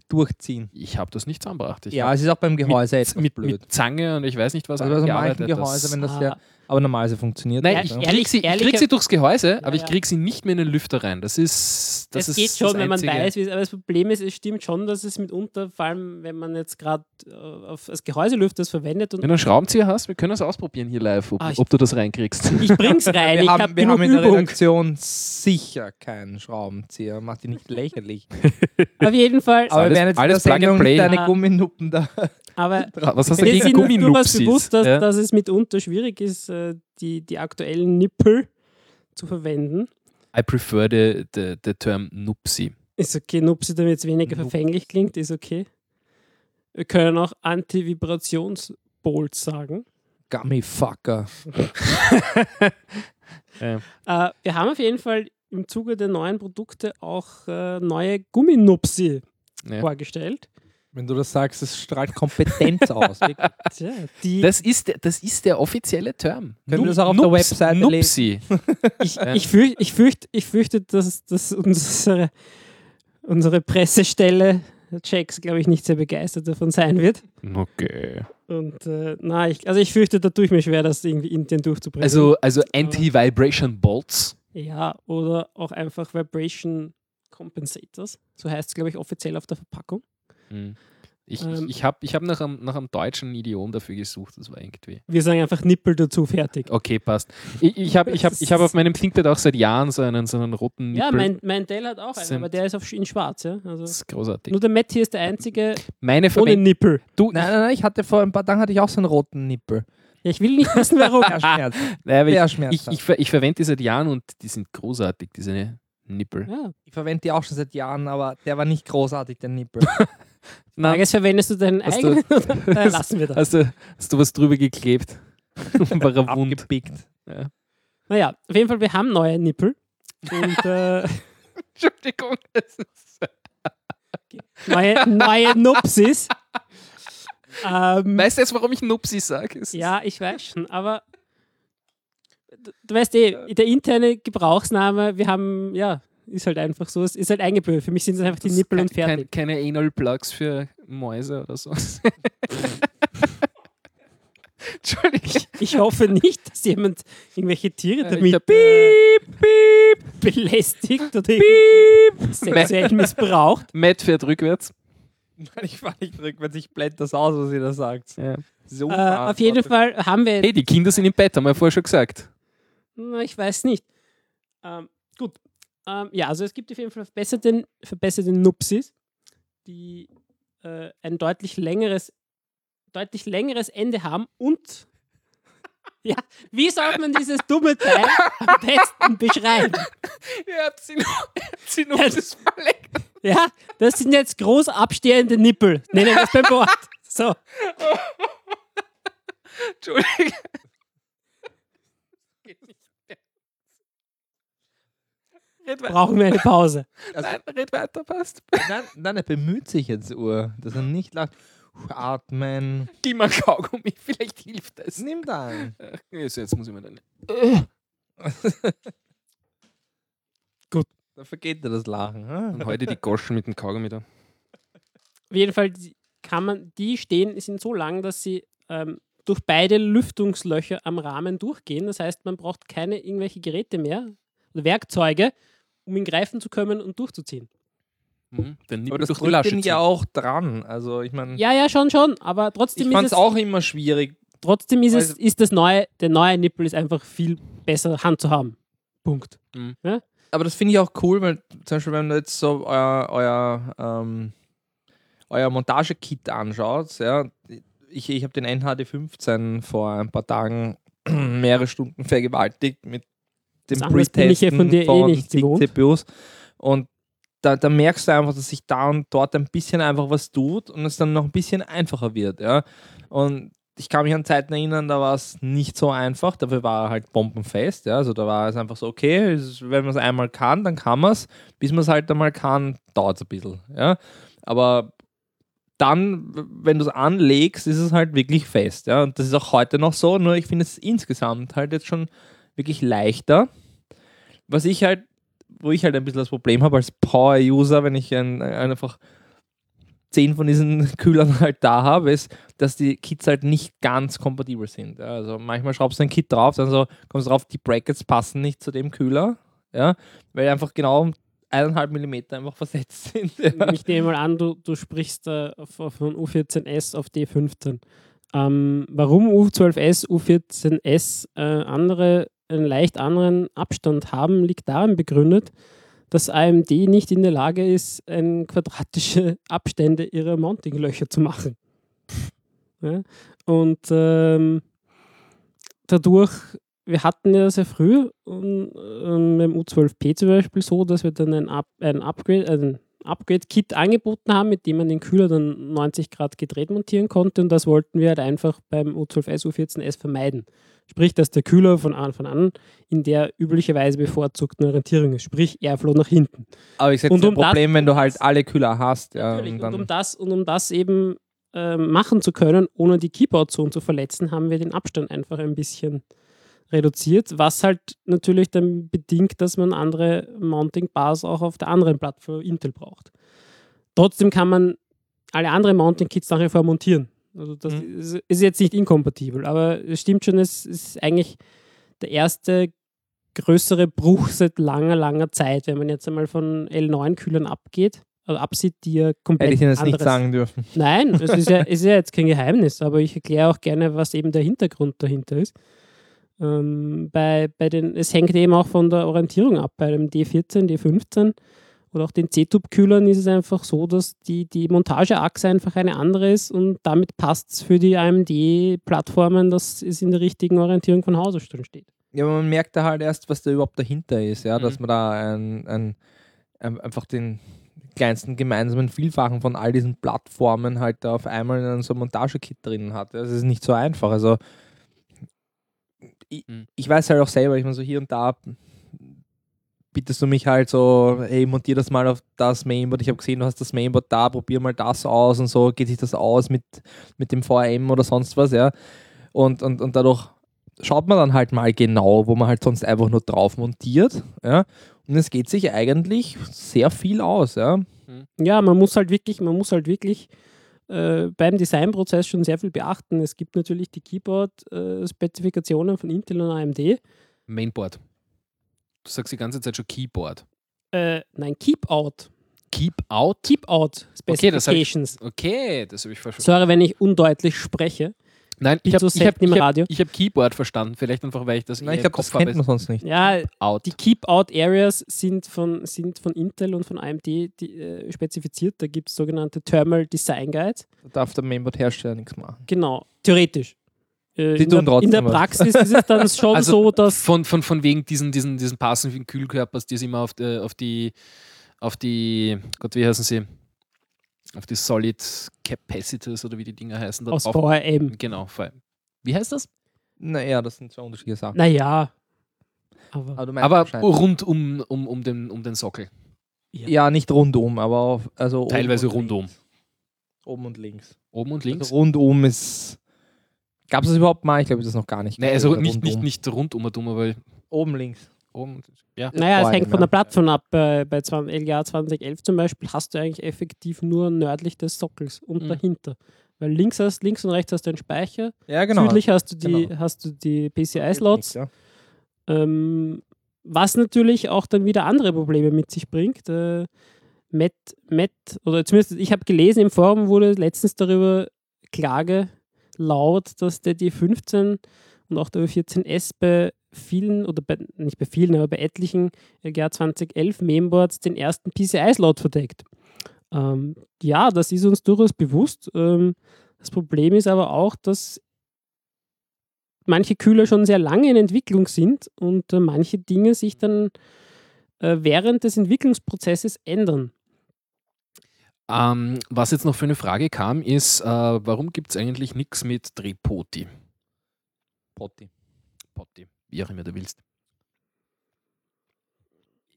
durchziehen. Ich habe das nicht zusammengebracht. Ich ja, es ist auch beim Gehäuse mit, etwas mit, blöd. mit Zange und ich weiß nicht was. Also bei so manchen Gehäuse, das- wenn das Ah. ja, aber normalerweise funktioniert Nein, das, ich ja. ehrlich- krieg, sie, ich ehrlich- krieg sie durchs Gehäuse, aber ich ja. krieg sie nicht mehr in den Lüfter rein. Das ist das es ist geht schon, das wenn man weiß, wie es, aber das Problem ist, es stimmt schon, dass es mitunter, vor allem wenn man jetzt gerade äh, auf das Gehäuselüfter das verwendet und Wenn du einen Schraubenzieher hast, wir können das ausprobieren hier live, ob, Ah, ich- ob du das reinkriegst. ich bring's rein, wir ich haben, habe wir genug haben in der Übung. Redaktion sicher keinen Schraubenzieher. Macht die nicht lächerlich. Auf jeden Fall, Aber Alles- wir werden jetzt alles in der Plug and Play. deine. Gumminuppen da. aber Was hast du gegen sind uns durchaus Gumminupsis? bewusst, dass, ja? dass es mitunter schwierig ist, äh, die, die aktuellen Nippel zu verwenden. I prefer the, the, the term Nupsi. Ist okay, Nupsi, damit es weniger Nup- verfänglich klingt, ist okay. Wir können auch Anti-Vibrations-Bolts sagen. Gummifucker. Äh, Äh, wir haben auf jeden Fall im Zuge der neuen Produkte auch äh, neue Gumminupsi ja. vorgestellt. Wenn du das sagst, es strahlt Kompetenz aus. Die, Das, ist, der- das ist der offizielle Term. Können wir das auch auf der Nups- Webseite Nupsi. ich, ja. ich, fürcht, ich, fürcht, ich fürchte, dass, dass unsere, unsere Pressestelle Checks, glaube ich, nicht sehr begeistert davon sein wird. Okay. Und äh, na, ich, also ich fürchte, da tue ich mir schwer, das irgendwie intern durchzubringen. Also, also Anti-Vibration Bolts. ja, oder auch einfach Vibration Compensators. So heißt es, glaube ich, offiziell auf der Verpackung. Mhm. Ich, Ähm. ich, ich habe ich hab nach, einem, nach einem deutschen Idiom dafür gesucht, das war irgendwie. Wir sagen einfach Nippel dazu, fertig. Okay, passt. Ich, ich habe ich hab, ich hab auf meinem ThinkPad auch seit Jahren so einen, so einen roten Ja, Nippel. mein, mein Dell hat auch einen, aber der ist auf, in schwarz. Ja? das Also, ist großartig. nur der Matt hier ist der einzige Meine ohne. Nippel. Du, Nein, nein, nein, ich hatte vor ein paar Tagen hatte ich auch so einen roten Nippel. Ja, ich will nicht wissen, warum. Schmerzt. Nein, aber Der ich, ich, schmerzt. ich, ver- ich verwende die seit Jahren und die sind großartig, diese Nippel. ja. Ich verwende die auch schon seit Jahren, aber der war nicht großartig, der Nippel. Frage ist, verwendest du deinen Hast du- eigenen oder äh, lassen wir das? Hast du, hast du was drüber geklebt? War er. Abgepickt. Naja, auf jeden Fall, wir haben neue Nippel. Und äh, Entschuldigung. das ist- neue, neue Nupsis. Ähm, Weißt du jetzt, warum ich Nupsi sage? ja, ich weiß schon, aber du, du weißt eh, der interne Gebrauchsname, wir haben, ja, ist halt einfach so, es ist halt eingebürgert. Für mich sind es einfach die Nippel und fertig. Kein, keine Anal-Plugs für Mäuse oder so. Entschuldigung. Ich hoffe nicht, dass jemand irgendwelche Tiere Äh, damit hab, äh, belästigt oder irgendwie sexuell missbraucht. Matt fährt rückwärts. Ich fahre nicht rückwärts, ich blende das aus, was ihr da sagt. Ja. So Äh, auf jeden Fall haben wir Hey, die Kinder sind im Bett, haben wir vorher schon gesagt. Na, ich weiß nicht. Ähm, gut. Ähm, ja, also es gibt auf jeden Fall verbesserte, verbesserte Nupsis, die äh, ein deutlich längeres, deutlich längeres Ende haben und ja, wie soll man dieses dumme Teil am besten beschreiben? Er hat sie noch, sie noch das verlegt. Ja, das sind jetzt groß abstehende Nippel. Nennen wir es beim Wort. So, Entschuldigung. Red weiter. Brauchen wir eine Pause. Nein, red weiter, passt. Nein, nein, er bemüht sich jetzt, Uhr, dass er nicht lacht. Atmen. Gib mal Kaugummi, vielleicht hilft das. Nimm dann. Jetzt, jetzt muss ich mir dann. Da vergeht dir das Lachen. hm? Und heute die Goschen mit dem Kaugummi da. Auf jeden Fall die- kann man, die stehen, sind so lang, dass sie ähm, durch beide Lüftungslöcher am Rahmen durchgehen. Das heißt, man braucht keine irgendwelche Geräte mehr oder Werkzeuge, um ihn greifen zu können und durchzuziehen. Mhm. Aber das drückt ziehen. ja auch dran. Also ich meine, Ja, ja, schon, schon. Aber trotzdem ich ist fand es, auch immer schwierig. trotzdem ist es, ist das neue, der neue Nippel ist einfach viel besser Hand zu haben. Punkt. Aber das finde ich auch cool, weil zum Beispiel, wenn du jetzt so euer, euer, ähm, euer Montagekit anschaut, ja, ich, ich habe den NHD15 vor ein paar Tagen mehrere Stunden vergewaltigt mit dem ja von dir eh von nicht gewohnt. CPUs und da, da merkst du einfach, dass sich da und dort ein bisschen einfach was tut und es dann noch ein bisschen einfacher wird. Ja? Und ich kann mich an Zeiten erinnern, da war es nicht so einfach, dafür war er halt bombenfest. Ja? Also da war es einfach so, okay, wenn man es einmal kann, dann kann man es. Bis man es halt einmal kann, dauert es ein bisschen. Ja? Aber dann, wenn du es anlegst, ist es halt wirklich fest. Ja? Und das ist auch heute noch so, nur ich finde es insgesamt halt jetzt schon wirklich leichter. Was ich halt, wo ich halt ein bisschen das Problem habe als Power-User, wenn ich ein, einfach zehn von diesen Kühlern halt da habe, ist, dass die Kits halt nicht ganz kompatibel sind. Also manchmal schraubst du ein Kit drauf, dann so kommst du drauf, die Brackets passen nicht zu dem Kühler, ja, weil einfach genau eineinhalb Millimeter einfach versetzt sind. Ja. Ich nehme mal an, du, du sprichst äh, von von U14S auf D15. Ähm, warum U12S, U14S äh, andere, einen leicht anderen Abstand haben, liegt darin begründet, dass AMD nicht in der Lage ist, ein quadratische Abstände ihrer Mountinglöcher zu machen. Ja? Und ähm, dadurch, wir hatten ja sehr früh ähm, ähm, beim U12P zum Beispiel so, dass wir dann ein, Up, ein Upgrade, ein Upgrade-Kit angeboten haben, mit dem man den Kühler dann 90 Grad gedreht montieren konnte und das wollten wir halt einfach beim U12S, U14S vermeiden. Sprich, dass der Kühler von Anfang an in der üblicherweise bevorzugten Orientierung ist, sprich Airflow nach hinten. Aber ich das um das- Problem, wenn du halt alle Kühler hast. Ja, und Und, um das, und um das eben ähm, machen zu können, ohne die Keyboard-Zone zu verletzen, haben wir den Abstand einfach ein bisschen reduziert, was halt natürlich dann bedingt, dass man andere Mounting-Bars auch auf der anderen Plattform Intel braucht. Trotzdem kann man alle anderen Mounting-Kits nach wie vor montieren. Also das Mhm. ist, ist jetzt nicht inkompatibel, aber es stimmt schon, es ist eigentlich der erste größere Bruch seit langer, langer Zeit. Wenn man jetzt einmal von L9-Kühlern abgeht, also Upseat, die ja komplett Hätte ich Ihnen jetzt nicht sagen dürfen. Nein, es ist, ja, ist ja jetzt kein Geheimnis, aber ich erkläre auch gerne, was eben der Hintergrund dahinter ist. Ähm, bei, bei den, es hängt eben auch von der Orientierung ab. Bei dem D14, D15 oder auch den C-Tube-Kühlern ist es einfach so, dass die, die Montageachse einfach eine andere ist und damit passt es für die AMD-Plattformen, dass es in der richtigen Orientierung von Hause schon steht. Ja, aber man merkt da halt erst, was da überhaupt dahinter ist, ja, dass Mhm. man da ein, ein, ein, einfach den kleinsten gemeinsamen Vielfachen von all diesen Plattformen halt da auf einmal in so einem Montage-Kit drin hat. Das ist nicht so einfach. Also ich, Mhm. ich weiß halt auch selber, ich meine, so hier und da bittest du mich halt so, hey, montier das mal auf das Mainboard. Ich habe gesehen, du hast das Mainboard da, probier mal das aus und so, geht sich das aus mit, mit dem VM oder sonst was, ja. Und, und, und dadurch schaut man dann halt mal genau, wo man halt sonst einfach nur drauf montiert, ja. Und es geht sich eigentlich sehr viel aus, ja. Ja, man muss halt wirklich, man muss halt wirklich äh, beim Designprozess schon sehr viel beachten. Es gibt natürlich die Keyboard-Spezifikationen von Intel und AMD. Mainboard. Du sagst die ganze Zeit schon Keyboard. Äh, nein, Keep Out. Keep out? Keep Out Okay, das hab ich- Specifications. Okay, das habe ich verstanden. Sorry, wenn ich undeutlich spreche. Nein, ich habe so hab, im Radio. ich hab Keyboard verstanden. Vielleicht einfach, weil ich das Nein, ich eher glaube, das Kopf habe. kennt man sonst nicht. Ja, Out. die Keep Out Areas sind von, sind von Intel und von AMD die, äh, spezifiziert. Da gibt es sogenannte Thermal Design Guides. Da darf der Mainboard-Hersteller nichts machen. Genau, theoretisch. Äh, Die in, der, in der. Praxis ist es dann schon Also so, dass Von, von, von wegen diesen, diesen, diesen passiven Kühlkörpers, die es immer auf, die- auf die, auf die, Gott, wie heißen sie? Auf die Solid Capacitors oder wie die Dinger heißen. Da aus drauf- VRM. Genau, vor allem. Wie heißt das? Naja, das sind zwei unterschiedliche Sachen. Naja. Aber Aber, du meinst Aber rund um, um, um, den, um den Sockel. ja, nicht rundum, aber auf, also Teilweise und rundum. Oben und links. Oben und links. Also rundum ist. Gab es das überhaupt mal? Ich glaube, das noch gar nicht. Nein, also nicht, nicht, rundum. nicht rundum, weil Oben links. oben. Ja. Naja, es hängt von der. Plattform ab. Bei, bei 20, LGA 2011 zum Beispiel hast du eigentlich effektiv nur nördlich des Sockels und Mhm. dahinter. Weil links, hast, links und rechts hast du einen Speicher, Ja, genau. südlich hast du die, Genau. hast du die PCI-Slots, Ja. ähm, was natürlich auch dann wieder andere Probleme mit sich bringt. Äh, Met, Met, oder zumindest ich habe gelesen, im Forum wurde letztens darüber Klage laut, dass der D15 und auch der U14S bei vielen, oder bei, nicht bei vielen, aber bei etlichen LGA 2011 Mainboards den ersten PCI-Slot verdeckt. Ähm, ja, das ist uns durchaus bewusst. Ähm, das Problem ist aber auch, dass manche Kühler schon sehr lange in Entwicklung sind und äh, manche Dinge sich dann äh, während des Entwicklungsprozesses ändern. Ähm, was jetzt noch für eine Frage kam, ist, äh, warum gibt es eigentlich nichts mit Drehpoti? Potti. Potti, wie auch immer du willst.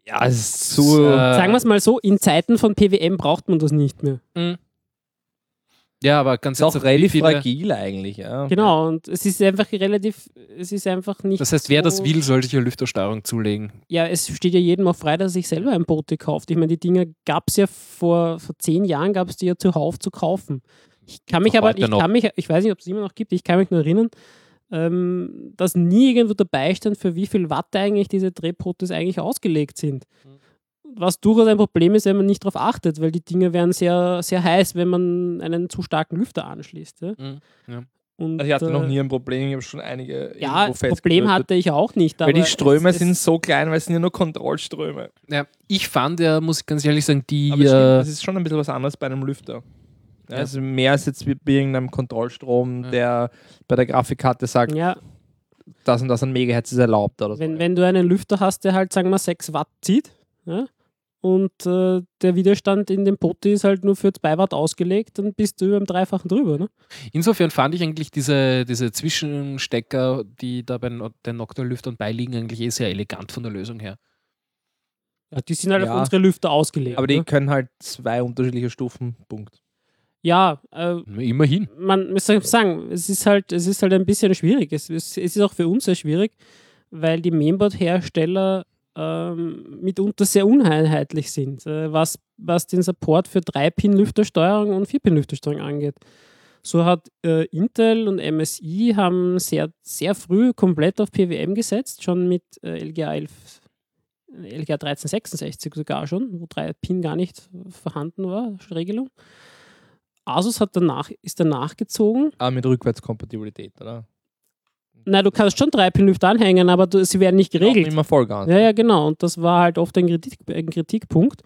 Ja, es ist zu. Äh, Sagen wir es mal so, in Zeiten von PWM braucht man das nicht mehr. Ja, aber ganz ist auch relativ viele- fragil eigentlich. Ja. Genau, und es ist einfach relativ, es ist einfach nicht. Das heißt, wer das so- will, soll sich eine Lüftersteuerung zulegen. Ja, es steht ja jedem auch frei, dass er sich selber ein Bote kauft. Ich meine, die Dinger gab es ja vor, vor zehn Jahren, gab es die ja zuhauf zu kaufen. Ich kann mich Auch aber, ich noch. kann mich, ich weiß nicht, ob es immer noch gibt, ich kann mich nur erinnern, ähm, dass nie irgendwo dabei stand, für wie viel Watt eigentlich diese Drehpotes eigentlich ausgelegt sind. Was durchaus ein Problem ist, wenn man nicht darauf achtet, weil die Dinger werden sehr, sehr heiß, wenn man einen zu starken Lüfter anschließt. Ja? Mhm. Und, Also ich hatte noch äh, nie ein Problem, ich habe schon einige. Ja, Problem hatte ich auch nicht. Weil die Ströme es, es, sind so klein, weil es sind ja nur Kontrollströme. Ja, ich fand ja, muss ich ganz ehrlich sagen, die. Aber stimmt, äh, das ist schon ein bisschen was anderes bei einem Lüfter. Ja. Also mehr als jetzt wie bei irgendeinem Kontrollstrom, Ja. der bei der Grafikkarte sagt, Ja, das und das an Megahertz ist erlaubt oder so. wenn, wenn du einen Lüfter hast, der halt, sagen wir, 6 Watt zieht, ja, und äh, der Widerstand in dem Poti ist halt nur für 2 Watt ausgelegt, dann bist du über dem Dreifachen drüber. Ne? insofern fand ich eigentlich diese, diese Zwischenstecker, die da bei den Nocturne-Lüftern beiliegen, eigentlich eh sehr elegant von der Lösung her. Ja, die sind halt Ja. auf unsere Lüfter ausgelegt. Aber die ne? können halt zwei unterschiedliche Stufen, Punkt. Ja, äh, Immerhin. man muss sagen, es ist halt, es ist halt ein bisschen schwierig. Es, es, es ist auch für uns sehr schwierig, weil die Mainboard-Hersteller ähm, mitunter sehr uneinheitlich sind, äh, was, was den Support für 3-Pin-Lüftersteuerung und 4-Pin-Lüftersteuerung angeht. So hat äh, Intel und MSI haben sehr, sehr früh komplett auf PWM gesetzt, schon mit LGA 11 LGA 1366 sogar schon, wo 3-Pin gar nicht vorhanden war, Regelung. Asus hat danach, ist danach gezogen. Aber mit Rückwärtskompatibilität, oder? Na, du kannst schon 3-Pin-Lüfter anhängen, aber du, sie werden nicht geregelt. Immer Vollgas. Ja, ja, genau. Und das war halt oft ein, Kritik, ein Kritikpunkt.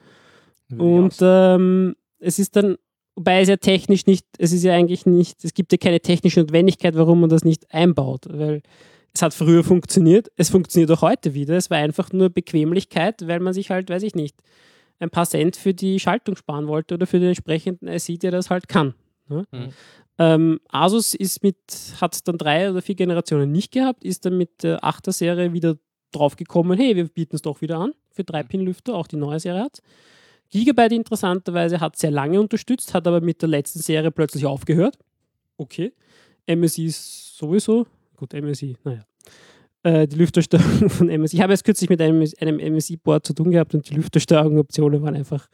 Und auch ähm, es ist dann, wobei es ja technisch nicht, es ist ja eigentlich nicht, es gibt ja keine technische Notwendigkeit, warum man das nicht einbaut, weil es hat früher funktioniert, es funktioniert auch heute wieder. Es war einfach nur Bequemlichkeit, weil man sich halt, weiß ich nicht, ein paar Cent für die Schaltung sparen wollte oder für den entsprechenden IC, der das halt kann. Ne? Mhm. Ähm, Asus ist mit, hat dann drei oder vier Generationen nicht gehabt, ist dann mit der 8er Serie wieder draufgekommen, hey, wir bieten es doch wieder an für 3-Pin-Lüfter, auch die neue Serie hat Gigabyte interessanterweise hat sehr lange unterstützt, hat aber mit der letzten Serie plötzlich aufgehört. Okay. MSI ist sowieso, gut, MSI, naja. Äh, die Lüftersteuerung von MSI. Ich habe jetzt kürzlich mit einem, einem MSI-Board zu tun gehabt und die Lüftersteuerung-Optionen waren einfach,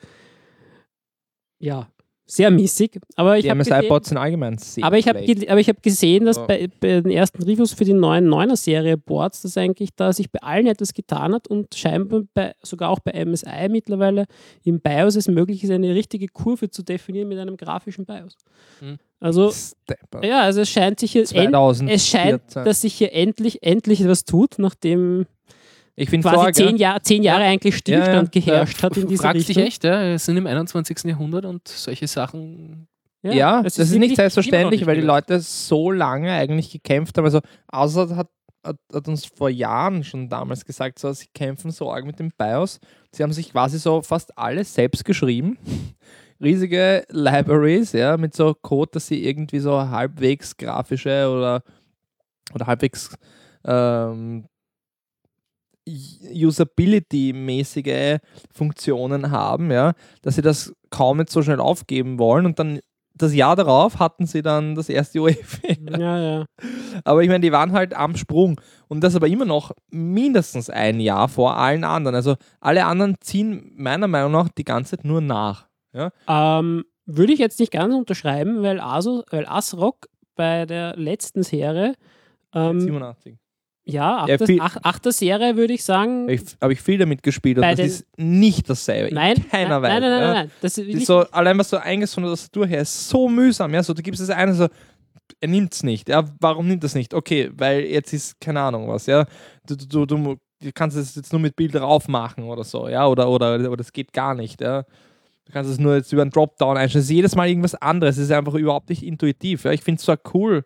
ja, sehr mäßig. Aber ich Die habe gesehen, MSI-Bots sind allgemein sehr aber ich habe habe gesehen, dass bei, bei den ersten Reviews für die neuen 9er Serie Boards, dass eigentlich da sich bei allen etwas getan hat und scheinbar bei, sogar auch bei MSI mittlerweile im BIOS es möglich ist, eine richtige Kurve zu definieren mit einem grafischen BIOS. Hm. Also Stepper. ja, also es scheint sich hier end, 2014. es scheint, dass sich hier endlich endlich etwas tut, nachdem ich quasi Sorge. zehn, Jahr, zehn Jahre eigentlich Stillstand Ja, ja. geherrscht hat in dieser Fragt Richtung. sich echt, ja, wir sind im 21. Jahrhundert und solche Sachen. Ja, das ist, wirklich nicht selbstverständlich, weil die. Leute so lange eigentlich gekämpft haben. Also, außer hat, hat, hat uns vor Jahren schon damals gesagt, so, sie kämpfen so arg mit dem BIOS. Sie haben sich quasi so fast alles selbst geschrieben. Riesige Libraries, ja, mit so Code, dass sie irgendwie so halbwegs grafische oder, oder halbwegs ähm, Usability-mäßige Funktionen haben, ja, dass sie das kaum nicht so schnell aufgeben wollen und dann das Jahr darauf hatten sie dann das erste UEFI. Ja, ja. Aber ich meine, die waren halt am Sprung und das aber immer noch mindestens ein Jahr vor allen anderen. Also alle anderen ziehen meiner Meinung nach die ganze Zeit nur nach. Ähm, würde ich jetzt nicht ganz unterschreiben, weil, Asus, weil ASRock bei der letzten Serie, ähm, 87. ja, Ja, achter, viel- ach, achter Serie würde ich sagen, Habe ich, hab ich viel damit gespielt und das den- ist nicht dasselbe. nein, In keiner nein, Weise. nein, nein, ja. nein, nein, das ist Das so, allein was so eingesetzt von der Tastatur her ist so mühsam. Ja, so, du gibst es eine so, er nimmt es nicht. Ja, warum nimmt es nicht? Okay, weil jetzt ist keine Ahnung was. Ja, du, du, du, du du kannst es jetzt nur mit Bild drauf machen oder so. Ja, oder, oder, oder es geht gar nicht. Ja. Du kannst es nur jetzt über einen Dropdown einstellen. Es ist jedes Mal irgendwas anderes. Es ist einfach überhaupt nicht intuitiv. Ja. Ich finde es zwar cool,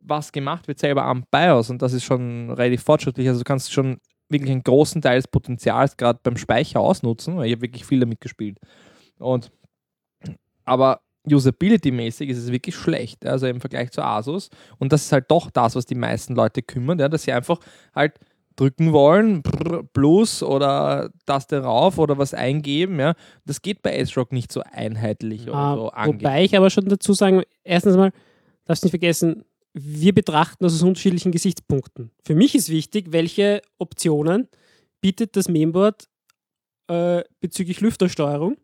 was gemacht wird selber am BIOS und das ist schon relativ fortschrittlich. Also du kannst schon wirklich einen großen Teil des Potenzials gerade beim Speicher ausnutzen, weil ich habe wirklich viel damit gespielt. Und aber Usability-mäßig ist es wirklich schlecht, also im Vergleich zu Asus. Und das ist halt doch das, was die meisten Leute kümmert, ja, dass sie einfach halt drücken wollen, Plus oder Taste rauf oder was eingeben. Ja. Das geht bei AceRock nicht so einheitlich oder Ah, so wobei ich aber schon dazu sagen, erstens mal, darfst nicht vergessen, wir betrachten das aus unterschiedlichen Gesichtspunkten. Für mich ist wichtig, welche Optionen bietet das Mainboard äh, bezüglich Lüftersteuerung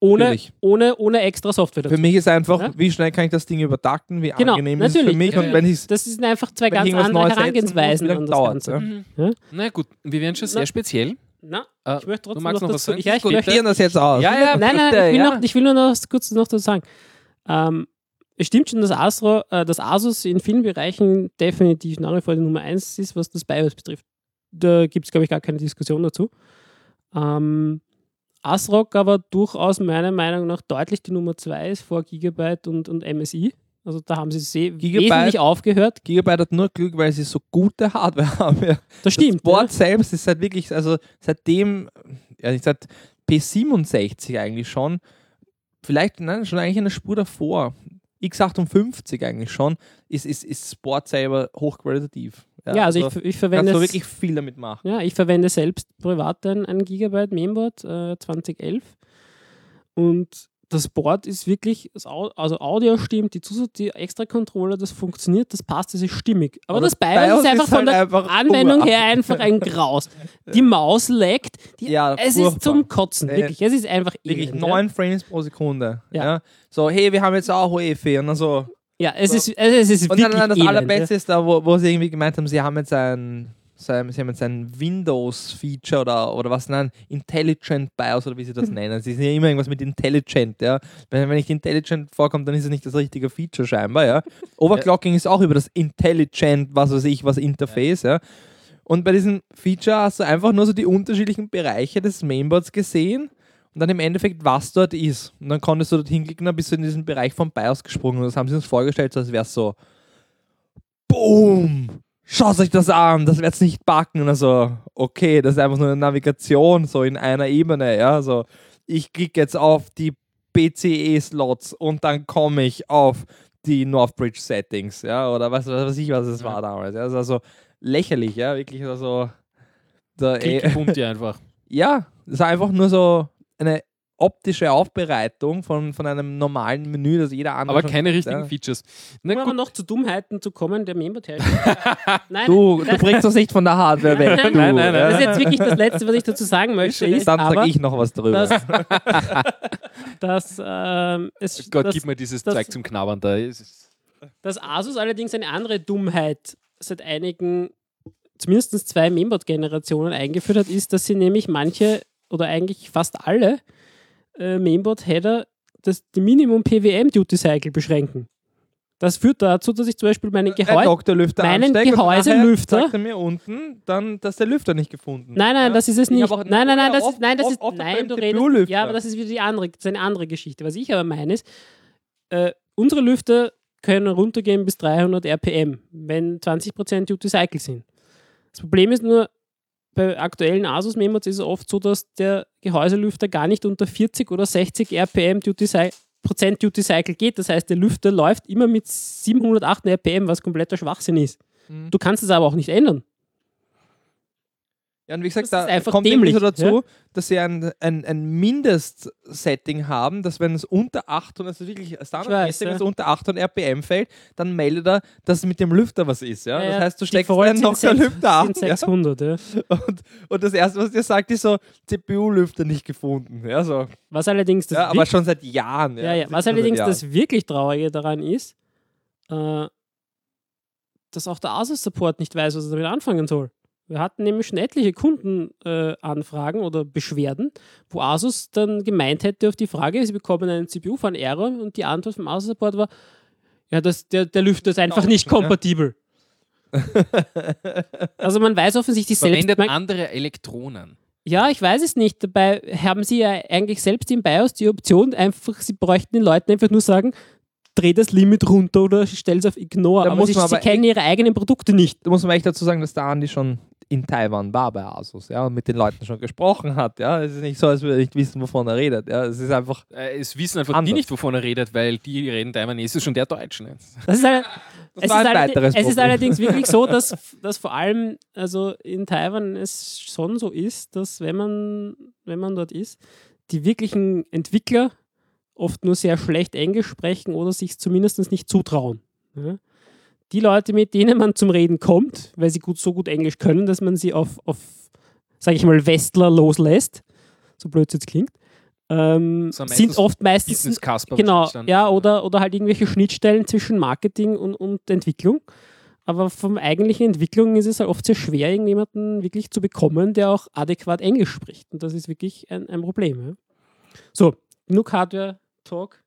ohne, Natürlich. ohne, ohne extra Software dazu. Für mich ist einfach, Ja? wie schnell kann ich das Ding übertakten, wie Genau, angenehm ist es für natürlich. mich Ja, und wenn ich Das sind einfach zwei ich ganz andere Neues Herangehensweisen an das dauert's, Ganze. ja? Mhm. Ja? Na gut, wir werden schon sehr Na. speziell. Na, Äh, ich möchte trotzdem magst noch noch was sagen? Ja, ich Gut, möchte, das jetzt aus. Ja, ja, nein, nein, bitte, ich will, ja. noch, ich will nur noch kurz noch dazu sagen. Ähm, es stimmt schon, dass, Astro, äh, dass Asus in vielen Bereichen definitiv nach wie vor die Nummer 1 ist, was das BIOS betrifft. Da gibt es, glaube ich, gar keine Diskussion dazu. Ähm, ASRock aber durchaus meiner Meinung nach deutlich die Nummer 2 ist vor Gigabyte und, und MSI. Also da haben sie sehr Gigabyte- wesentlich aufgehört. Gigabyte hat nur Glück, weil sie so gute Hardware haben. Ja. Das stimmt. Das Board selbst ist halt wirklich, also seitdem, ja, seit P67 eigentlich schon, vielleicht, nein, schon eigentlich eine Spur davor, X58 eigentlich schon, ist, ist, ist Board selber hochqualitativ. Ja, ja also ich, ich kannst verwende du es- wirklich viel damit machen. Ja, ich verwende selbst privat ein, ein Gigabyte Mainboard äh, 2011 und das Board ist wirklich, also Audio stimmt, die Zusatz, die extra Controller, das funktioniert, das passt, das ist stimmig. Aber, Aber das BIOS, BIOS ist einfach ist von halt der einfach Anwendung her einfach ein Graus. Die Maus leckt, die, Ja, es furchtbar. ist zum Kotzen, wirklich, es ist einfach Wirklich ja. 9 Frames pro Sekunde. Ja. Ja. So, hey, wir haben jetzt auch UEFI und dann so. Ja, es So. ist, es ist Und wirklich dann, dann das elend, Allerbeste ist da, wo, wo sie irgendwie gemeint haben, sie haben jetzt ein sein, sie haben jetzt ein Windows-Feature oder, oder was nein, Intelligent BIOS oder wie sie das nennen. Sie sind ja immer irgendwas mit Intelligent, ja. Wenn, wenn nicht Intelligent vorkommt, dann ist es nicht das richtige Feature scheinbar, ja. Overclocking ist auch über das Intelligent, was weiß ich, was Interface, ja. Und bei diesem Feature hast du einfach nur so die unterschiedlichen Bereiche des Mainboards gesehen und dann im Endeffekt, was dort ist. Und dann konntest du dort hinklicken, dann bist du in diesen Bereich vom BIOS gesprungen. Und das haben sie uns vorgestellt, so als wäre es so, Boom! Schaut euch das an, das wird's nicht backen. Und also, okay, das ist einfach nur eine Navigation, so in einer Ebene, ja. So, ich klicke jetzt auf die PCE-Slots und dann komme ich auf die Northbridge Settings, ja, oder was, was weiß ich, was es Ja. war damals. Ja. Das war so lächerlich, ja, wirklich so. so Klicke eh, einfach. ja, das war einfach nur so eine optische Aufbereitung von, von einem normalen Menü, das jeder andere. Aber schon keine richtigen ja. Features. Um Na aber gut, noch zu Dummheiten zu kommen, der Mainboard Nein, Du, du das, bringst uns nicht von der Hardware weg. Nein, du, nein, nein, das ist jetzt wirklich das Letzte, was ich dazu sagen möchte. Ist, Dann aber, sage ich noch was drüber. dass, dass, ähm, es, Gott, dass, gib mir dieses das- Zeug zum Knabbern da. Dass Asus allerdings eine andere Dummheit seit einigen, zumindest zwei Mainboard-Generationen eingeführt hat, ist, dass sie nämlich manche oder eigentlich fast alle äh, Mainboard-Header das die Minimum PWM Duty Cycle beschränken. Das führt dazu, dass ich zum Beispiel meinen Ein Gehäuse. Doktorlüfter meinen Gehäuselüfter- er mir unten, dann, dass der Lüfter nicht gefunden Nein, nein, ja? das ist es Ich nicht. Nein, nein, nein, das oft- ist, nein, das oft- ist, oft nein, du redest. Ja, aber das ist wieder die andere, das ist eine andere Geschichte. Was ich aber meine ist, äh, unsere Lüfter können runtergehen bis 300 RPM, wenn 20% Duty Cycle sind. Das Problem ist nur, bei aktuellen Asus Memos ist es oft so, dass der Gehäuselüfter gar nicht unter 40 oder 60 RPM Duty Cycle Prozent Duty Cycle geht. Das heißt, der Lüfter läuft immer mit 708 RPM, was kompletter Schwachsinn ist. Mhm. Du kannst es aber auch nicht ändern. Ja, und wie gesagt, da kommt irgendwie so dämlich, dazu, dass sie ein, ein, ein Mindestsetting haben, dass wenn es unter 800, also wirklich standardmäßig, ja. wenn es unter 800 RPM fällt, dann meldet er, dass mit dem Lüfter was ist. Ja? Ja, das ja, heißt, du steckst sind noch sechs- Lüfter Ja? 600, ja. Und, und das erste, was dir sagt, ist so, CPU-Lüfter nicht gefunden. Ja, so. Was allerdings das, ja aber schon seit Jahren. ja, ja, was allerdings Jahren. das wirklich Traurige daran ist, äh, dass auch der Asus-Support nicht weiß, was er damit anfangen soll. Wir hatten nämlich schon etliche Kundenanfragen äh, oder Beschwerden, wo Asus dann gemeint hätte auf die Frage, sie bekommen einen CPU von Error und die Antwort vom Asus-Support war, ja, das, der, der Lüfter ist einfach nicht kompatibel. also man weiß offensichtlich selbst, Verwendet man, andere Elektronen. Ja, ich weiß es nicht. Dabei haben sie ja eigentlich selbst im BIOS die Option, einfach, sie bräuchten den Leuten einfach nur sagen, dreh das Limit runter oder stell es auf Ignore. Da aber muss sie, man sie aber kennen ihre eigenen Produkte nicht. da muss man echt dazu sagen, dass der Andi schon in Taiwan war bei Asus, ja, und mit den Leuten schon gesprochen hat, ja. Es ist nicht so, als würde er nicht wissen, wovon er redet, ja. Es ist einfach, Äh, es wissen einfach Anders. die nicht, wovon er redet, weil die reden Taiwanesisch und der Deutsch nicht. Das ist, alle, das es, ist ein weiteres es ist allerdings wirklich so, dass, dass vor allem also in Taiwan es schon so ist, dass wenn man, wenn man dort ist, die wirklichen Entwickler oft nur sehr schlecht Englisch sprechen oder sich zumindest nicht zutrauen. Ja? Die Leute, mit denen man zum Reden kommt, weil sie gut, so gut Englisch können, dass man sie auf, auf sage ich mal, Westler loslässt, so blöd es jetzt klingt, ähm, So sind oft meistens. Genau, ja, oder, oder halt irgendwelche Schnittstellen zwischen Marketing und, und Entwicklung. Aber vom eigentlichen Entwicklung ist es halt oft sehr schwer, irgendjemanden wirklich zu bekommen, der auch adäquat Englisch spricht. Und das ist wirklich ein, ein Problem. Ja. So, genug Hardware-Talk.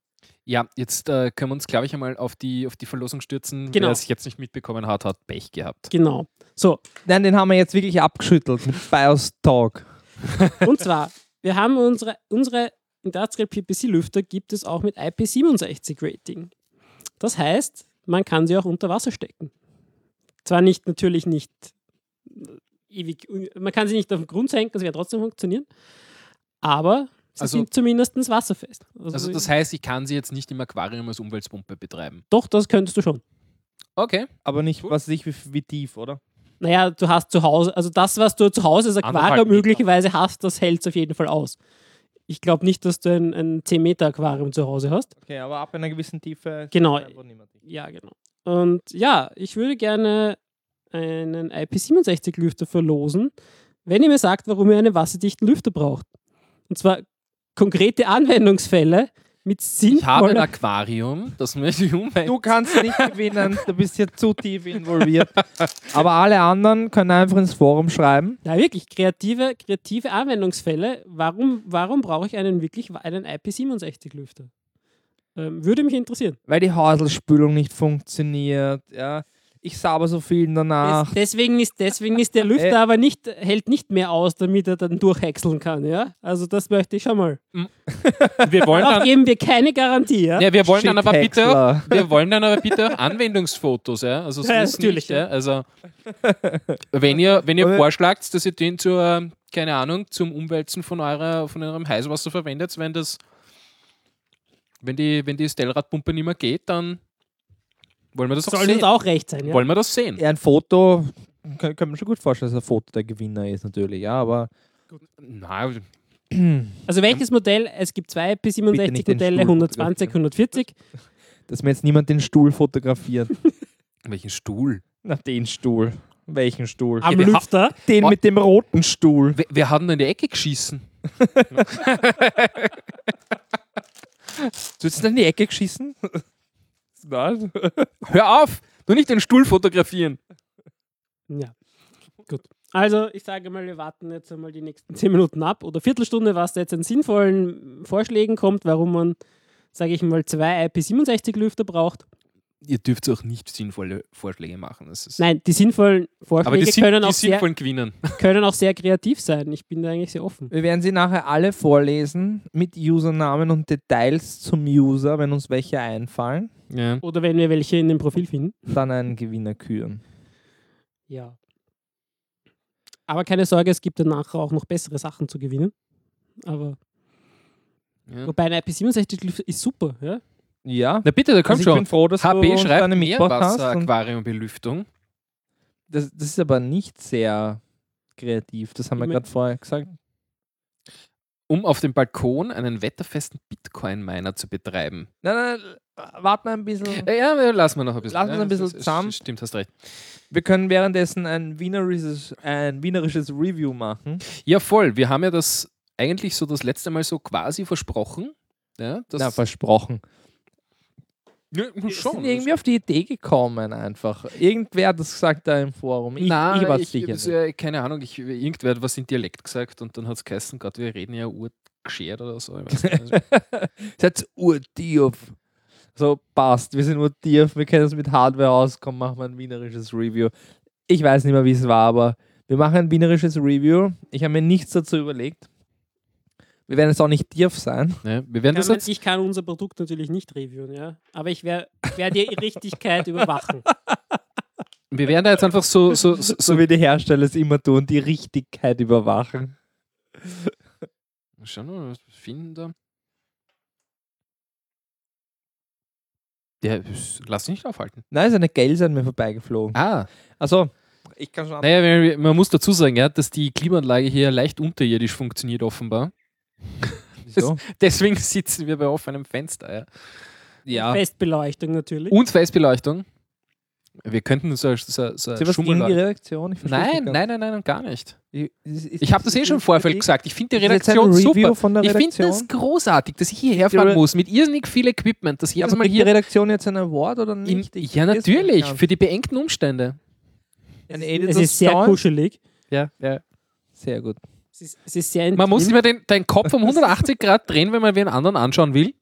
Ja, jetzt äh, können wir uns, glaube ich, einmal auf die, auf die Verlosung stürzen. Genau. Wer es jetzt nicht mitbekommen hat, hat Pech gehabt. Genau. So, Nein, den haben wir jetzt wirklich abgeschüttelt mit BIOS Talk. und zwar, wir haben unsere, unsere Industrial PPC-Lüfter gibt es auch mit IP67-Rating. Das heißt, man kann sie auch unter Wasser stecken. Zwar nicht, natürlich nicht äh, ewig, man kann sie nicht auf den Grund senken, das wird trotzdem funktionieren, aber sie Also- sind zumindest wasserfest. Also das heißt, ich kann sie jetzt nicht im Aquarium als Umweltpumpe betreiben. doch, das könntest du schon. Okay. Aber nicht, Cool. was weiß ich, wie, wie tief, oder? Naja, du hast zu Hause, also das, was du zu Hause als Aquarium möglicherweise hast, das hält es auf jeden Fall aus. Ich glaube nicht, dass du ein, ein 10 Meter Aquarium zu Hause hast. Okay, aber ab einer gewissen Tiefe. Genau. Ja, genau. Und ja, ich würde gerne einen IP67-Lüfter verlosen, wenn ihr mir sagt, warum ihr einen wasserdichten Lüfter braucht. Und zwar konkrete Anwendungsfälle, mit Ich habe ein sinnvoller Aquarium, das mir die Umwelt. Du kannst nicht gewinnen, du bist hier zu tief involviert. Aber alle anderen können einfach ins Forum schreiben. Ja, wirklich, kreative, kreative Anwendungsfälle. Warum, warum brauche ich einen wirklich einen IP67-Lüfter? Ähm, würde mich interessieren. Weil die Häuselspülung nicht funktioniert. Ja. Ich sauber so viel Des, danach. deswegen, ist, deswegen ist der Lüfter Äh. aber nicht, hält nicht mehr aus, damit er dann durchhäckseln kann. Ja? Also das möchte ich schon mal. Wir wollen Darauf dann, geben wir keine Garantie. Ja? ja, wir wollen dann aber bitte auch, wir wollen dann aber bitte auch Anwendungsfotos, ja. Also Ja, natürlich, nicht, ja. Also wenn ihr, wenn ihr vorschlagt, dass ihr den zur, keine Ahnung, zum Umwälzen von eurer, von eurem Heißwasser verwendet, wenn das, wenn die, wenn die Stellradpumpe nicht mehr geht, dann wollen wir das auch Soll sehen. uns auch recht sein. Ja? Wollen wir das sehen? Ja, ein Foto, kann, kann man schon gut vorstellen, dass ein Foto der Gewinner ist natürlich, ja, aber Na, Also welches Modell? Es gibt zwei den P67-Modelle, Stuhl 120, 140. dass mir jetzt niemand den Stuhl fotografiert. welchen Stuhl? Na, den Stuhl. Welchen Stuhl? Am ha- Lüfter. Den mit dem roten Stuhl. Wer, wer hat denn in die Ecke geschissen? Du hast in die Ecke geschissen? Nein. Hör auf! Du nicht den Stuhl fotografieren. Ja, gut. Also, ich sage mal, wir warten jetzt einmal die nächsten 10 Minuten ab oder Viertelstunde, was da jetzt an sinnvollen Vorschlägen kommt, warum man, sage ich mal, zwei IP67-Lüfter braucht. Ihr dürft auch nicht sinnvolle Vorschläge machen. Das ist Nein, die sinnvollen aber Vorschläge die, sind, können, die auch sehr, können auch sehr kreativ sein. Ich bin da eigentlich sehr offen. Wir werden sie nachher alle vorlesen mit Usernamen und Details zum User, wenn uns welche einfallen. Ja. Oder wenn wir welche in dem Profil finden. Dann einen Gewinner küren. Ja. Aber keine Sorge, es gibt danach auch noch bessere Sachen zu gewinnen. Aber Ja. wobei ein IP67 ist super, ja? Ja. Na bitte, da kommt Also ich schon. bin froh, dass du HP uns schreibt und Meerwasseraquariumbelüftung. Das, das ist aber nicht sehr kreativ. Das haben wir Ich mein- gerade vorher gesagt. Um auf dem Balkon einen wetterfesten Bitcoin-Miner zu betreiben. Nein, nein, warte mal ein bisschen. Äh, Ja, ja, lassen wir noch ein bisschen. Wir ja, ein bisschen zusammen. Stimmt, hast recht. Wir können währenddessen ein wienerisches, ein wienerisches Review machen. Ja, voll. Wir haben ja das eigentlich so das letzte Mal so quasi versprochen. Ja, das Na, versprochen. Ja, Wir sind irgendwie auf die Idee gekommen einfach. Irgendwer hat das gesagt da im Forum. Ich, Nein, ich war ich, sicher. das, nicht. äh, keine Ahnung, ich, irgendwer hat was in Dialekt gesagt und dann hat es geheißen, Gott, wir reden ja urgeschert oder so. Seid urtief. So, passt. Wir sind urtief. Wir kennen uns mit Hardware auskommen. Machen wir ein wienerisches Review. Ich weiß nicht mehr, wie es war, aber wir machen ein wienerisches Review. Ich habe mir nichts dazu überlegt. Wir werden jetzt auch nicht tief sein. ja, wir werden das Kann man, jetzt ich kann unser Produkt natürlich nicht reviewen, ja. Aber ich werde werd die Richtigkeit überwachen. Wir werden da jetzt einfach so, so, so, So wie die Hersteller es immer tun, die Richtigkeit überwachen. Schauen wir mal, was wir finden da. Ja, es- lass dich nicht aufhalten. Nein, ist eine Gelse an mir vorbeigeflogen. Ah, Also, ich kann schon naja, man muss dazu sagen, ja, dass die Klimaanlage hier leicht unterirdisch funktioniert, offenbar. Wieso? Deswegen sitzen wir bei offenem Fenster. Ja. Ja. Festbeleuchtung natürlich. Und Festbeleuchtung. Wir könnten so, so, so Ist dir was gegen die Schummerlage- Redaktion? Ich versteh's Nein, nein, nein, nein, gar nicht. Ich, Ich habe das eh schon im Vorfeld gesagt. Ich finde die ein Redaktion super. Von der Ich finde das großartig, dass ich hierher fahren Re- muss mit irrsinnig viel Equipment, dass Ja, jedes aber Mal kriegt die hier. Redaktion jetzt einen Award oder In, nicht? Ich ja, natürlich, für die beengten Umstände. Ein es Editor's ist sehr kuschelig. Ja, ja. Sehr gut. Es ist, es ist sehr Man muss immer den, deinen Kopf um 180 Grad drehen, wenn man wen anderen anschauen will.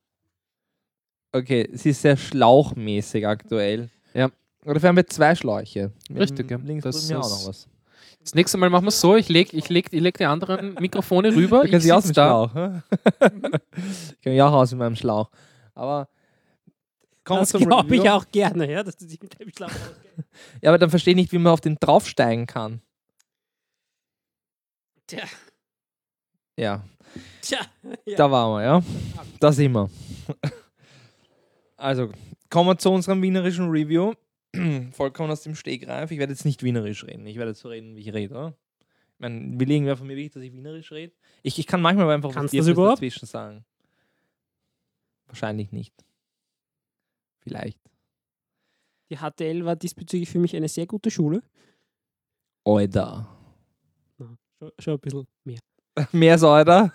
Okay, sie ist sehr schlauchmäßig aktuell. Ja. Oder dafür haben wir zwei Schläuche. Richtig, ja. Links Das drüben ja auch ist- noch was. Das nächste Mal machen wir es so, ich lege ich leg, ich leg die anderen Mikrofone rüber. Da kann Ich sie aus dem. Schlauch. ich kann mich auch aus mit meinem Schlauch. Aber wir Das glaube ich auch gerne, ja, dass du dich mit dem auskennst. Ja, aber dann verstehe ich nicht, wie man auf den draufsteigen kann. Tja, Ja, tja. Ja. da waren wir, ja. Da sind wir. Also, kommen wir zu unserem wienerischen Review. Vollkommen aus dem Stegreif. Ich werde jetzt nicht wienerisch reden. Ich werde jetzt so reden, wie ich rede, oder? Ich meine, wie legen wir von mir wichtig, dass ich wienerisch rede? Ich, ich kann manchmal aber einfach Kannst was das überhaupt? dazwischen sagen. Wahrscheinlich nicht. Vielleicht. Die HTL war diesbezüglich für mich eine sehr gute Schule. Oida. Schon ein bisschen mehr. Meersäuder.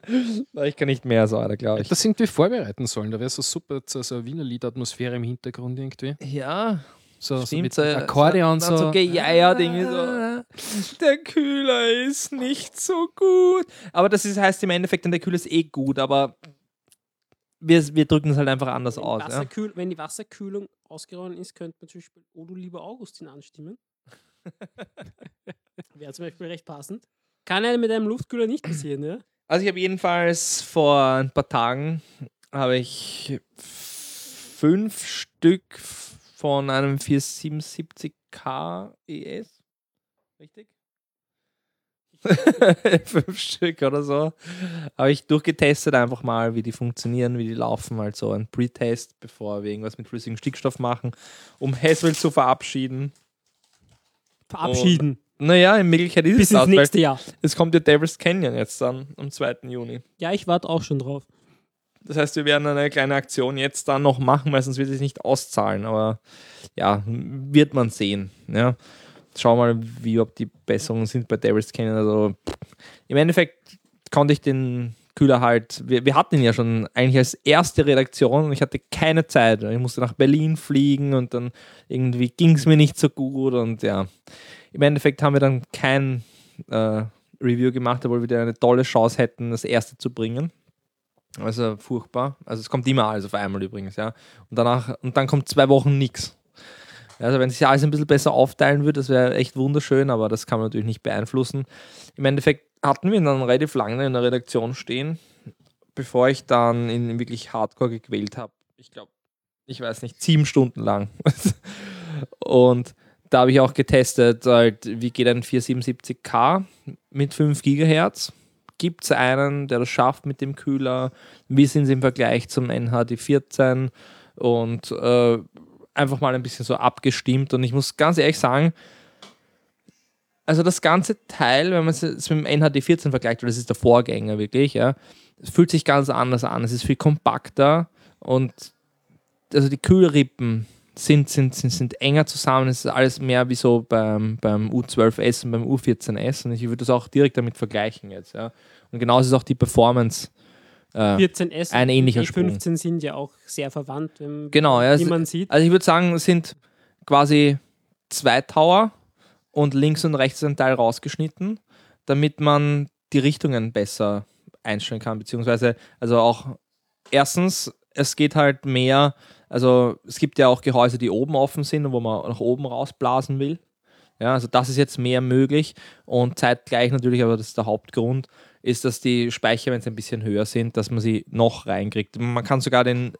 ich kann nicht Meersäuder, glaube ich. Das irgendwie vorbereiten sollen. Da wäre so super, so, so eine Wiener Lied-Atmosphäre im Hintergrund irgendwie. Ja, So, so stimmt. mit Akkordeon so. so. so gejeiert, irgendwie so. Der Kühler ist nicht so gut. Aber das ist, heißt im Endeffekt, dann der Kühler ist eh gut, aber wir, wir drücken es halt einfach anders Wenn, aus. Ja? Wenn die Wasserkühlung ausgeräumt ist, könnte man zum Beispiel du lieber Augustin anstimmen. Wäre zum Beispiel recht passend. Kann einem mit einem Luftkühler nicht passieren, ja? Also ich habe jedenfalls vor ein paar Tagen habe ich fünf Stück von einem 477K ES. Richtig? fünf Stück oder so. Habe ich durchgetestet einfach mal, wie die funktionieren, wie die laufen. Halt so ein Pre-Test, bevor wir irgendwas mit flüssigem Stickstoff machen, um Haswell zu verabschieden. Verabschieden. Naja, in Möglichkeit ist Bis es das, weil nächste Jahr. es kommt ja Devil's Canyon jetzt dann am 2. Juni. Ja, ich warte auch schon drauf. Das heißt, wir werden eine kleine Aktion jetzt dann noch machen, weil sonst wird es sich nicht auszahlen. Aber ja, wird man sehen. Ja. Schau mal, wie ob die Besserungen sind bei Devil's Canyon. Also im Endeffekt konnte ich den Kühler halt, wir, wir hatten ihn ja schon eigentlich als erste Redaktion und ich hatte keine Zeit. Ich musste nach Berlin fliegen und dann irgendwie ging es mir nicht so gut und ja. Im Endeffekt haben wir dann kein äh, Review gemacht, obwohl wir da eine tolle Chance hätten, das erste zu bringen. Also furchtbar. Also es kommt immer alles auf einmal übrigens, ja. Und danach, und dann kommt zwei Wochen nichts. Also wenn sich alles ein bisschen besser aufteilen würde, das wäre echt wunderschön, aber das kann man natürlich nicht beeinflussen. Im Endeffekt hatten wir ihn dann relativ lange in der Redaktion stehen, bevor ich dann ihn wirklich hardcore gequält habe. Ich glaube, ich weiß nicht, sieben Stunden lang. und da habe ich auch getestet, halt, wie geht ein 477K mit 5 GHz gibt es einen, der das schafft mit dem Kühler? Wie sind sie im Vergleich zum NHD14? Und äh, einfach mal ein bisschen so abgestimmt. Und ich muss ganz ehrlich sagen, also das ganze Teil, wenn man es mit dem NHD14 vergleicht, weil das ist der Vorgänger wirklich, ja, es fühlt sich ganz anders an. Es ist viel kompakter und also die Kühlrippen sind, sind, sind, sind enger zusammen. Es ist alles mehr wie so beim, beim U12S und beim U14S. Und ich würde das auch direkt damit vergleichen jetzt. Ja. Und genauso ist auch die Performance. Äh, 14S ein und ähnlicher E15 sind ja auch sehr verwandt, Genau, ja, wie man sieht. also ich würde sagen, es sind quasi zwei Tower und links und rechts ein Teil rausgeschnitten, damit man die Richtungen besser einstellen kann, beziehungsweise also auch erstens, es geht halt mehr, also es gibt ja auch Gehäuse, die oben offen sind und wo man nach oben rausblasen will. Ja, also das ist jetzt mehr möglich und zeitgleich natürlich, aber das ist der Hauptgrund, ist, dass die Speicher, wenn sie ein bisschen höher sind, dass man sie noch reinkriegt. Man kann sogar den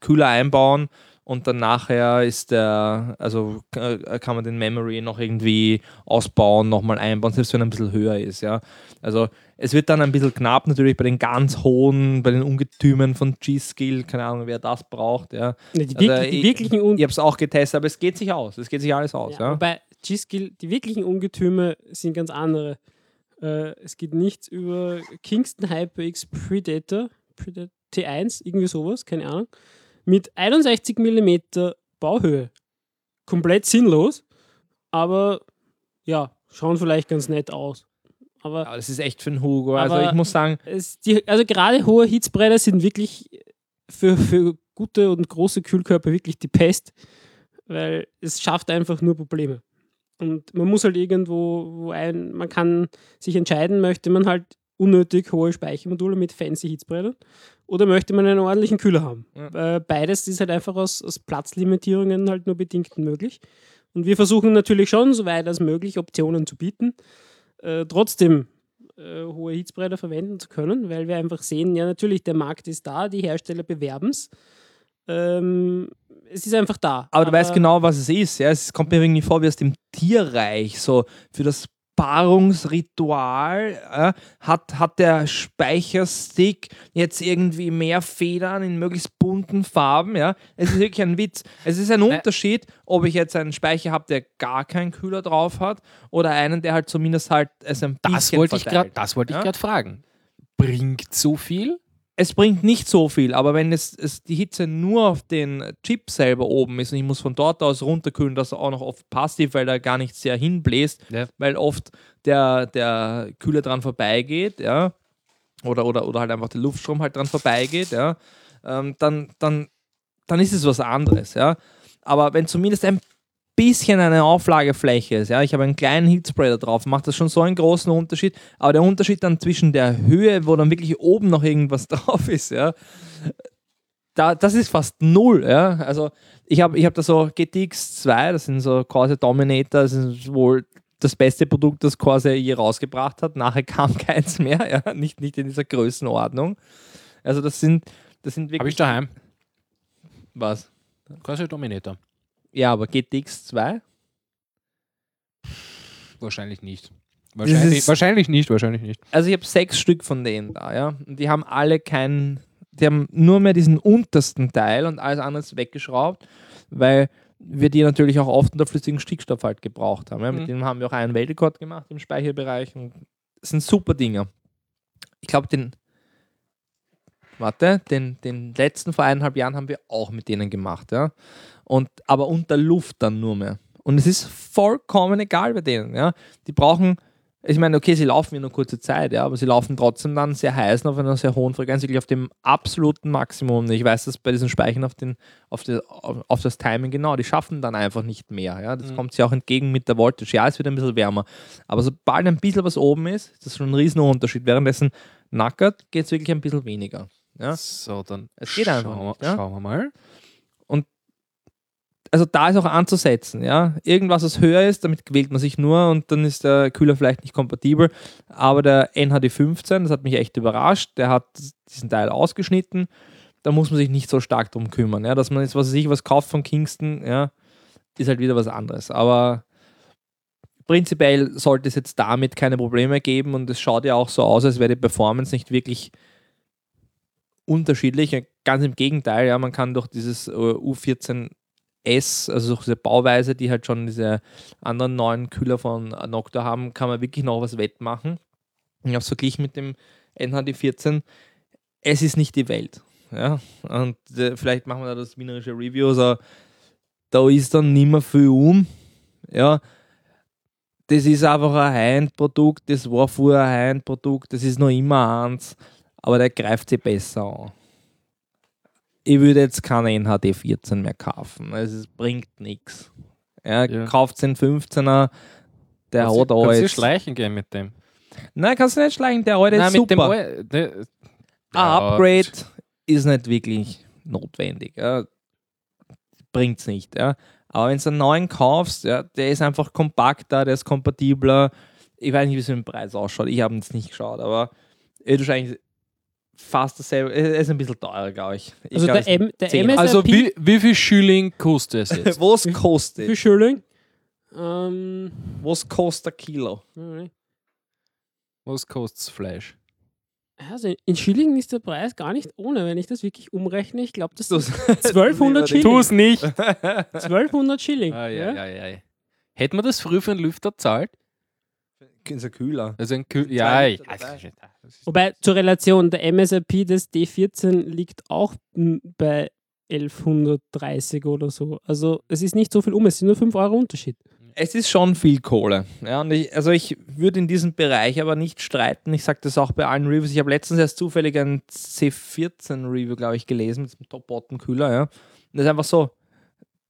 Kühler einbauen und dann nachher ist der, also kann man den Memory noch irgendwie ausbauen, nochmal einbauen, selbst wenn er ein bisschen höher ist, ja. Also es wird dann ein bisschen knapp natürlich bei den ganz hohen, bei den Ungetümen von G-Skill, keine Ahnung, wer das braucht, ja. Die, Also, wirklich, die ich- wirklichen Un Ich habe es auch getestet, aber es geht sich aus, es geht sich alles aus, ja, ja. Wobei G-Skill, die wirklichen Ungetüme sind ganz andere. Äh, es geht nichts über Kingston HyperX Predator, Predator T1, irgendwie sowas, keine Ahnung, mit 61 mm Bauhöhe. Komplett sinnlos, aber ja, schauen vielleicht ganz nett aus. Aber Aber das ist echt für den Hugo. Also ich muss sagen, es, die, also gerade hohe Hitzbretter sind wirklich für, für gute und große Kühlkörper wirklich die Pest, weil es schafft einfach nur Probleme. Und man muss halt irgendwo, wo ein, man kann sich entscheiden, möchte man halt unnötig hohe Speichermodule mit fancy Hitzbrettern oder möchte man einen ordentlichen Kühler haben. Ja. Äh, Beides ist halt einfach aus, aus Platzlimitierungen halt nur bedingt möglich. Und wir versuchen natürlich schon, soweit als möglich, Optionen zu bieten, äh, trotzdem äh, hohe Hitzbretter verwenden zu können, weil wir einfach sehen, ja natürlich, der Markt ist da, die Hersteller bewerben es. Ähm, es ist einfach da. Aber du weißt genau, was es ist. Ja? Es kommt mir irgendwie vor wie aus dem Tierreich. So für das Paarungsritual äh, hat, hat der Speicherstick jetzt irgendwie mehr Federn in möglichst bunten Farben. Ja? Es ist wirklich ein Witz. Es ist ein Unterschied, ob ich jetzt einen Speicher habe, der gar keinen Kühler drauf hat oder einen, der halt zumindest halt es ein Das bisschen wollte ich verteilt. gerade wollt ich Ja? grad fragen. Bringt so viel? Es bringt nicht so viel, aber wenn es, es die Hitze nur auf den Chip selber oben ist und ich muss von dort aus runterkühlen, das auch noch oft passiv, weil da gar nicht sehr hinbläst, Ja. weil oft der, der Kühler dran vorbeigeht, ja, oder, oder, oder halt einfach der Luftstrom halt dran vorbeigeht, ja, ähm, dann, dann, dann ist es was anderes, ja. Aber wenn zumindest ein bisschen eine Auflagefläche ist, ja, ich habe einen kleinen Heatspray da drauf, macht das schon so einen großen Unterschied. Aber der Unterschied dann zwischen der Höhe, wo dann wirklich oben noch irgendwas drauf ist, ja, da, das ist fast null, ja. Also ich habe ich hab da so GTX 2, das sind so quasi Dominator, das ist wohl das beste Produkt, das Corsair je rausgebracht hat. Nachher kam keins mehr, ja, nicht, nicht in dieser Größenordnung. Also das sind, das sind wirklich. Habe ich daheim. was? Quasi Dominator. Ja, aber GTX 2? Wahrscheinlich nicht. Wahrscheinlich, wahrscheinlich nicht, wahrscheinlich nicht. Also ich habe sechs Stück von denen da, ja. Und die haben alle keinen, die haben nur mehr diesen untersten Teil und alles andere ist weggeschraubt, weil wir die natürlich auch oft unter flüssigem Stickstoff halt gebraucht haben. Ja. Mit Mhm. denen haben wir auch einen Weltrekord gemacht im Speicherbereich und das sind super Dinger. Ich glaube, den, warte, den, den letzten vor eineinhalb Jahren haben wir auch mit denen gemacht, ja. Und, aber unter Luft dann nur mehr. Und es ist vollkommen egal bei denen, ja. Die brauchen, ich meine, okay, sie laufen ja nur kurze Zeit, ja, aber sie laufen trotzdem dann sehr heiß auf einer sehr hohen Frequenz, wirklich auf dem absoluten Maximum. Ich weiß das bei diesen Speichern auf, den, auf, die, auf, das Timing genau, die schaffen dann einfach nicht mehr. Ja. Das Mhm. kommt sie auch entgegen mit der Voltage. Ja, es wird ein bisschen wärmer. Aber sobald ein bisschen was oben ist, ist das schon ein riesen Unterschied. Währenddessen nackert geht es wirklich ein bisschen weniger. Ja. So, dann Es geht einfach schauen, nicht, ja. schauen wir mal. Also da ist auch anzusetzen, ja. Irgendwas, was höher ist, damit quält man sich nur und dann ist der Kühler vielleicht nicht kompatibel. Aber der NHD15, das hat mich echt überrascht, der hat diesen Teil ausgeschnitten. Da muss man sich nicht so stark drum kümmern, ja. Dass man jetzt, was weiß ich, was kauft von Kingston, ja, ist halt wieder was anderes. Aber prinzipiell sollte es jetzt damit keine Probleme geben und es schaut ja auch so aus, als wäre die Performance nicht wirklich unterschiedlich. Ganz im Gegenteil, ja, man kann durch dieses äh, U14 S, also diese Bauweise, die halt schon diese anderen neuen Kühler von Noctua haben, kann man wirklich noch was wettmachen. Ich habe es verglichen mit dem NHD14. Es ist nicht die Welt. Ja? Und äh, vielleicht machen wir da das wienerische Review. Also, da ist dann nicht mehr viel um. Ja, das ist einfach ein High-End-Produkt, das war vorher ein High-End-Produkt, das ist noch immer eins, aber der greift sich besser an. Ich würde jetzt keinen NHD 14 mehr kaufen. Also es bringt nichts. Ja, Ja. Kauft den 15er, der du- hat kannst du alles. schleichen gehen mit dem. Nein, kannst du nicht schleichen, der alte ist Nein, mit dem super. Al- der- Ein Upgrade ist nicht wirklich notwendig. Ja. Bringt es nicht. Ja. Aber wenn du einen neuen kaufst, ja, der ist einfach kompakter, der ist kompatibler. Ich weiß nicht, wie es mit dem Preis ausschaut. Ich habe es nicht geschaut, aber er ist wahrscheinlich fast dasselbe. Er ist ein bisschen teurer, glaube ich. ich Also glaub, der, M, der 10. MSRP, Also wie, wie viel Schilling kostet es jetzt? was wie kostet? Schilling? Ähm, Was kostet ein Kilo? Was kostet das Fleisch? also in Schilling ist der Preis gar nicht ohne, wenn ich das wirklich umrechne. Ich glaube, das sind 1200 Schilling. Tu's nicht! 1200 Schilling. Ai, ja? ai, ai. Hätten wir das früher für einen Lüfter zahlt? Ist ein Kühler. Also ein Kühl. Zwei Ja, ja, dabei. Wobei zur Relation, der MSRP des D14 liegt auch bei 1130 oder so. Also es ist nicht so viel um, es sind nur 5 Euro Unterschied. Es ist schon viel Kohle. Ja, und ich, also ich würde in diesem Bereich aber nicht streiten. Ich sage das auch bei allen Reviews. Ich habe letztens erst zufällig ein C14-Review, glaube ich, gelesen mit dem Top-Bottom-Kühler. Ja. Und das ist einfach so,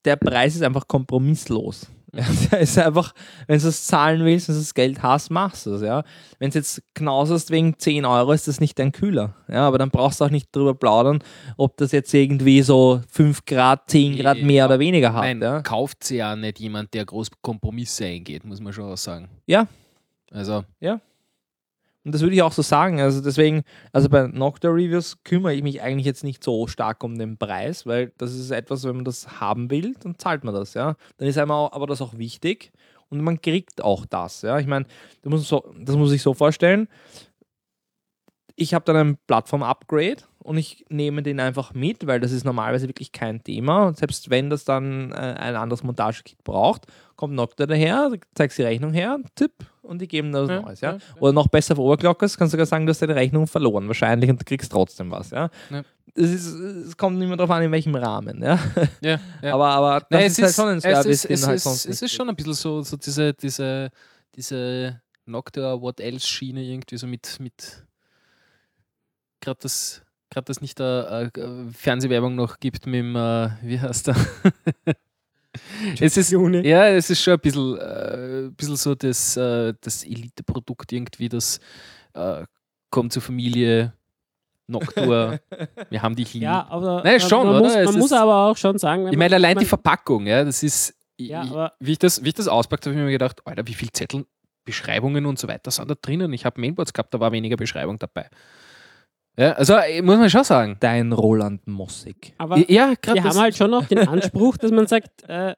der Preis ist einfach kompromisslos. Ja, der ist einfach, wenn du es zahlen willst, wenn du das Geld hast, machst du es. Ja. Wenn du jetzt knauserst wegen 10 Euro, ist das nicht dein Kühler. Ja, aber dann brauchst du auch nicht drüber plaudern, ob das jetzt irgendwie so 5 Grad, 10 Grad Ja, mehr oder weniger hat. Nein, ja. kauft sie ja nicht jemand, der groß Kompromisse eingeht, muss man schon auch sagen. Ja. Also, Und das würde ich auch so sagen. Also deswegen, also bei Noctua Reviews kümmere ich mich eigentlich jetzt nicht so stark um den Preis, weil das ist etwas, wenn man das haben will, dann zahlt man das, ja. Dann ist einmal aber das auch wichtig und man kriegt auch das, ja. Ich meine, das muss, so, das muss ich so vorstellen. Ich habe dann ein Plattform-Upgrade, und ich nehme den einfach mit, weil das ist normalerweise wirklich kein Thema. Und selbst wenn das dann äh, ein anderes Montagekit braucht, kommt Noctua daher, zeigst die Rechnung her, Tipp, und die geben da was Ja, Neues. Ja? ja, Oder noch besser für Overclockers, kannst du sogar sagen, du hast deine Rechnung verloren wahrscheinlich und du kriegst trotzdem was. Ja? Ja. Es, ist, es kommt nicht mehr darauf an, in welchem Rahmen. Ja? Ja. Aber, aber das Nein, ist, halt schon ein es Service, ist, es, halt ist, sonst es ist schon ein bisschen so, so diese, diese, diese Noctua What Else Schiene irgendwie so mit, mit gerade das gerade das nicht der äh, Fernsehwerbung noch gibt mit dem, äh, wie heißt der? es ist, ja, es ist schon ein bisschen, äh, ein bisschen so das, äh, das Elite-Produkt irgendwie, das äh, kommt zur Familie, Noctua, wir haben dich lieb. Ja, aber man- schon, man, muss, man muss aber auch schon sagen, Ich meine, allein man, die Verpackung, ja, das ist. Ja, ich, wie, ich das, wie ich das auspackt, habe ich mir gedacht, Alter, wie viele Zettel, Beschreibungen und so weiter sind da drinnen. Ich habe Mainboards gehabt, da war weniger Beschreibung dabei. Ja, also äh, muss man schon sagen. Dein Roland Mossig. aber ja, wir haben halt schon auch den Anspruch, dass man sagt, äh,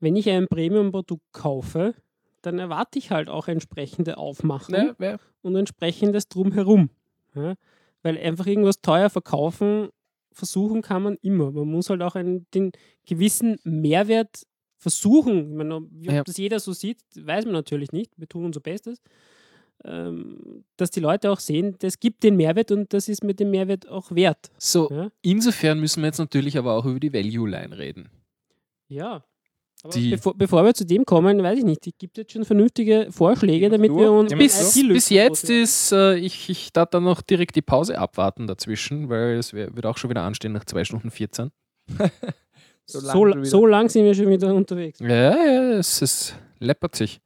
wenn ich ein Premium-Produkt kaufe, dann erwarte ich halt auch entsprechende Aufmachung ja, ja, und entsprechendes drumherum. Ja? Weil einfach irgendwas teuer verkaufen, versuchen kann man immer. Man muss halt auch einen, den gewissen Mehrwert versuchen. Ich meine, wie ob Ja. das jeder so sieht, weiß man natürlich nicht. Wir tun unser Bestes. Ähm, dass die Leute auch sehen, das gibt den Mehrwert und das ist mit dem Mehrwert auch wert. So, Ja. insofern müssen wir jetzt natürlich aber auch über die Value-Line reden. Ja. Aber Die- bevor, bevor wir zu dem kommen, weiß ich nicht, es gibt jetzt schon vernünftige Vorschläge, damit wir uns Bis, bis jetzt ist, äh, ich, ich darf dann noch direkt die Pause abwarten dazwischen, weil es wird auch schon wieder anstehen nach 2 Stunden 14. So so, lang wieder. so lang sind wir schon wieder unterwegs. Ja, ja, es, es läppert sich.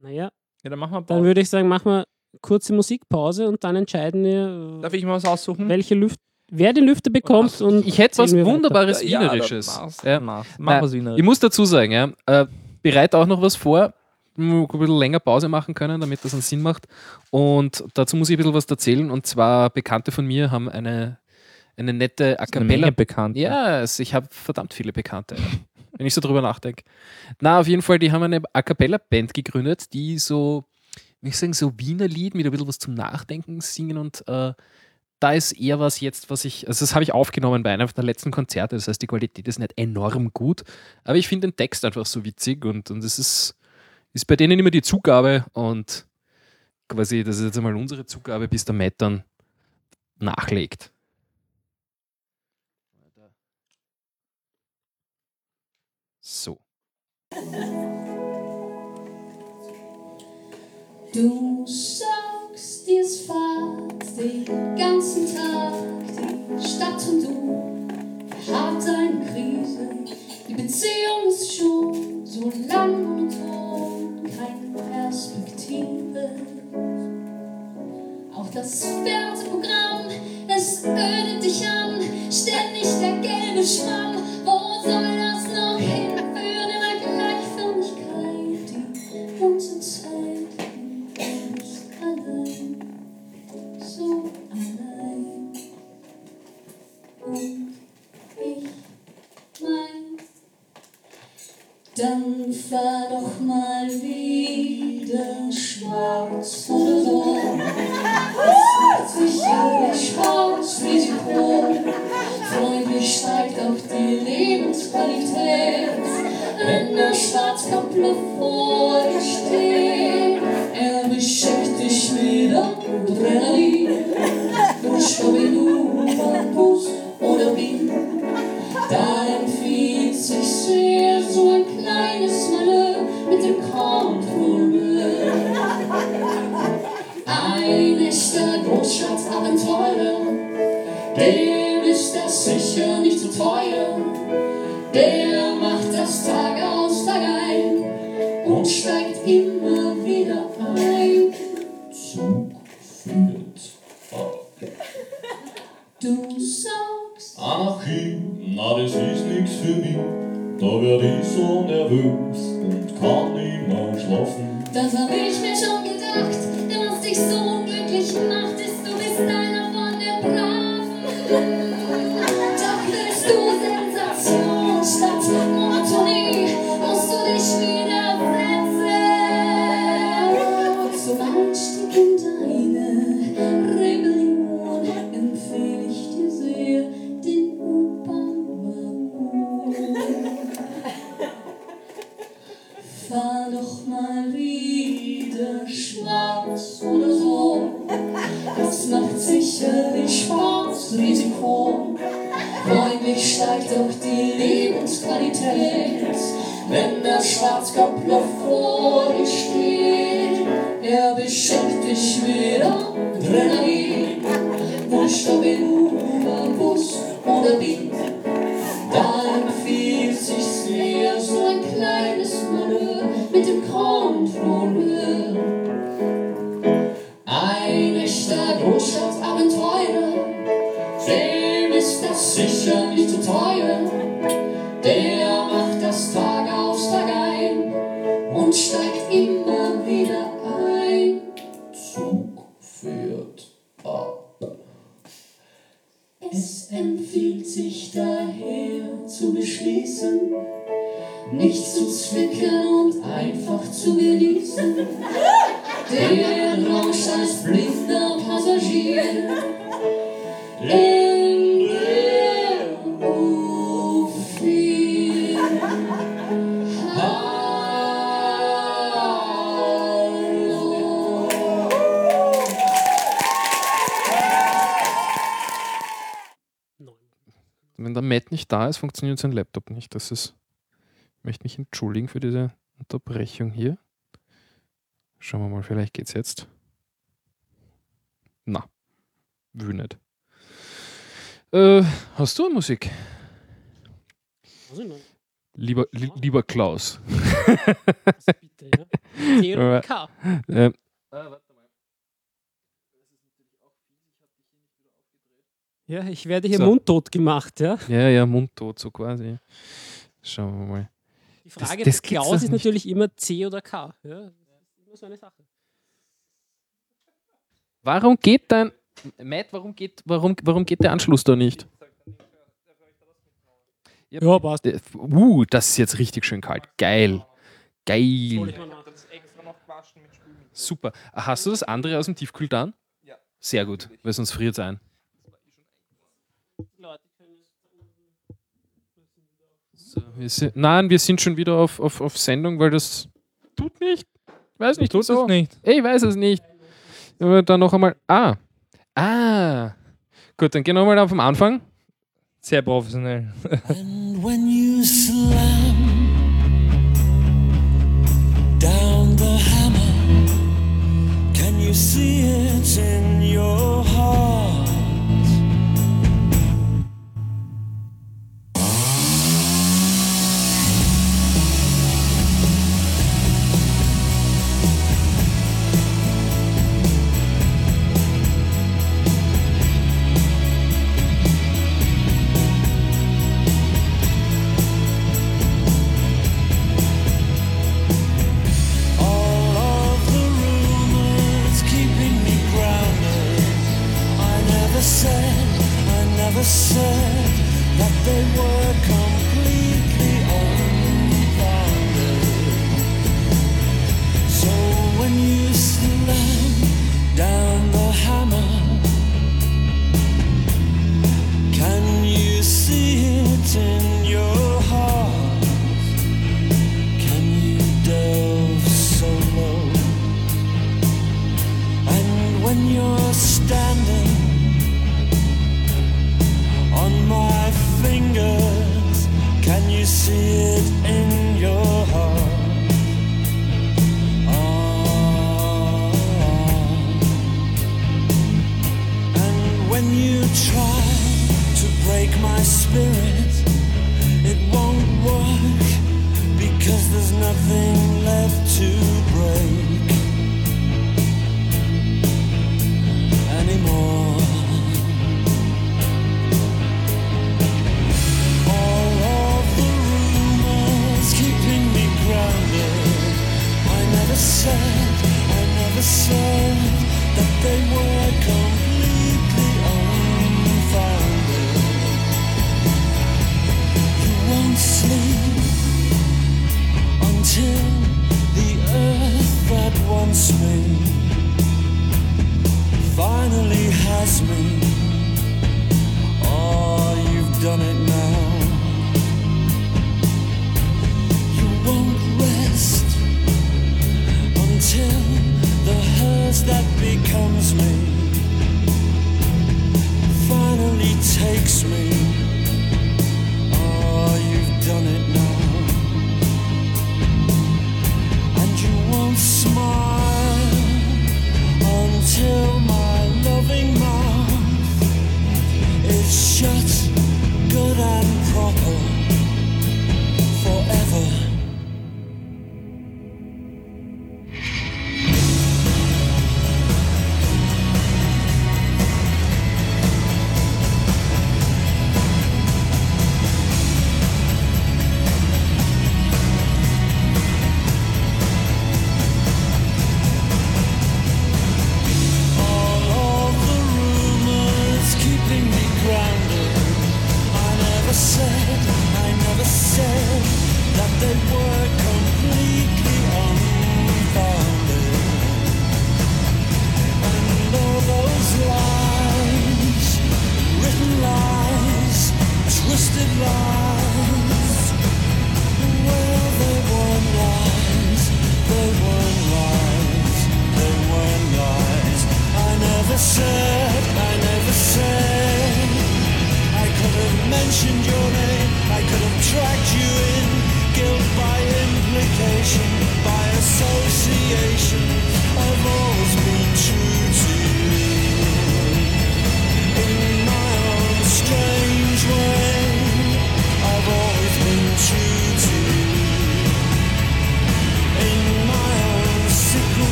Naja, Ja, dann machen wir dann Pause. würde ich sagen, machen wir kurze Musikpause und dann entscheiden wir, Darf ich mal was aussuchen? welche Lüft wer den Lüfter bekommt. Und Ich hätte was weiter. Wunderbares Ja, Wienerisches. dann mach's, Ja. mach's. Nein, Mach was Ich Wienerisches. muss dazu sagen, ja, äh, bereite auch noch was vor, ein bisschen länger Pause machen können, damit das einen Sinn macht. Und dazu muss ich ein bisschen was erzählen. Und zwar Bekannte von mir haben eine, eine nette A Eine Menge Cappella. bekannt. Ja, es- ich habe verdammt viele Bekannte, wenn ich so drüber nachdenke. Na, auf jeden Fall, die haben eine A Cappella-Band gegründet, die so, wie ich sagen, so Wiener Lied mit ein bisschen was zum Nachdenken singen und äh, da ist eher was jetzt, was ich, also das habe ich aufgenommen bei einem der letzten Konzerte, das heißt, die Qualität ist nicht enorm gut, aber ich finde den Text einfach so witzig und, und es ist, ist bei denen immer die Zugabe und quasi, das ist jetzt einmal unsere Zugabe, bis der Matt dann nachlegt. So. Du sagst, dir ist Fahrt den ganzen Tag, die Stadt und du habt eine Krise. Die Beziehung ist schon so lang monoton, keine Perspektive. Auch das Fernsehprogramm, es ödet dich an, ständig der gelbe Schwamm. Risiko. mich steigt auch die Liebe. Ist, funktioniert sein Laptop nicht. Das ist. Ich möchte mich entschuldigen für diese Unterbrechung hier. Schauen wir mal, vielleicht geht's jetzt. Na, will nicht. Äh, hast du Musik? Lieber, li lieber Klaus. Bitte, ja. T oder K. Ähm, Ja, ich werde hier So. mundtot gemacht, ja. ja, ja, mundtot, so quasi. Schauen wir mal. Die Frage des Klaus ist nicht. natürlich immer C oder K. Ja, das ist immer so eine Sache. Warum geht dein. Matt, warum geht, warum, warum geht der Anschluss da nicht? Ja, passt. Äh, Uh, das ist jetzt richtig schön kalt. Geil. Geil. Super. Hast du das andere aus dem Tiefkühl dann? Ja. Sehr gut, weil sonst friert es ein. So, wir sind, nein, wir sind schon wieder auf, auf, auf Sendung, weil das tut nicht. Ich weiß nicht, Tut wieso. es nicht. Ich weiß es nicht. Aber dann noch einmal. Ah. Ah. Gut, dann gehen wir mal auf den Anfang. Sehr professionell. And when you slam down the hammer, can you see it in your heart? Becomes me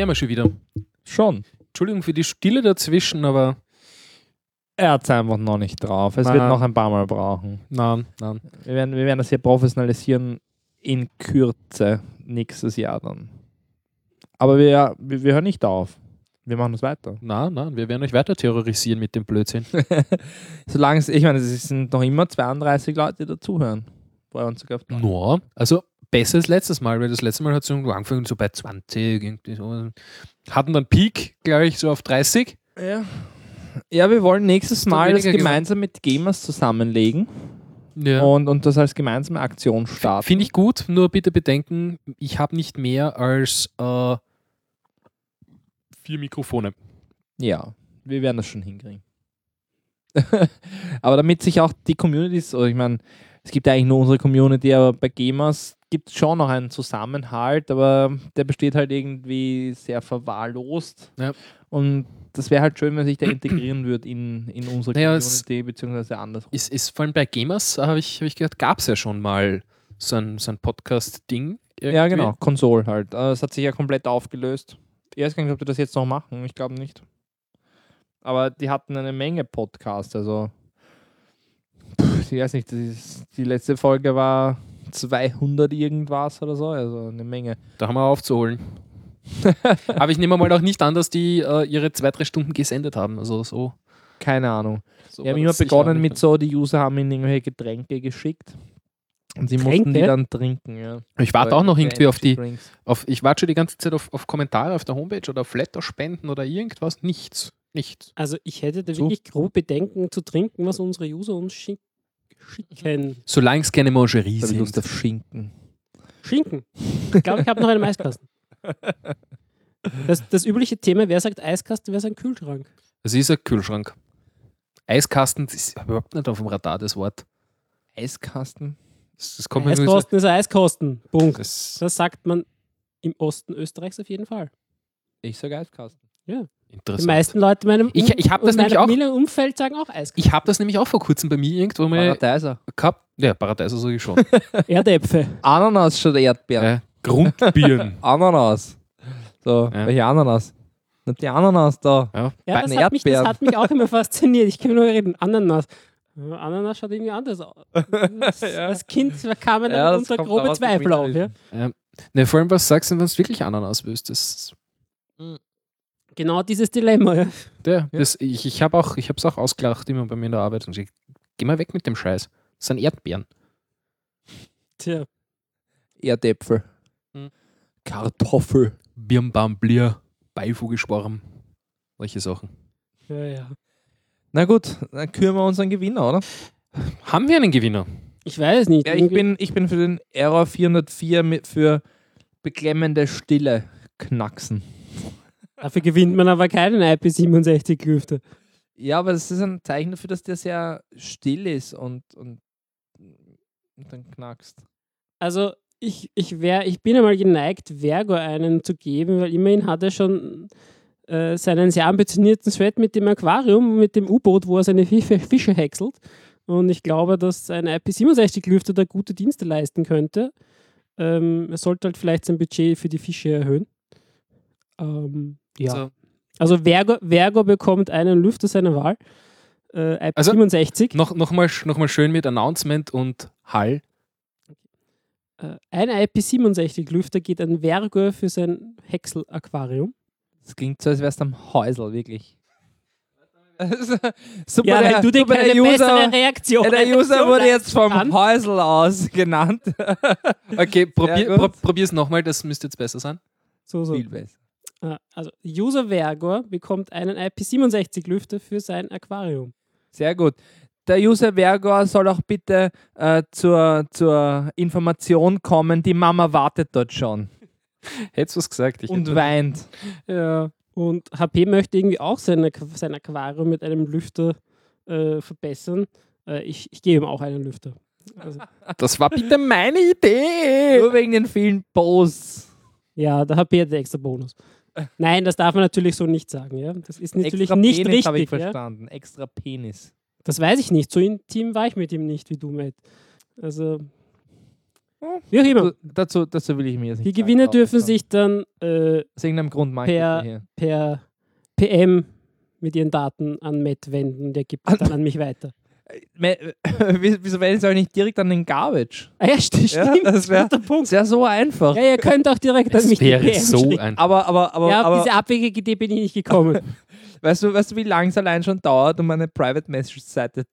wären wir schon wieder. Schon. Entschuldigung für die Stille dazwischen, aber Er hat es einfach noch nicht drauf. Es Nein. wird noch ein paar Mal brauchen. nein, nein. Wir werden, wir werden das hier professionalisieren in Kürze nächstes Jahr dann. Aber wir, wir, wir hören nicht auf. Wir machen das weiter. Nein, nein, wir werden euch weiter terrorisieren mit dem Blödsinn. Solange es, ich meine, es sind noch immer 32 Leute, die dazuhören. Bei uns sogar. No, also besser als letztes Mal, weil das letzte Mal hat es so angefangen so bei 20, irgendwie so. Hatten dann Peak, glaube ich, so auf 30. Ja. ja, wir wollen nächstes Mal das gemeinsam mit Gamers zusammenlegen Ja. und, und das als gemeinsame Aktion starten. Finde ich gut, nur bitte bedenken, ich habe nicht mehr als äh, vier Mikrofone. Ja, wir werden das schon hinkriegen. aber damit sich auch die Communities, oder ich meine, es gibt eigentlich nur unsere Community, aber bei Gamers gibt es schon noch einen Zusammenhalt, aber der besteht halt irgendwie sehr verwahrlost. Ja. Und das wäre halt schön, wenn sich der integrieren würde in, in unsere Naja, Community, beziehungsweise andersrum. Ist, ist vor allem bei Gamers, habe ich, hab ich gehört, gab es ja schon mal so ein, so ein Podcast-Ding. Ja, genau, Konsole halt. Äh, Es hat sich ja komplett aufgelöst. Ich weiß gar nicht, ob die das jetzt noch machen. Ich glaube nicht. Aber die hatten eine Menge Podcasts. Also, ich weiß nicht, die letzte Folge war 200 irgendwas oder so. Also eine Menge. Da haben wir aufzuholen. Aber ich nehme mal auch nicht an, dass die äh, ihre zwei, drei Stunden gesendet haben. Also so. Keine Ahnung. so Wir haben immer begonnen mit so, die User haben ihnen irgendwelche Getränke geschickt. Und sie mussten die dann trinken. Ja. Ich warte auch noch irgendwie auf die. Auf, ich warte schon die ganze Zeit auf, auf Kommentare auf der Homepage oder auf Flatter-Spenden oder irgendwas. Nichts. Nichts. Also ich hätte da So. wirklich grob Bedenken zu trinken, was unsere User uns schick schicken. Solange es keine Mangerie habe Lust auf Schinken. Schinken. Ich glaube, ich habe noch einen Eiskasten. Das, das übliche Thema, wer sagt Eiskasten, wer sagt Kühlschrank? Das ist ein Kühlschrank. Eiskasten das ist überhaupt nicht auf dem Radar, das Wort. Eiskasten. Das, das kommt Eiskosten ist ein Eiskosten. Punkt. das Das sagt man im Osten Österreichs auf jeden Fall. Ich sage Eiskasten. Die interessant. meisten Leute in meinem, Ich- ich hab das in nämlich meinem auch- Familienumfeld sagen auch Eiskasten. Ich habe das nämlich auch vor kurzem bei mir irgendwo mal Paradeiser. gehabt. Ja, Paradeiser sage ich schon. Erdäpfel. Ananas statt Erdbeeren. äh, Grundbirnen. Ananas. So, Ja. welche Ananas? Nicht die Ananas da. Ja. Ja, das hat, mich, das hat mich auch immer fasziniert. Ich kann nur reden. Ananas. Ja, Ananas schaut irgendwie anders aus. Das, Ja. Als Kind kam Ja, dann das unter grobe Zweifel auf. mit Ja. Ne, vor allem, was sagst du, wenn du wirklich Ananas willst? Das, Genau dieses Dilemma. Ja. der, das, ich ich habe auch, ich habe es auch ausgelacht, immer bei mir in der Arbeit. Und ich, geh mal weg mit dem Scheiß. Das sind Erdbeeren. Tja. Erdäpfel. Hm. Kartoffel. Birnbaumblier, Beifugeschwarm. Solche Sachen. Ja, ja. Na gut, dann küren wir unseren Gewinner, oder? Haben wir einen Gewinner? Ich weiß nicht. Ja, ich, bin, ich bin für den Error 404 mit, für beklemmende Stille knacksen. Dafür gewinnt man aber keinen IP67-Lüfter. Ja, aber das ist ein Zeichen dafür, dass der sehr still ist und, und, und dann knackst. Also, ich, ich, wär, ich bin einmal geneigt, Vergo einen zu geben, weil immerhin hat er schon äh, seinen sehr ambitionierten Thread mit dem Aquarium, mit dem U-Boot, wo er seine Fische, Fische häckselt. Und ich glaube, dass ein IP67-Lüfter da gute Dienste leisten könnte. Ähm, er sollte halt vielleicht sein Budget für die Fische erhöhen. Ähm, ja. Also, Also Vergo, Vergo bekommt einen Lüfter seiner Wahl. Äh, Also, IP67. noch, noch, mal, noch mal schön mit Announcement und Hall. Äh, ein IP67-Lüfter geht an Vergo für sein Häcksel-Aquarium. Das klingt so, als wärst du am Häusl, wirklich. super, Ja, der, du dir super, keine der User, bessere Reaktion ja, der User wurde jetzt vom kann. Häusl aus genannt. Okay, probier, gut. pro, probier's nochmal, das müsste jetzt besser sein. So, so. Viel besser. Äh, Also User Vergor bekommt einen IP67-Lüfter für sein Aquarium. Sehr gut. Der User Vergor soll auch bitte äh, zur, zur Information kommen, die Mama wartet dort schon Hättest du was gesagt? Ich und weint. Ja. Und HP möchte irgendwie auch sein, Aqu- sein Aquarium mit einem Lüfter äh, verbessern. Äh, ich, ich gebe ihm auch einen Lüfter. Also, Das war bitte meine Idee. Nur wegen den vielen Posts. ja, der HP hat den extra Bonus. Nein, das darf man natürlich so nicht sagen. Ja? Das ist natürlich Extra nicht Penis habe ich richtig. Ja? verstanden. Extra Penis. Das weiß ich nicht. So intim war ich mit ihm nicht wie du, Matt. Also, wie auch immer. Dazu, dazu will ich mir jetzt nicht Die sagen, Gewinner dürfen sich dann äh, Aus irgendeinem Grund mag ich per- das hier. per PM mit ihren Daten an Matt wenden. Der gibt es dann an mich weiter. Me- Wieso wenden sie auch nicht direkt an den Garbage? Ah ja, sti- Ja, stimmt. das wär-. Das wäre so einfach. Ja, ihr könnt auch direkt an mich die wäre PM so schicken. ein. Aber, aber, aber, ja, auf aber diese abwegige Idee bin ich nicht gekommen. weißt, du, weißt du, wie lange es allein schon dauert, um eine Private Message Seite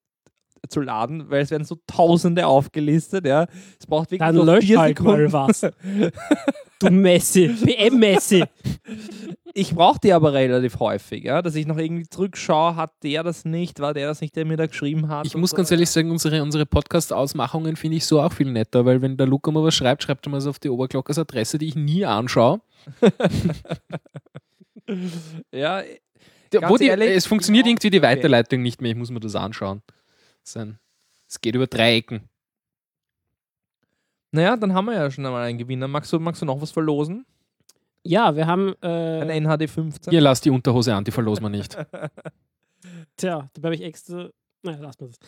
zu laden? Weil es werden so Tausende aufgelistet, ja. Es braucht wirklich Dann so lösch vier halt mal Sekunden. was. Du Messi, PM-Messi. Ich brauche die aber relativ häufig, ja. Dass ich noch irgendwie zurückschaue, hat der das nicht, war der das nicht, der mir da geschrieben hat. Ich muss so. ganz ehrlich sagen, unsere, unsere Podcast-Ausmachungen finde ich so auch viel netter, weil wenn der Luca mal was schreibt, schreibt er mal so auf die Oberglockers Adresse, die ich nie anschaue. Ja, Ganz Wo die, ehrlich, es funktioniert irgendwie die. Weiterleitung nicht mehr, ich muss mir das anschauen. Ein- Es geht über drei Ecken. naja, dann haben wir ja schon einmal einen Gewinner. Magst du, magst du noch was verlosen? Ja, wir haben. Ein Äh, NHD 15? Hier lass die Unterhose an, die verlosen wir nicht. tja, dabei habe ich extra. Naja, lass mal das.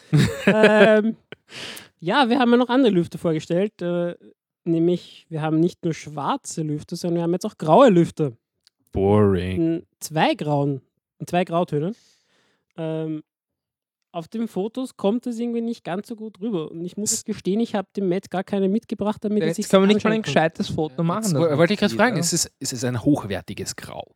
ähm, ja, wir haben ja noch andere Lüfter vorgestellt. Äh, nämlich, wir haben nicht nur schwarze Lüfter, sondern wir haben jetzt auch graue Lüfter. Boring. in zwei grauen, in zwei Grautönen. Ähm, auf den Fotos kommt das irgendwie nicht ganz so gut rüber. Und ich muss es gestehen, ich habe dem Matt gar keine mitgebracht, damit er sich Jetzt können wir nicht mal ein gescheites Foto machen. Jetzt wollte ich gerade fragen, ja. es ist, es ist ein hochwertiges Grau.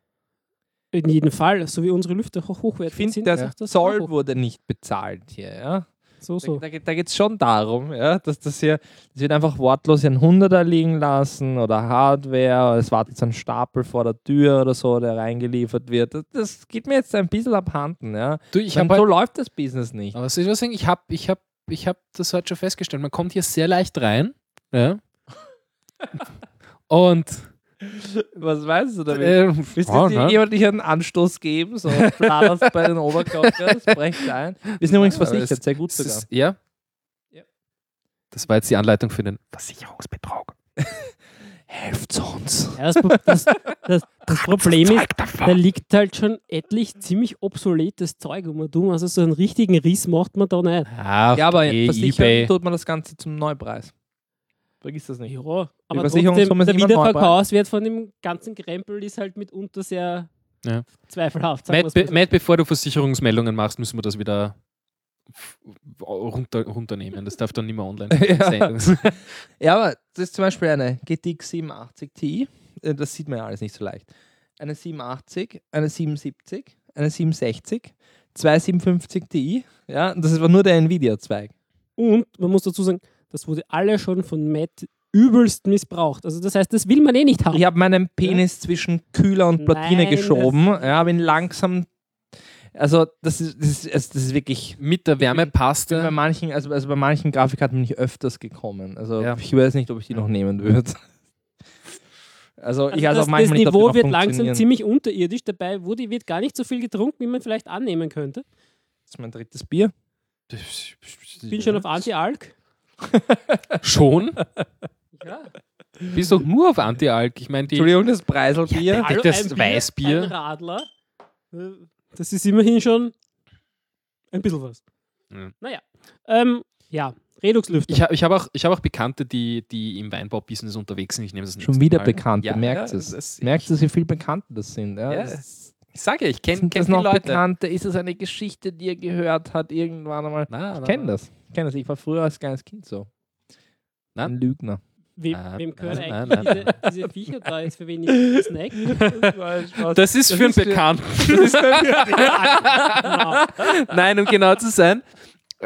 In jedem Fall, so wie unsere Lüfter hoch Ich hochwertig finde, sind. der ist Zoll hoch- wurde nicht bezahlt hier, ja. So, so. Da, da, da geht es schon darum, ja, dass das hier, es wird einfach wortlos ein Hunderter liegen lassen oder Hardware, oder es wartet so ein Stapel vor der Tür oder so, der reingeliefert wird. Das, das geht mir jetzt ein bisschen abhanden, ja. Du, ich meine, so läuft das Business nicht. Aber soll ich was sagen? Ich habe ich hab, ich hab das heute schon festgestellt. Man kommt hier sehr leicht rein. Ja. Und Was weißt du damit? äh, Willst du ja, dir ne? jemand nicht einen Anstoß geben? So, flatterst bei den Oberklockers, brecht ein. Wir sind übrigens versichert, sehr gut sogar. ist, ja? Ja. Das war jetzt die Anleitung für den Versicherungsbetrug. Helft uns. Ja, das, das, das, das Problem ist, da liegt halt schon etlich ziemlich obsoletes Zeug um um. Also so einen richtigen Riss macht man da nicht. Ach, Ja, aber eh, versichern eBay. tut man das Ganze zum Neupreis. Vergiss das nicht. Ja, aber trotzdem, der Wiederverkaufswert von dem ganzen Krempel ist halt mitunter sehr Ja. zweifelhaft. Matt, be. Matt, bevor du Versicherungsmeldungen machst, müssen wir das wieder f- runter, runternehmen. Das darf dann nicht mehr online Ja. sein. Ja, aber das ist zum Beispiel eine GTX 87 Ti. Äh, Das sieht man ja alles nicht so leicht. Eine 87, eine 77, eine 67, zwei 750 Ti. Ja, das war nur der Nvidia-Zweig. Und man muss dazu sagen, das wurde alle schon von Matt übelst missbraucht. Also das heißt, das will man eh nicht haben. Ich habe meinen Penis zwischen Kühler und Platine Nein, geschoben. Ja, habe ihn langsam. Also, das ist, das ist, also das ist wirklich. Mit der Bei Wärmepaste. manchen, also, also bei manchen Grafikkarten bin ich öfters gekommen. Also Ja. ich weiß nicht, ob ich die noch nehmen würde. Also, ich weiß also auch das, manchmal das nicht, ob die Niveau wird langsam ziemlich unterirdisch. Dabei wurde, wird gar nicht so viel getrunken, wie man vielleicht annehmen könnte. Das ist mein drittes Bier. Ich bin schon auf Anti-Alk. Schon? Ja. Bist doch nur auf Anti-Alk. Ich meine, die. Entschuldigung, das Preiselbier. Hallo, das Weißbier. Ein Radler. Das ist immerhin schon ein bisschen was. Ja. Naja. Ähm, ja, Reduxlüfter. Ich, ha, ich habe auch, ich hab auch Bekannte, die, die im Weinbau-Business unterwegs sind. Ich nehme das Schon wieder Mal. Bekannte, Ja, merkt ja, es. das- Merkt es, wie viel Bekannte das sind. Ja? Ja, Das Ich sage ja, ich kenne kenn das die noch Leute. Bekannte? Ist es eine Geschichte, die ihr gehört hat irgendwann einmal? Na, Ich kenne das. Ich kenne das. Ich war früher als kleines Kind so. Na? Ein Lügner. Wem, Nein, wem gehören nein, eigentlich nein, diese, diese Viecher da jetzt für wenig Snack? Das ist für einen ist für- Bekannten. Nein, um genau zu sein,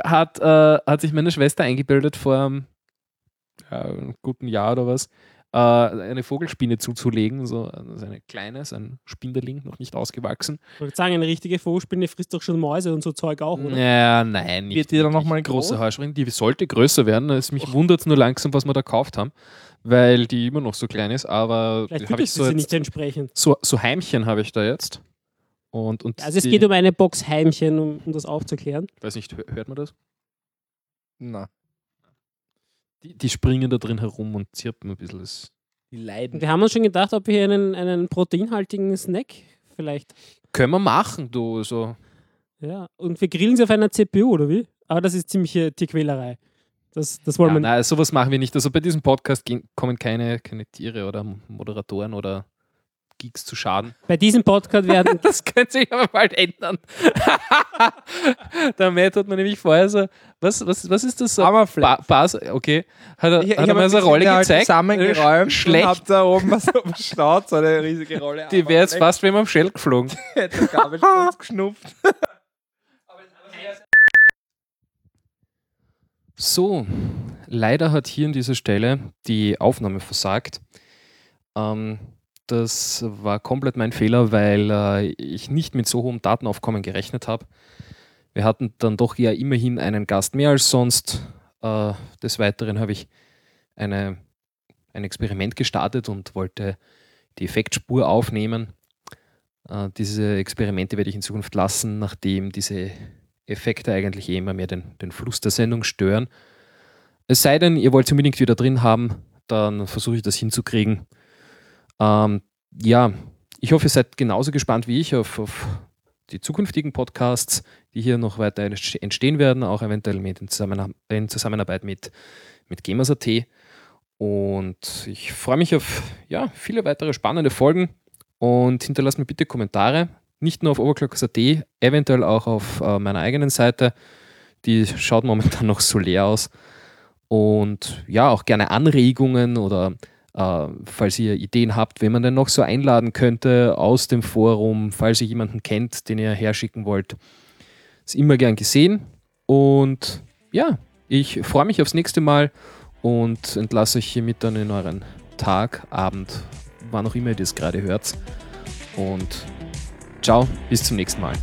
hat, äh, hat sich meine Schwester eingebildet vor ähm, ja, einem guten Jahr oder was, äh, eine Vogelspinne zuzulegen. So also eine kleine, so ein Spinderling, noch nicht ausgewachsen. Ich wollte sagen, eine richtige Vogelspinne frisst doch schon Mäuse und so Zeug auch, oder? Ja, nein. Nicht Wird die dann wirklich. noch mal groß? Große Heuschrecken, die sollte größer werden. Es mich wundert nur langsam, was wir da gekauft haben, weil die immer noch so klein ist. Aber habe ich so, du sie jetzt, nicht entsprechend. so, so Heimchen habe ich da jetzt. Und, und Also es die, geht um eine Box Heimchen, um, um das aufzuklären. weiß nicht, hö- hört man das? Na, Die, die springen da drin herum und zirpen ein bisschen. Das die leiden. wir haben uns schon gedacht, ob wir hier einen, einen proteinhaltigen Snack vielleicht. können wir machen, du. So. Ja. Und wir grillen sie auf einer CPU, oder wie? Aber das ist ziemliche Tierquälerei. Das, das wollen Ja, wir nein, sowas machen wir nicht. Also bei diesem Podcast gehen, kommen keine, keine Tiere oder Moderatoren oder Geeks zu Schaden. Bei diesem Podcast werden. Das könnte sich aber bald ändern. Der Matt hat mir nämlich vorher so, was, was, was ist das so? Hammerfleck. Ba Bas, okay. Hat er, Ich, ich hat er habe mir so eine Rolle gezeigt. zusammengeräumt Schlecht. und hab da oben was auf dem Staat, so eine riesige Rolle. Die wäre jetzt fast wie im Shell geflogen. fast Gabelstutz geschnupft. So, leider hat hier an dieser Stelle die Aufnahme versagt. Ähm, das war komplett mein Fehler, weil äh, ich nicht mit so hohem Datenaufkommen gerechnet habe. Wir hatten dann doch ja immerhin einen Gast mehr als sonst. Äh, des Weiteren habe ich eine, ein Experiment gestartet und wollte die Effektspur aufnehmen. Äh, diese Experimente werde ich in Zukunft lassen, nachdem diese Effekte eigentlich eh immer mehr den, den Fluss der Sendung stören. Es sei denn, ihr wollt sie unbedingt wieder drin haben, dann versuche ich das hinzukriegen. Ähm, ja, ich hoffe, ihr seid genauso gespannt wie ich auf, auf die zukünftigen Podcasts, die hier noch weiter entstehen werden, auch eventuell mit in, Zusammenhang, in Zusammenarbeit mit, mit Gamers.at. Und ich freue mich auf ja, viele weitere spannende Folgen und hinterlasst mir bitte Kommentare, nicht nur auf Overclockers.at, eventuell auch auf äh, meiner eigenen Seite. Die schaut momentan noch so leer aus. Und ja, auch gerne Anregungen oder äh, falls ihr Ideen habt, wen man denn noch so einladen könnte aus dem Forum, falls ihr jemanden kennt, den ihr herschicken wollt. Ist immer gern gesehen. Und ja, ich freue mich aufs nächste Mal und entlasse euch hiermit dann in euren Tag, Abend, wann auch immer ihr das gerade hört. Und ciao, bis zum nächsten Mal.